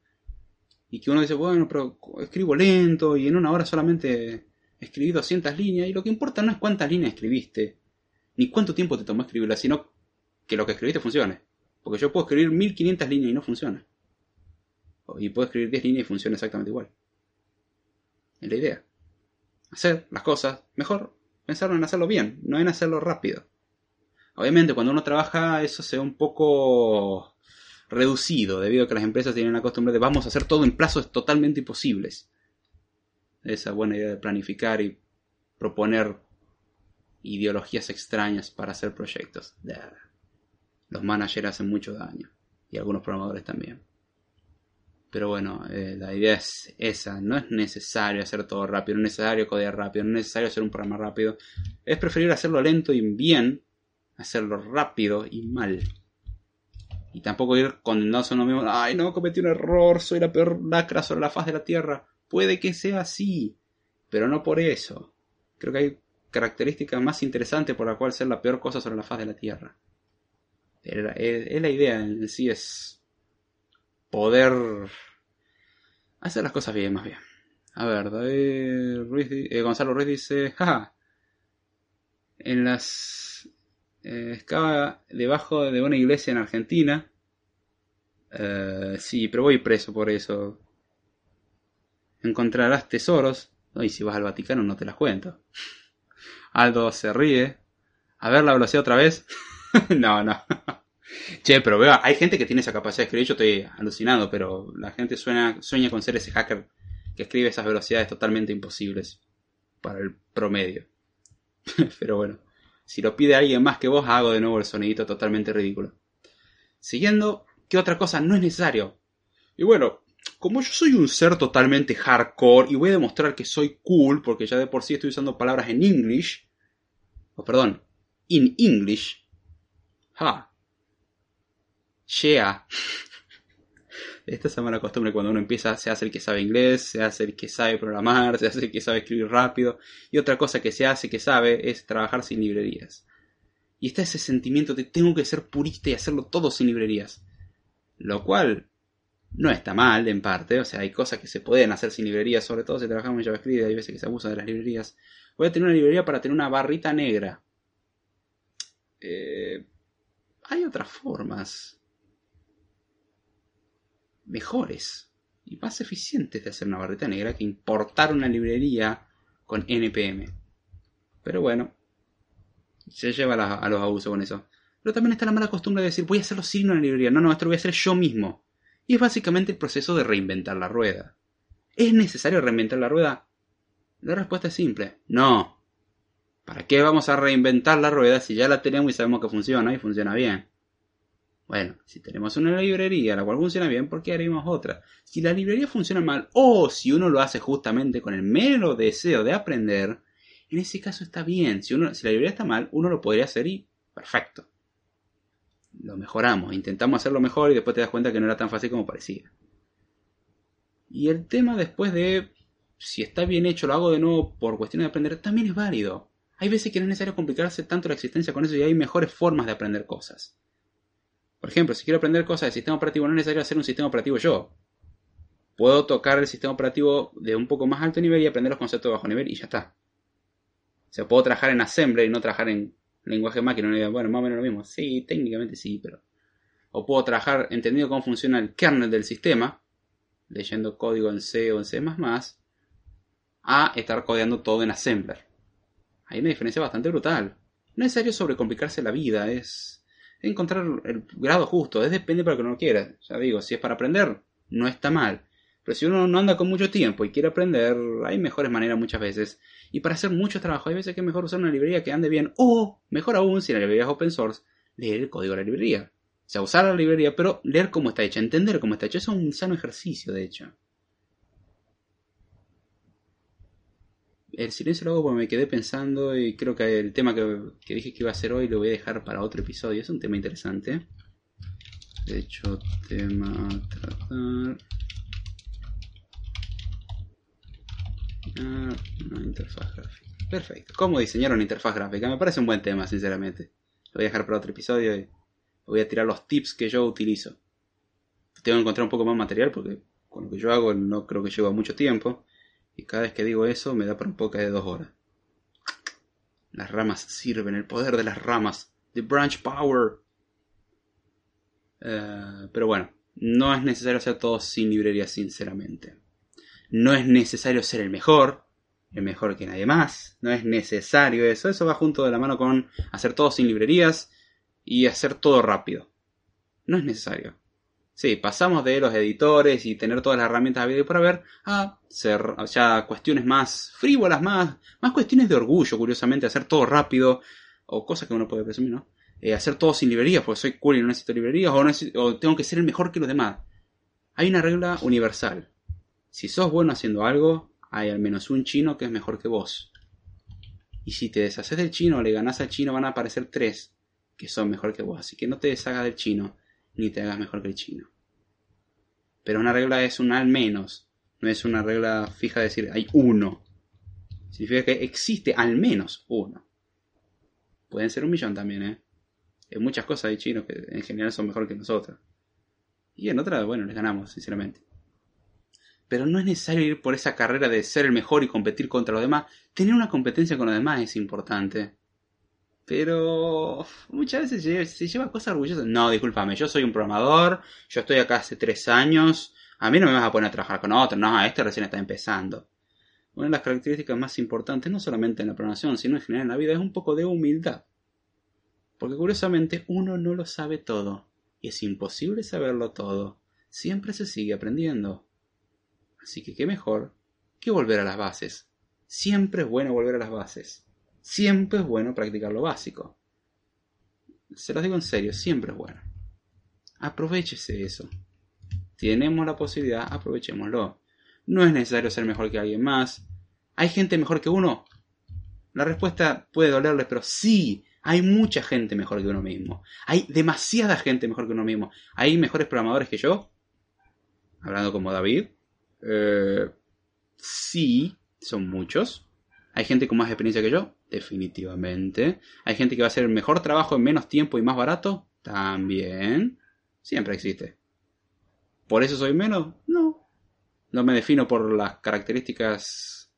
A: Y que uno dice, bueno, pero escribo lento y en una hora solamente escribí 200 líneas y lo que importa no es cuántas líneas escribiste, ni cuánto tiempo te tomó escribirlas, sino que lo que escribiste funcione. Porque yo puedo escribir 1500 líneas y no funciona. Y puedo escribir 10 líneas y funciona exactamente igual. Es la idea. Hacer las cosas mejor, pensar en hacerlo bien, no en hacerlo rápido. Obviamente cuando uno trabaja eso se ve un poco reducido debido a que las empresas tienen la costumbre de vamos a hacer todo en plazos totalmente imposibles esa buena idea de planificar y proponer ideologías extrañas para hacer proyectos. Los managers hacen mucho daño y algunos programadores también. Pero bueno, eh, la idea es esa. No es necesario hacer todo rápido, no es necesario codear rápido, no es necesario hacer un programa rápido. Es preferible hacerlo lento y bien, hacerlo rápido y mal. Y tampoco ir condenados a uno mismo. Ay, no, cometí un error, soy la peor lacra sobre la faz de la tierra. Puede que sea así, pero no por eso. Creo que hay características más interesantes por la cual ser la peor cosa sobre la faz de la tierra. Es la idea en sí, es poder hacer las cosas bien, más bien. A ver, Ruiz, eh, Gonzalo Ruiz dice, jaja, en las eh, debajo de una iglesia en Argentina. Eh, sí, pero voy preso por eso. Encontrarás tesoros. Y si vas al Vaticano no te las cuento. [LAUGHS] Aldo se ríe. A ver la velocidad otra vez. [LAUGHS] no, no. Che, pero vea, hay gente que tiene esa capacidad de escribir. Yo estoy alucinado, pero la gente sueña, sueña con ser ese hacker que escribe esas velocidades totalmente imposibles para el promedio. [LAUGHS] pero bueno. Si lo pide alguien más que vos, hago de nuevo el sonidito totalmente ridículo. Siguiendo, ¿qué otra cosa no es necesario? Y bueno, como yo soy un ser totalmente hardcore y voy a demostrar que soy cool, porque ya de por sí estoy usando palabras en English, o perdón, in English, ha, yeah, esta es mala costumbre cuando uno empieza, se hace el que sabe inglés, se hace el que sabe programar, se hace el que sabe escribir rápido. Y otra cosa que se hace, que sabe, es trabajar sin librerías. Y está ese sentimiento de tengo que ser purista y hacerlo todo sin librerías. Lo cual no está mal en parte, o sea, hay cosas que se pueden hacer sin librerías, sobre todo si trabajamos en JavaScript, hay veces que se abusa de las librerías. Voy a tener una librería para tener una barrita negra. Eh, hay otras formas mejores y más eficientes de hacer una barrita negra que importar una librería con NPM. Pero bueno, se lleva a, los abusos con eso. Pero también está la mala costumbre de decir voy a hacerlo sin una librería. No, no, esto lo voy a hacer yo mismo. Y es básicamente el proceso de reinventar la rueda. ¿Es necesario reinventar la rueda? La respuesta es simple. No. ¿Para qué vamos a reinventar la rueda si ya la tenemos y sabemos que funciona y funciona bien? Bueno, si tenemos una librería la cual funciona bien, ¿por qué haríamos otra? Si la librería funciona mal o si uno lo hace justamente con el mero deseo de aprender, en ese caso está bien. Si, uno, si la librería está mal, uno lo podría hacer y perfecto. Lo mejoramos, intentamos hacerlo mejor y después te das cuenta que no era tan fácil como parecía. Y el tema después de si está bien hecho, lo hago de nuevo por cuestión de aprender, también es válido. Hay veces que no es necesario complicarse tanto la existencia con eso y hay mejores formas de aprender cosas. Por ejemplo, si quiero aprender cosas de sistema operativo, no es necesario hacer un sistema operativo yo. Puedo tocar el sistema operativo de un poco más alto nivel y aprender los conceptos de bajo nivel y ya está. O sea, puedo trabajar en assembly y no trabajar en lenguaje máquina. Bueno, más o menos lo mismo. Sí, técnicamente sí, pero... O puedo trabajar entendiendo cómo funciona el kernel del sistema, leyendo código en C o en C++, a estar codeando todo en assembler. Hay una diferencia bastante brutal. No es necesario sobrecomplicarse la vida, es encontrar el grado justo, es depende para que uno quiera. Ya digo, si es para aprender, no está mal. Pero si uno no anda con mucho tiempo y quiere aprender, hay mejores maneras muchas veces. Y para hacer mucho trabajo, hay veces que es mejor usar una librería que ande bien. O, mejor aún, si la librería es open source, leer el código de la librería. O sea, usar la librería, pero leer cómo está hecha, entender cómo está hecha. Eso es un sano ejercicio, de hecho. El silencio lo hago porque me quedé pensando y creo que el tema que, dije que iba a hacer hoy lo voy a dejar para otro episodio. Es un tema interesante. De hecho, tema tratar. una interfaz gráfica. Perfecto. ¿Cómo diseñar una interfaz gráfica? Me parece un buen tema, sinceramente. Lo voy a dejar para otro episodio y voy a tirar los tips que yo utilizo. Tengo que encontrar un poco más material porque con lo que yo hago no creo que lleva mucho tiempo. Y cada vez que digo eso me da por un poco de dos horas. Las ramas sirven, el poder de las ramas. The branch power. Eh, pero bueno, no es necesario hacer todo sin librería, sinceramente. No es necesario ser el mejor, el mejor que nadie más. No es necesario eso. Eso va junto de la mano con hacer todo sin librerías y hacer todo rápido. No es necesario. Sí, pasamos de los editores y tener todas las herramientas a para ver a ser ya cuestiones más frívolas, más, más cuestiones de orgullo, curiosamente, hacer todo rápido, o cosas que uno puede presumir, ¿no? Eh, hacer todo sin librerías, porque soy cool y no necesito librerías, o, o tengo que ser el mejor que los demás. Hay una regla universal. Si sos bueno haciendo algo, hay al menos un chino que es mejor que vos. Y si te deshaces del chino o le ganás al chino, van a aparecer tres que son mejor que vos. Así que no te deshagas del chino, ni te hagas mejor que el chino. Pero una regla es un al menos. No es una regla fija de decir hay uno. Significa que existe al menos uno. Pueden ser un millón también, ¿eh? Hay muchas cosas de chinos que en general son mejor que nosotros. Y en otras, bueno, les ganamos, sinceramente. Pero no es necesario ir por esa carrera de ser el mejor y competir contra los demás. Tener una competencia con los demás es importante. Pero muchas veces se lleva, cosas orgullosas. No, discúlpame, yo soy un programador, yo estoy acá hace tres años, a mí no me vas a poner a trabajar con otro, no, este recién está empezando. Una de las características más importantes, no solamente en la programación, sino en general en la vida, es un poco de humildad. Porque curiosamente uno no lo sabe todo, y es imposible saberlo todo. Siempre se sigue aprendiendo. Así que qué mejor que volver a las bases. Siempre es bueno volver a las bases. Siempre es bueno practicar lo básico. Se lo digo en serio, siempre es bueno. Aprovechese eso. Tenemos la posibilidad, aprovechémoslo. No es necesario ser mejor que alguien más. ¿Hay gente mejor que uno? La respuesta puede dolerles, pero sí, hay mucha gente mejor que uno mismo. Hay demasiada gente mejor que uno mismo. ¿Hay mejores programadores que yo? Hablando como David. Eh, sí, son muchos. ¿Hay gente con más experiencia que yo? Definitivamente. ¿Hay gente que va a hacer mejor trabajo en menos tiempo y más barato? También. Siempre existe. ¿Por eso soy menos? No. No me defino por las características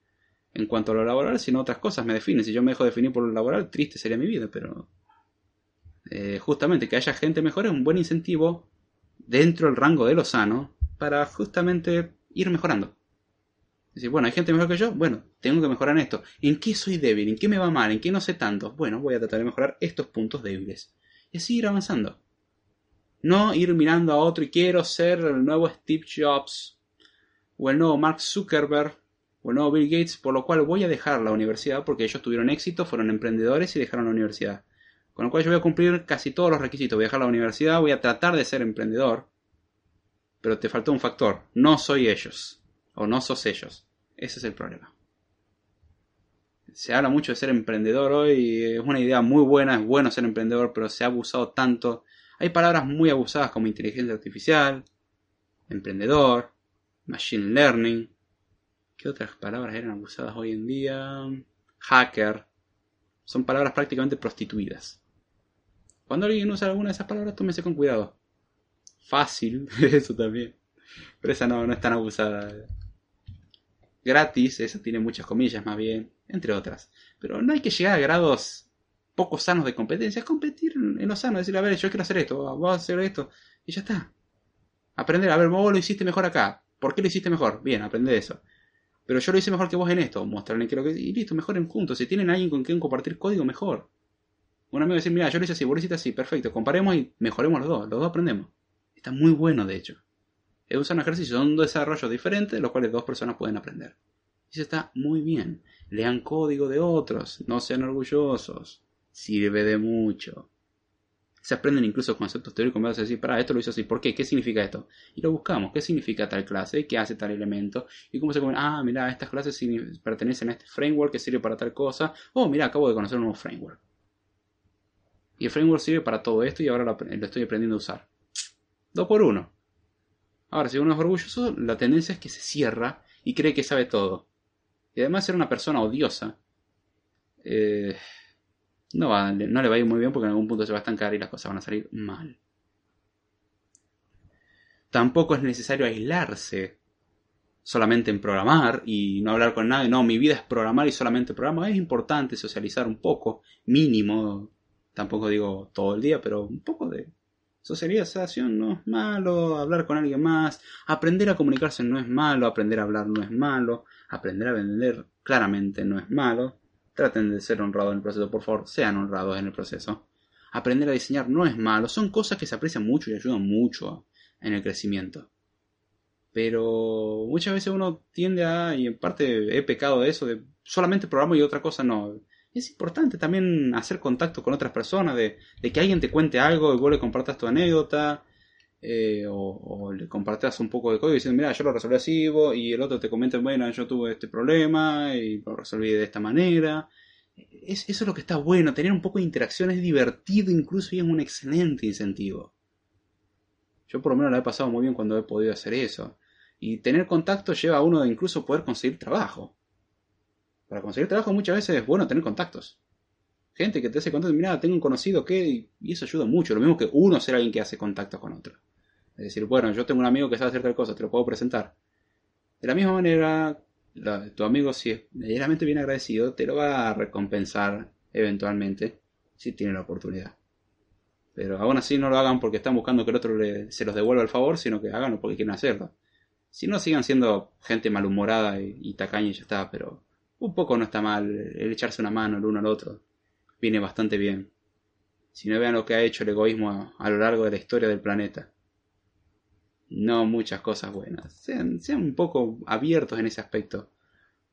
A: en cuanto a lo laboral, sino otras cosas me definen. Si yo me dejo definir por lo laboral, triste sería mi vida, pero eh, justamente que haya gente mejor es un buen incentivo dentro del rango de lo sano para justamente ir mejorando. Bueno, hay gente mejor que yo, bueno, tengo que mejorar en esto. ¿En qué soy débil? ¿En qué me va mal? ¿En qué no sé tanto? Bueno, voy a tratar de mejorar estos puntos débiles. Y así ir avanzando. No ir mirando a otro y quiero ser el nuevo Steve Jobs o el nuevo Mark Zuckerberg o el nuevo Bill Gates, por lo cual voy a dejar la universidad porque ellos tuvieron éxito, fueron emprendedores y dejaron la universidad. Con lo cual yo voy a cumplir casi todos los requisitos. Voy a dejar la universidad, voy a tratar de ser emprendedor. Pero te faltó un factor. No soy ellos. O no sos ellos. Ese es el problema. Se habla mucho de ser emprendedor hoy, es una idea muy buena, es bueno ser emprendedor, pero se ha abusado tanto. Hay palabras muy abusadas como inteligencia artificial, emprendedor, machine learning. ¿Qué otras palabras eran abusadas hoy en día? Hacker. Son palabras prácticamente prostituidas. Cuando alguien usa alguna de esas palabras, tómese con cuidado. Fácil, [LAUGHS] eso también. Pero esa no, no es tan abusada gratis, eso tiene muchas comillas más bien, entre otras. Pero no hay que llegar a grados poco sanos de competencia, es competir en lo sano, decir, a ver, yo quiero hacer esto, vos a hacer esto, y ya está. Aprender, a ver, vos lo hiciste mejor acá, ¿por qué lo hiciste mejor? Bien, aprende eso. Pero yo lo hice mejor que vos en esto, mostrarle que lo que... Y listo, mejoren juntos, si tienen alguien con quien compartir código, mejor. Un amigo dice, mira, yo lo hice así, vos lo hiciste así, perfecto, comparemos y mejoremos los dos, los dos aprendemos. Está muy bueno, de hecho es un ejercicio, son desarrollos diferentes de los cuales dos personas pueden aprender. Y eso está muy bien. Lean código de otros, no sean orgullosos. Sirve de mucho. Se aprenden incluso conceptos teóricos, me vas a decir, para, esto lo hizo así, ¿por qué? ¿Qué significa esto? Y lo buscamos, ¿qué significa tal clase? ¿Qué hace tal elemento? Y cómo se comen, ah, mira, estas clases pertenecen a este framework que sirve para tal cosa. Oh, mira, acabo de conocer un nuevo framework. Y el framework sirve para todo esto y ahora lo estoy aprendiendo a usar. Dos por uno. Ahora, si uno es orgulloso, la tendencia es que se cierra y cree que sabe todo. Y además ser una persona odiosa, eh, no, no le va a ir muy bien porque en algún punto se va a estancar y las cosas van a salir mal. Tampoco es necesario aislarse solamente en programar y no hablar con nadie. No, mi vida es programar y solamente programar. Es importante socializar un poco, mínimo. Tampoco digo todo el día, pero un poco de Socialización no es malo, hablar con alguien más, aprender a comunicarse no es malo, aprender a hablar no es malo, aprender a vender claramente no es malo. Traten de ser honrados en el proceso, por favor, sean honrados en el proceso. Aprender a diseñar no es malo, son cosas que se aprecian mucho y ayudan mucho en el crecimiento. Pero muchas veces uno tiende a, y en parte he pecado de eso, de solamente programa y otra cosa no es importante también hacer contacto con otras personas, de, que alguien te cuente algo y vos le compartas tu anécdota. eh, o, le compartas un poco de código diciendo, mira, yo lo resolví así, y el otro te comenta, bueno, yo tuve este problema y lo resolví de esta manera. Es, eso es lo que está bueno, tener un poco de interacción es divertido incluso y es un excelente incentivo. Yo por lo menos la he pasado muy bien cuando he podido hacer eso. Y tener contacto lleva a uno de incluso poder conseguir trabajo. Para conseguir trabajo muchas veces es bueno tener contactos. Gente que te hace contacto, mira, tengo un conocido que... Y eso ayuda mucho. Lo mismo que uno ser alguien que hace contacto con otro. Es decir, bueno, yo tengo un amigo que sabe hacer tal cosa, te lo puedo presentar. De la misma manera, tu amigo, si es medianamente bien agradecido, te lo va a recompensar eventualmente, si tiene la oportunidad. Pero aún así no lo hagan porque están buscando que el otro se los devuelva el favor, sino que háganlo porque quieren hacerlo. Si no, sigan siendo gente malhumorada y, y tacaña y ya está, pero un poco no está mal el echarse una mano el uno al otro. Viene bastante bien. Si no vean lo que ha hecho el egoísmo a lo largo de la historia del planeta no muchas cosas buenas. Sean, un poco abiertos en ese aspecto.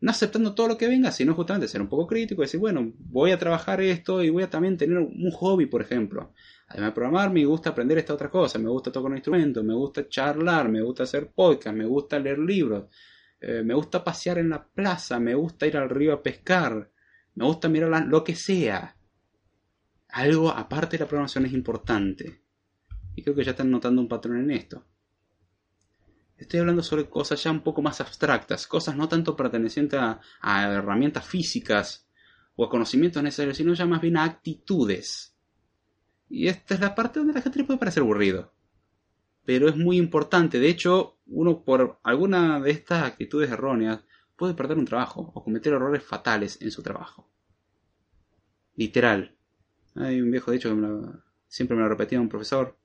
A: No aceptando todo lo que venga, sino justamente ser un poco crítico y decir, bueno, voy a trabajar esto y voy a también tener un hobby, por ejemplo. Además de programar, me gusta aprender esta otra cosa, me gusta tocar un instrumento, me gusta charlar, me gusta hacer podcast, me gusta leer libros, eh, me gusta pasear en la plaza, me gusta ir al río a pescar, me gusta mirar lo que sea. Algo aparte de la programación es importante. Y creo que ya están notando un patrón en esto. Estoy hablando sobre cosas ya un poco más abstractas, cosas no tanto pertenecientes a, herramientas físicas o a conocimientos necesarios, sino ya más bien a actitudes. Y esta es la parte donde la gente le puede parecer aburrido. Pero es muy importante. De hecho, uno por alguna de estas actitudes erróneas puede perder un trabajo o cometer errores fatales en su trabajo. Literal. Hay un viejo dicho que siempre me lo repetía un profesor.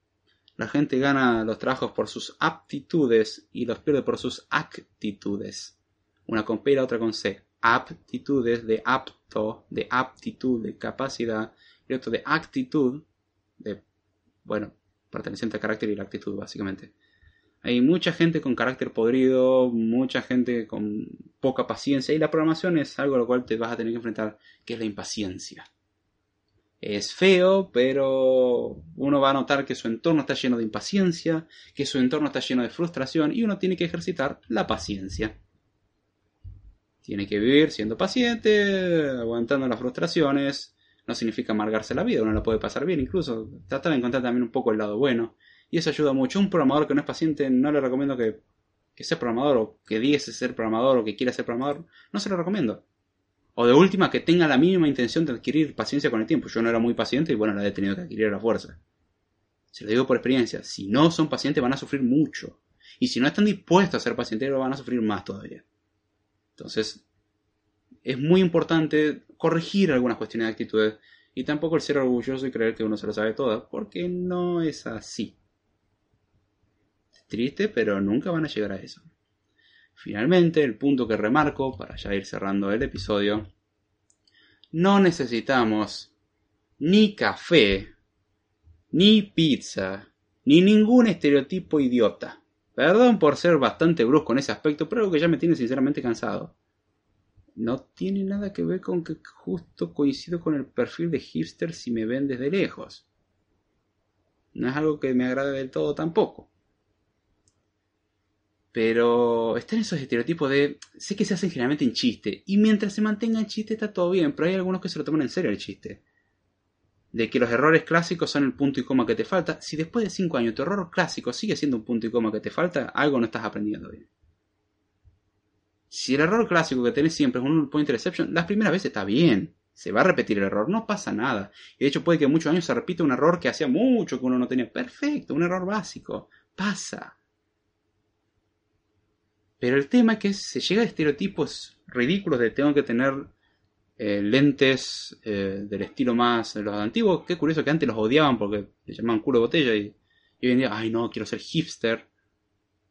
A: La gente gana los trabajos por sus aptitudes y los pierde por sus actitudes. Una con P y la otra con C. Aptitudes de apto, de aptitud, de capacidad, y otro de actitud, de, bueno, perteneciente al carácter y la actitud, básicamente. Hay mucha gente con carácter podrido, mucha gente con poca paciencia, y la programación es algo a lo cual te vas a tener que enfrentar, que es la impaciencia es feo, pero uno va a notar que su entorno está lleno de impaciencia, que su entorno está lleno de frustración y uno tiene que ejercitar la paciencia. Tiene que vivir siendo paciente, aguantando las frustraciones. No significa amargarse la vida, uno la puede pasar bien, incluso tratar de encontrar también un poco el lado bueno. Y eso ayuda mucho. Un programador que no es paciente no le recomiendo que, que sea programador o que diga ser programador o que quiera ser programador. No se lo recomiendo o de última que tenga la mínima intención de adquirir paciencia con el tiempo. Yo no era muy paciente y bueno, la he tenido que adquirir a la fuerza. Se lo digo por experiencia, si no son pacientes van a sufrir mucho. Y si no están dispuestos a ser pacientes, van a sufrir más todavía. Entonces, es muy importante corregir algunas cuestiones de actitudes y tampoco el ser orgulloso y creer que uno se lo sabe todo, porque no es así. Triste, pero nunca van a llegar a eso. Finalmente, el punto que remarco, para ya ir cerrando el episodio, no necesitamos ni café, ni pizza, ni ningún estereotipo idiota. Perdón por ser bastante brusco en ese aspecto, pero algo que ya me tiene sinceramente cansado. No tiene nada que ver con que justo coincido con el perfil de hipster si me ven desde lejos. No es algo que me agrade del todo tampoco. Pero están esos estereotipos de. Sé que se hacen generalmente en chiste. Y mientras se mantenga en chiste está todo bien. Pero hay algunos que se lo toman en serio el chiste. De que los errores clásicos son el punto y coma que te falta. Si después de 5 años tu error clásico sigue siendo un punto y coma que te falta, algo no estás aprendiendo bien. Si el error clásico que tenés siempre es un point interception, las primeras veces está bien. Se va a repetir el error, no pasa nada. Y de hecho puede que muchos años se repita un error que hacía mucho que uno no tenía. Perfecto, un error básico. Pasa. Pero el tema es que se llega a estereotipos ridículos de tengo que tener eh, lentes eh, del estilo más los antiguos. Qué curioso que antes los odiaban porque se llamaban culo de botella y, y hoy en día, ay no, quiero ser hipster.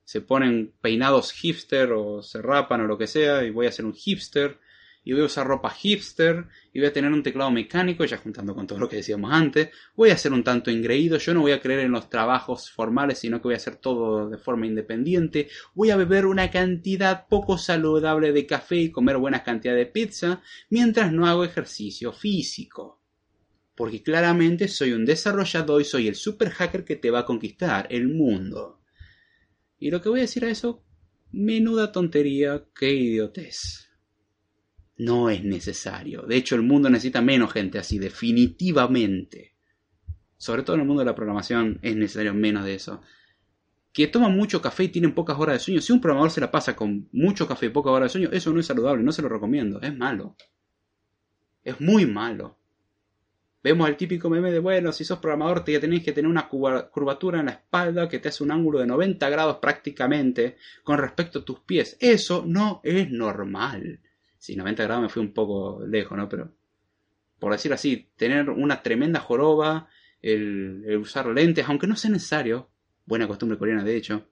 A: Se ponen peinados hipster o se rapan o lo que sea y voy a ser un hipster y voy a usar ropa hipster y voy a tener un teclado mecánico, ya juntando con todo lo que decíamos antes, voy a ser un tanto ingreído, yo no voy a creer en los trabajos formales, sino que voy a hacer todo de forma independiente, voy a beber una cantidad poco saludable de café y comer buena cantidad de pizza, mientras no hago ejercicio físico. Porque claramente soy un desarrollador y soy el super hacker que te va a conquistar el mundo. Y lo que voy a decir a eso, menuda tontería, qué idiotez. No es necesario. De hecho, el mundo necesita menos gente así, definitivamente. Sobre todo en el mundo de la programación es necesario menos de eso que toman mucho café y tienen pocas horas de sueño. Si un programador se la pasa con mucho café y pocas horas de sueño, eso no es saludable, no se lo recomiendo, es malo. Es muy malo. Vemos el típico meme de, bueno, si sos programador te tenés que tener una curvatura en la espalda que te hace un ángulo de 90 grados prácticamente con respecto a tus pies. Eso no es normal. Si 90 grados me fui un poco lejos, ¿no? Pero, por decir así, tener una tremenda joroba, el, el usar lentes, aunque no sea necesario, buena costumbre coreana de hecho,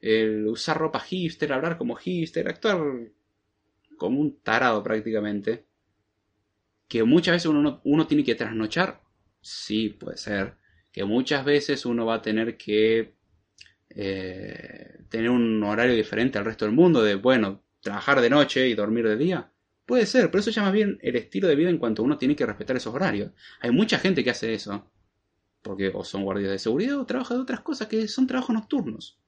A: el usar ropa hipster, hablar como hipster, actuar como un tarado prácticamente, que muchas veces uno, uno tiene que trasnochar, sí, puede ser, que muchas veces uno va a tener que eh, tener un horario diferente al resto del mundo, de, bueno, trabajar de noche y dormir de día. Puede ser, pero eso ya más bien el estilo de vida en cuanto uno tiene que respetar esos horarios. Hay mucha gente que hace eso porque o son guardias de seguridad o trabajan de otras cosas que son trabajos nocturnos.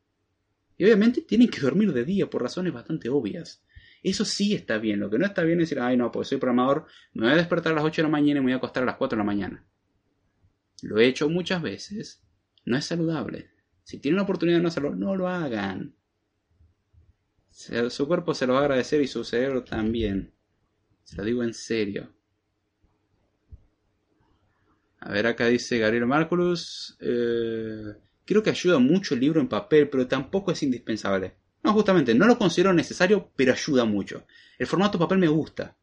A: Y obviamente tienen que dormir de día por razones bastante obvias. Eso sí está bien. Lo que no está bien es decir, ay no, pues soy programador, me voy a despertar a las 8 de la mañana y me voy a acostar a las 4 de la mañana. Lo he hecho muchas veces. No es saludable. Si tienen la oportunidad de no hacerlo, no lo hagan. Su cuerpo se lo va a agradecer y su cerebro también. Se lo digo en serio. A ver, acá dice Gabriel Marculus. Eh, creo que ayuda mucho el libro en papel, pero tampoco es indispensable. No, justamente, no lo considero necesario, pero ayuda mucho. El formato papel me gusta.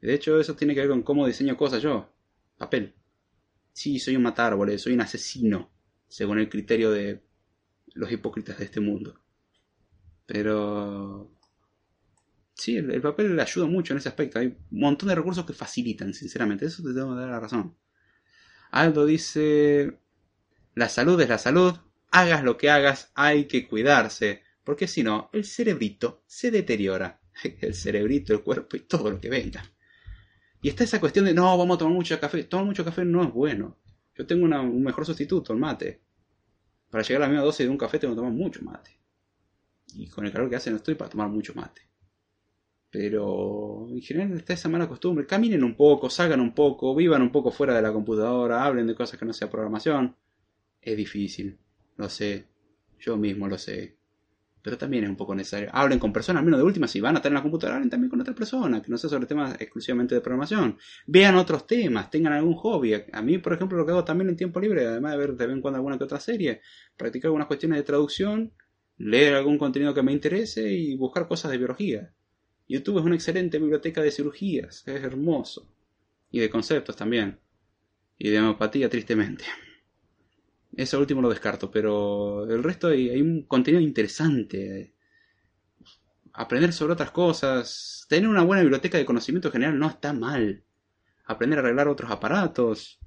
A: De hecho, eso tiene que ver con cómo diseño cosas yo. Papel. Sí, soy un matárboles, soy un asesino, según el criterio de los hipócritas de este mundo. Pero... Sí, el, el papel ayuda mucho en ese aspecto. Hay un montón de recursos que facilitan, sinceramente. Eso te tengo que dar la razón. Aldo dice, la salud es la salud, hagas lo que hagas, hay que cuidarse, porque si no, el cerebrito se deteriora. [LAUGHS] El cerebrito, el cuerpo y todo lo que venga. Y está esa cuestión de, no, vamos a tomar mucho café. Tomar mucho café no es bueno. Yo tengo un mejor sustituto, el mate. Para llegar a la misma dosis de un café tengo que tomar mucho mate. Y con el calor que hace no estoy para tomar mucho mate. Pero en general está esa mala costumbre. Caminen un poco, salgan un poco, vivan un poco fuera de la computadora, hablen de cosas que no sea programación. Es difícil, lo sé. Yo mismo lo sé. Pero también es un poco necesario. Hablen con personas, al menos de última, si van a estar en la computadora, hablen también con otra persona, que no sea sobre temas exclusivamente de programación. Vean otros temas, tengan algún hobby. A mí, por ejemplo, lo que hago también en tiempo libre, además de ver de vez en cuando alguna que otra serie, practicar algunas cuestiones de traducción, leer algún contenido que me interese y buscar cosas de biología. YouTube es una excelente biblioteca de cirugías, es hermoso. Y de conceptos también. Y de homeopatía, tristemente. Eso último lo descarto, pero el resto hay, un contenido interesante. Aprender sobre otras cosas. Tener una buena biblioteca de conocimiento general no está mal. Aprender a arreglar otros aparatos.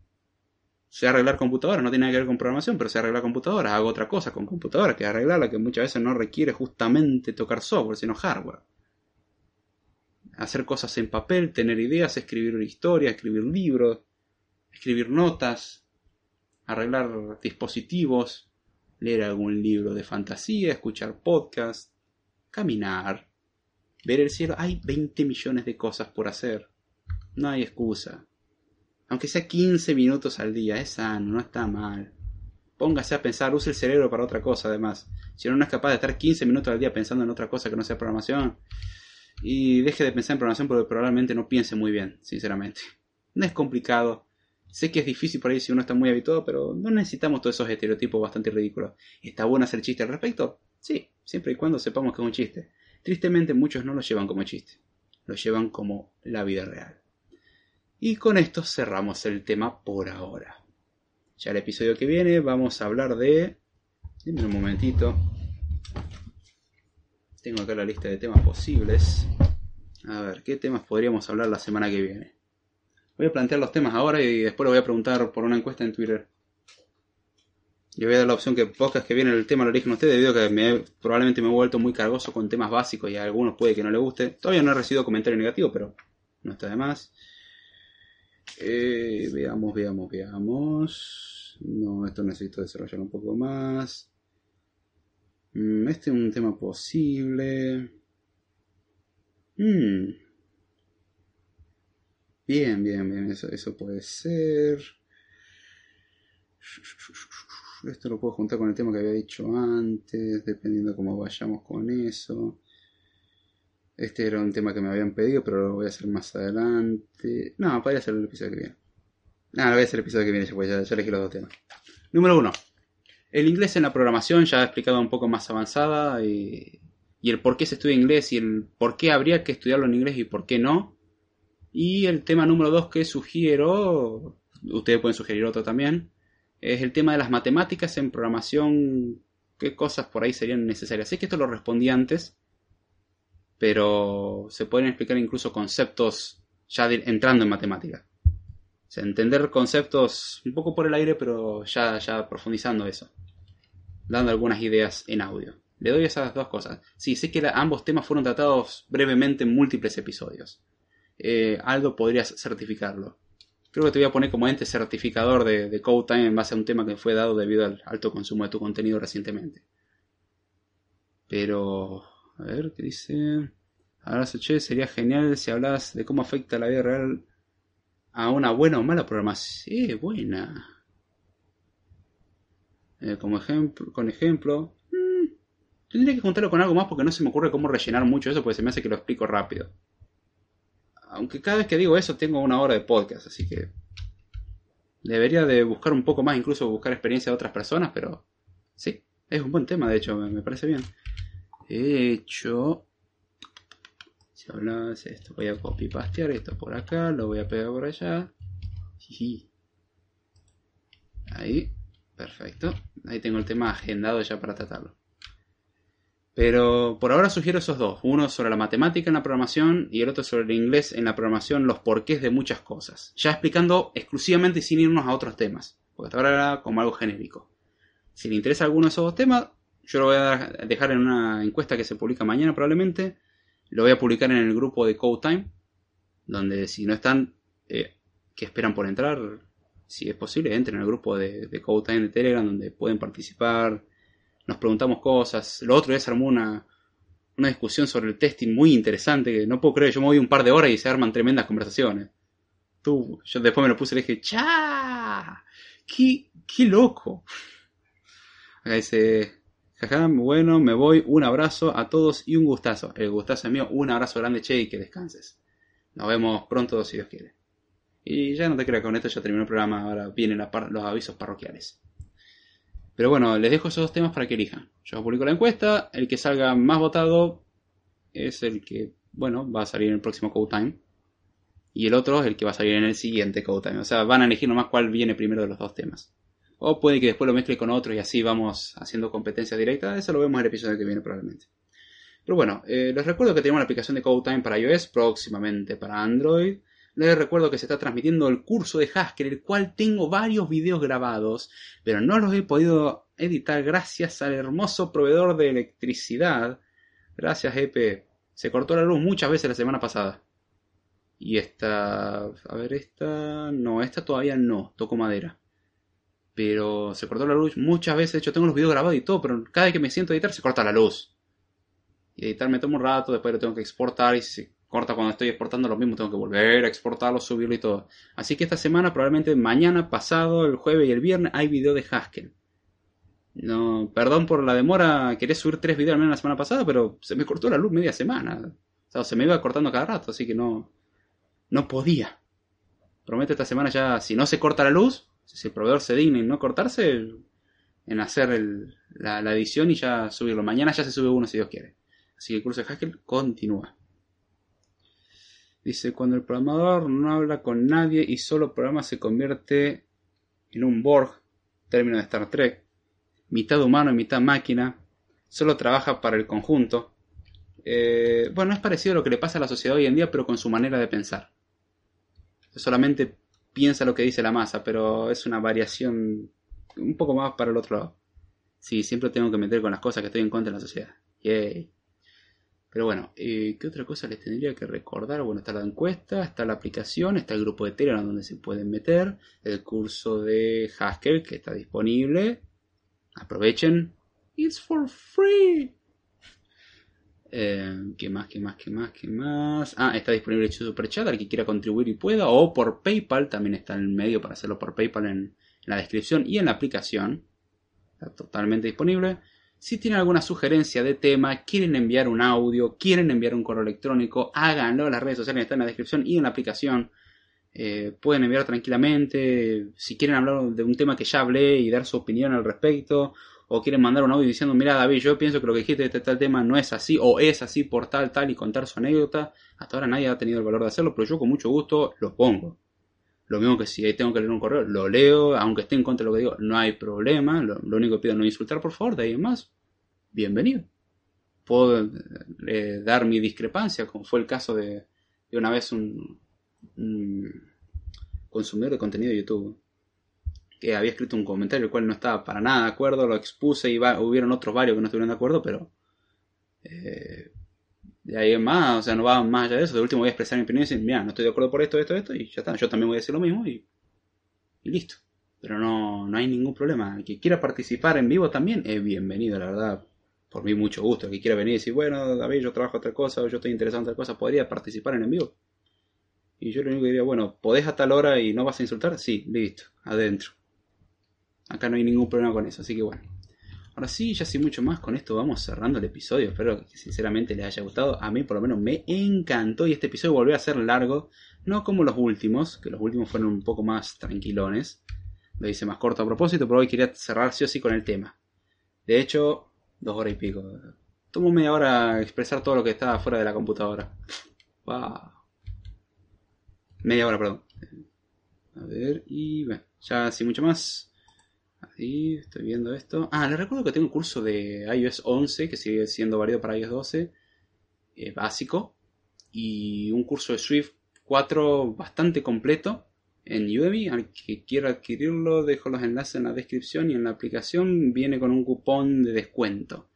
A: Sé arreglar computadoras, no tiene nada que ver con programación, pero sé arreglar computadoras. Hago otra cosa con computadoras, que arreglarla, que muchas veces no requiere justamente tocar software, sino hardware hacer cosas en papel, tener ideas, escribir historia, escribir libros, escribir notas, arreglar dispositivos, leer algún libro de fantasía, escuchar podcast, caminar, ver el cielo. Hay 20 millones de cosas por hacer. No hay excusa. Aunque sea 15 minutos al día, es sano, no está mal. Póngase a pensar, use el cerebro para otra cosa además. Si uno no es capaz de estar 15 minutos al día pensando en otra cosa que no sea programación, y deje de pensar en programación porque probablemente no piense muy bien, sinceramente. No es complicado. Sé que es difícil por ahí si uno está muy habituado, pero no necesitamos todos esos estereotipos bastante ridículos. ¿Está bueno hacer chiste al respecto? Sí, siempre y cuando sepamos que es un chiste. Tristemente muchos no lo llevan como chiste, lo llevan como la vida real. Y con esto cerramos el tema por ahora. Ya el episodio que viene vamos a hablar de... Dime un momentito. Tengo acá la lista de temas posibles. A ver, ¿qué temas podríamos hablar la semana que viene? Voy a plantear los temas ahora y después lo voy a preguntar por una encuesta en Twitter. Yo voy a dar la opción que podcast que viene el tema lo eligen ustedes debido a que me, probablemente me he vuelto muy cargoso con temas básicos y a algunos puede que no le guste. Todavía no he recibido comentarios negativos, pero no está de más. Eh, veamos, veamos, veamos. No, esto necesito desarrollar un poco más. Mm, este es un tema posible. Mm. Bien, bien, bien, eso, eso puede ser. Esto lo puedo juntar con el tema que había dicho antes, dependiendo de cómo vayamos con eso. Este era un tema que me habían pedido, pero lo voy a hacer más adelante. No, podría ser el episodio que viene. No, lo voy a hacer el episodio que viene, pues ya, ya elegí los dos temas. Número uno. El inglés en la programación ya he explicado un poco más avanzada y, y el por qué se estudia inglés y el por qué habría que estudiarlo en inglés y por qué no. Y el tema número dos que sugiero, ustedes pueden sugerir otro también, es el tema de las matemáticas en programación, qué cosas por ahí serían necesarias. Sé que esto lo respondí antes, pero se pueden explicar incluso conceptos ya entrando en matemática. Entender conceptos un poco por el aire, pero ya, ya profundizando eso. Dando algunas ideas en audio. Le doy esas dos cosas. Sí, sé que ambos temas fueron tratados brevemente en múltiples episodios. Eh, algo podrías certificarlo. Creo que te voy a poner como ente certificador de, de CodeTime en base a un tema que fue dado debido al alto consumo de tu contenido recientemente. Pero, a ver, ¿qué dice? Ahora, che, sería genial si hablas de cómo afecta la vida real a una buena o mala programación. Sí, buena. Eh, como ejemplo, con ejemplo. Mm, tendría que contarlo con algo más porque no se me ocurre cómo rellenar mucho eso porque se me hace que lo explico rápido. Aunque cada vez que digo eso tengo una hora de podcast, así que debería de buscar un poco más, incluso buscar experiencia de otras personas, pero sí, es un buen tema, de hecho, me, parece bien. De hecho, si hablas esto, voy a copy pastear esto por acá, lo voy a pegar por allá. Ahí, perfecto. Ahí tengo el tema agendado ya para tratarlo. Pero por ahora sugiero esos dos. Uno sobre la matemática en la programación y el otro sobre el inglés en la programación, los porqués de muchas cosas. Ya explicando exclusivamente sin irnos a otros temas. Porque hasta ahora era como algo genérico. Si le interesa alguno de esos dos temas, yo lo voy a dejar en una encuesta que se publica mañana probablemente. Lo voy a publicar en el grupo de Code Time. Donde si no están, eh, que esperan por entrar, si es posible, entren al grupo de, de Code Time de Telegram donde pueden participar nos preguntamos cosas. Lo otro es armó una, una discusión sobre el testing muy interesante que no puedo creer. Yo me voy un par de horas y se arman tremendas conversaciones. Tú, yo después me lo puse y le dije, ¡cha! ¡Qué, qué loco! Acá dice, jaja, bueno, me voy, un abrazo a todos y un gustazo. El gustazo mío, un abrazo grande, che, y que descanses. Nos vemos pronto si Dios quiere. Y ya no te creas, con esto ya terminó el programa, ahora vienen los avisos parroquiales. Pero bueno, les dejo esos dos temas para que elijan. Yo publico la encuesta, el que salga más votado es el que, bueno, va a salir en el próximo Code Time. Y el otro es el que va a salir en el siguiente Code Time. O sea, van a elegir nomás cuál viene primero de los dos temas. O puede que después lo mezcle con otro y así vamos haciendo competencia directa. Eso lo vemos en el episodio que viene probablemente. Pero bueno, eh, les recuerdo que tenemos la aplicación de Code Time para iOS, próximamente para Android. Les recuerdo que se está transmitiendo el curso de Haskell, el cual tengo varios videos grabados, pero no los he podido editar gracias al hermoso proveedor de electricidad. Gracias, EP. Se cortó la luz muchas veces la semana pasada. Y esta... A ver, esta... No, esta todavía no. Toco madera. Pero se cortó la luz muchas veces. De hecho, tengo los videos grabados y todo, pero cada vez que me siento a editar se corta la luz. Y editar me toma un rato, después lo tengo que exportar y se corta cuando estoy exportando lo mismo, tengo que volver a exportarlo, subirlo y todo. Así que esta semana, probablemente mañana, pasado, el jueves y el viernes, hay video de Haskell. No, perdón por la demora, quería subir tres videos al menos la semana pasada, pero se me cortó la luz media semana. O sea, se me iba cortando cada rato, así que no, no podía. Prometo esta semana ya, si no se corta la luz, si el proveedor se digna en no cortarse, en hacer la, edición y ya subirlo. Mañana ya se sube uno si Dios quiere. Así que el curso de Haskell continúa. Dice, cuando el programador no habla con nadie y solo programa se convierte en un Borg, término de Star Trek, mitad humano y mitad máquina, solo trabaja para el conjunto. Eh, bueno, es parecido a lo que le pasa a la sociedad hoy en día, pero con su manera de pensar. Solamente piensa lo que dice la masa, pero es una variación un poco más para el otro lado. Sí, siempre tengo que meter con las cosas que estoy en contra de la sociedad. Yay. Pero bueno, eh, ¿qué otra cosa les tendría que recordar? Bueno, está la encuesta, está la aplicación, está el grupo de Telegram donde se pueden meter, el curso de Haskell que está disponible. Aprovechen. It's for free. Eh, ¿Qué más? ¿Qué más? ¿Qué más? ¿Qué más? Ah, está disponible el Superchat al que quiera contribuir y pueda. O por PayPal, también está el medio para hacerlo por PayPal en, en la descripción y en la aplicación. Está totalmente disponible. Si tienen alguna sugerencia de tema, quieren enviar un audio, quieren enviar un correo electrónico, háganlo. Las redes sociales están en la descripción y en la aplicación. Eh, pueden enviar tranquilamente. Si quieren hablar de un tema que ya hablé y dar su opinión al respecto, o quieren mandar un audio diciendo, mira David, yo pienso que lo que dijiste de este tal tema no es así, o es así por tal, tal, y contar su anécdota. Hasta ahora nadie ha tenido el valor de hacerlo, pero yo con mucho gusto lo pongo. Lo mismo que si tengo que leer un correo, lo leo, aunque esté en contra de lo que digo, no hay problema. Lo, único que pido es no insultar, por favor, de ahí en más. Bienvenido. Puedo eh, dar mi discrepancia, como fue el caso de, de una vez un, consumidor de contenido de YouTube había escrito un comentario el cual no estaba para nada de acuerdo, lo expuse y hubieron otros varios que no estuvieron de acuerdo, pero eh, de ahí en más, o sea, no va más allá de eso. De último voy a expresar mi opinión y decir, mira, no estoy de acuerdo por esto, esto, esto, y ya está. Yo también voy a decir lo mismo y, y listo. Pero no, no hay ningún problema. El que quiera participar en vivo también es bienvenido, la verdad. Por mí mucho gusto. El que quiera venir y decir, bueno, David, yo trabajo otra cosa, yo estoy interesado en otra cosa, podría participar en en vivo. Y yo lo único que diría, bueno, ¿podés a tal hora y no vas a insultar? Sí, listo, adentro. Acá no hay ningún problema con eso, así que bueno. Ahora sí, ya sin mucho más, con esto vamos cerrando el episodio. Espero que sinceramente les haya gustado. A mí por lo menos me encantó y este episodio volvió a ser largo. No como los últimos, que los últimos fueron un poco más tranquilones. Lo hice más corto a propósito, pero hoy quería cerrar sí o sí con el tema. De hecho, dos horas y pico. Tomo media hora expresar todo lo que estaba fuera de la computadora. Wow. Media hora, perdón. A ver, y bueno, ya sin mucho más. Ahí estoy viendo esto. Ah, les recuerdo que tengo un curso de iOS 11 que sigue siendo válido para iOS 12, eh, básico, y un curso de Swift 4 bastante completo en Udemy. Al que quiera adquirirlo, dejo los enlaces en la descripción y en la aplicación viene con un cupón de descuento.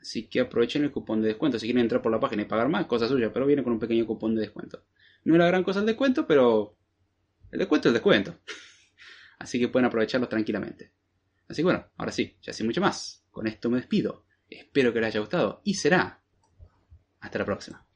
A: Así que aprovechen el cupón de descuento. Si quieren entrar por la página y pagar más, cosa suya, pero viene con un pequeño cupón de descuento. No es la gran cosa el descuento, pero el descuento es el descuento. [LAUGHS] Así que pueden aprovecharlo tranquilamente. Así que bueno, ahora sí, ya sin mucho más. Con esto me despido. Espero que les haya gustado y será. Hasta la próxima.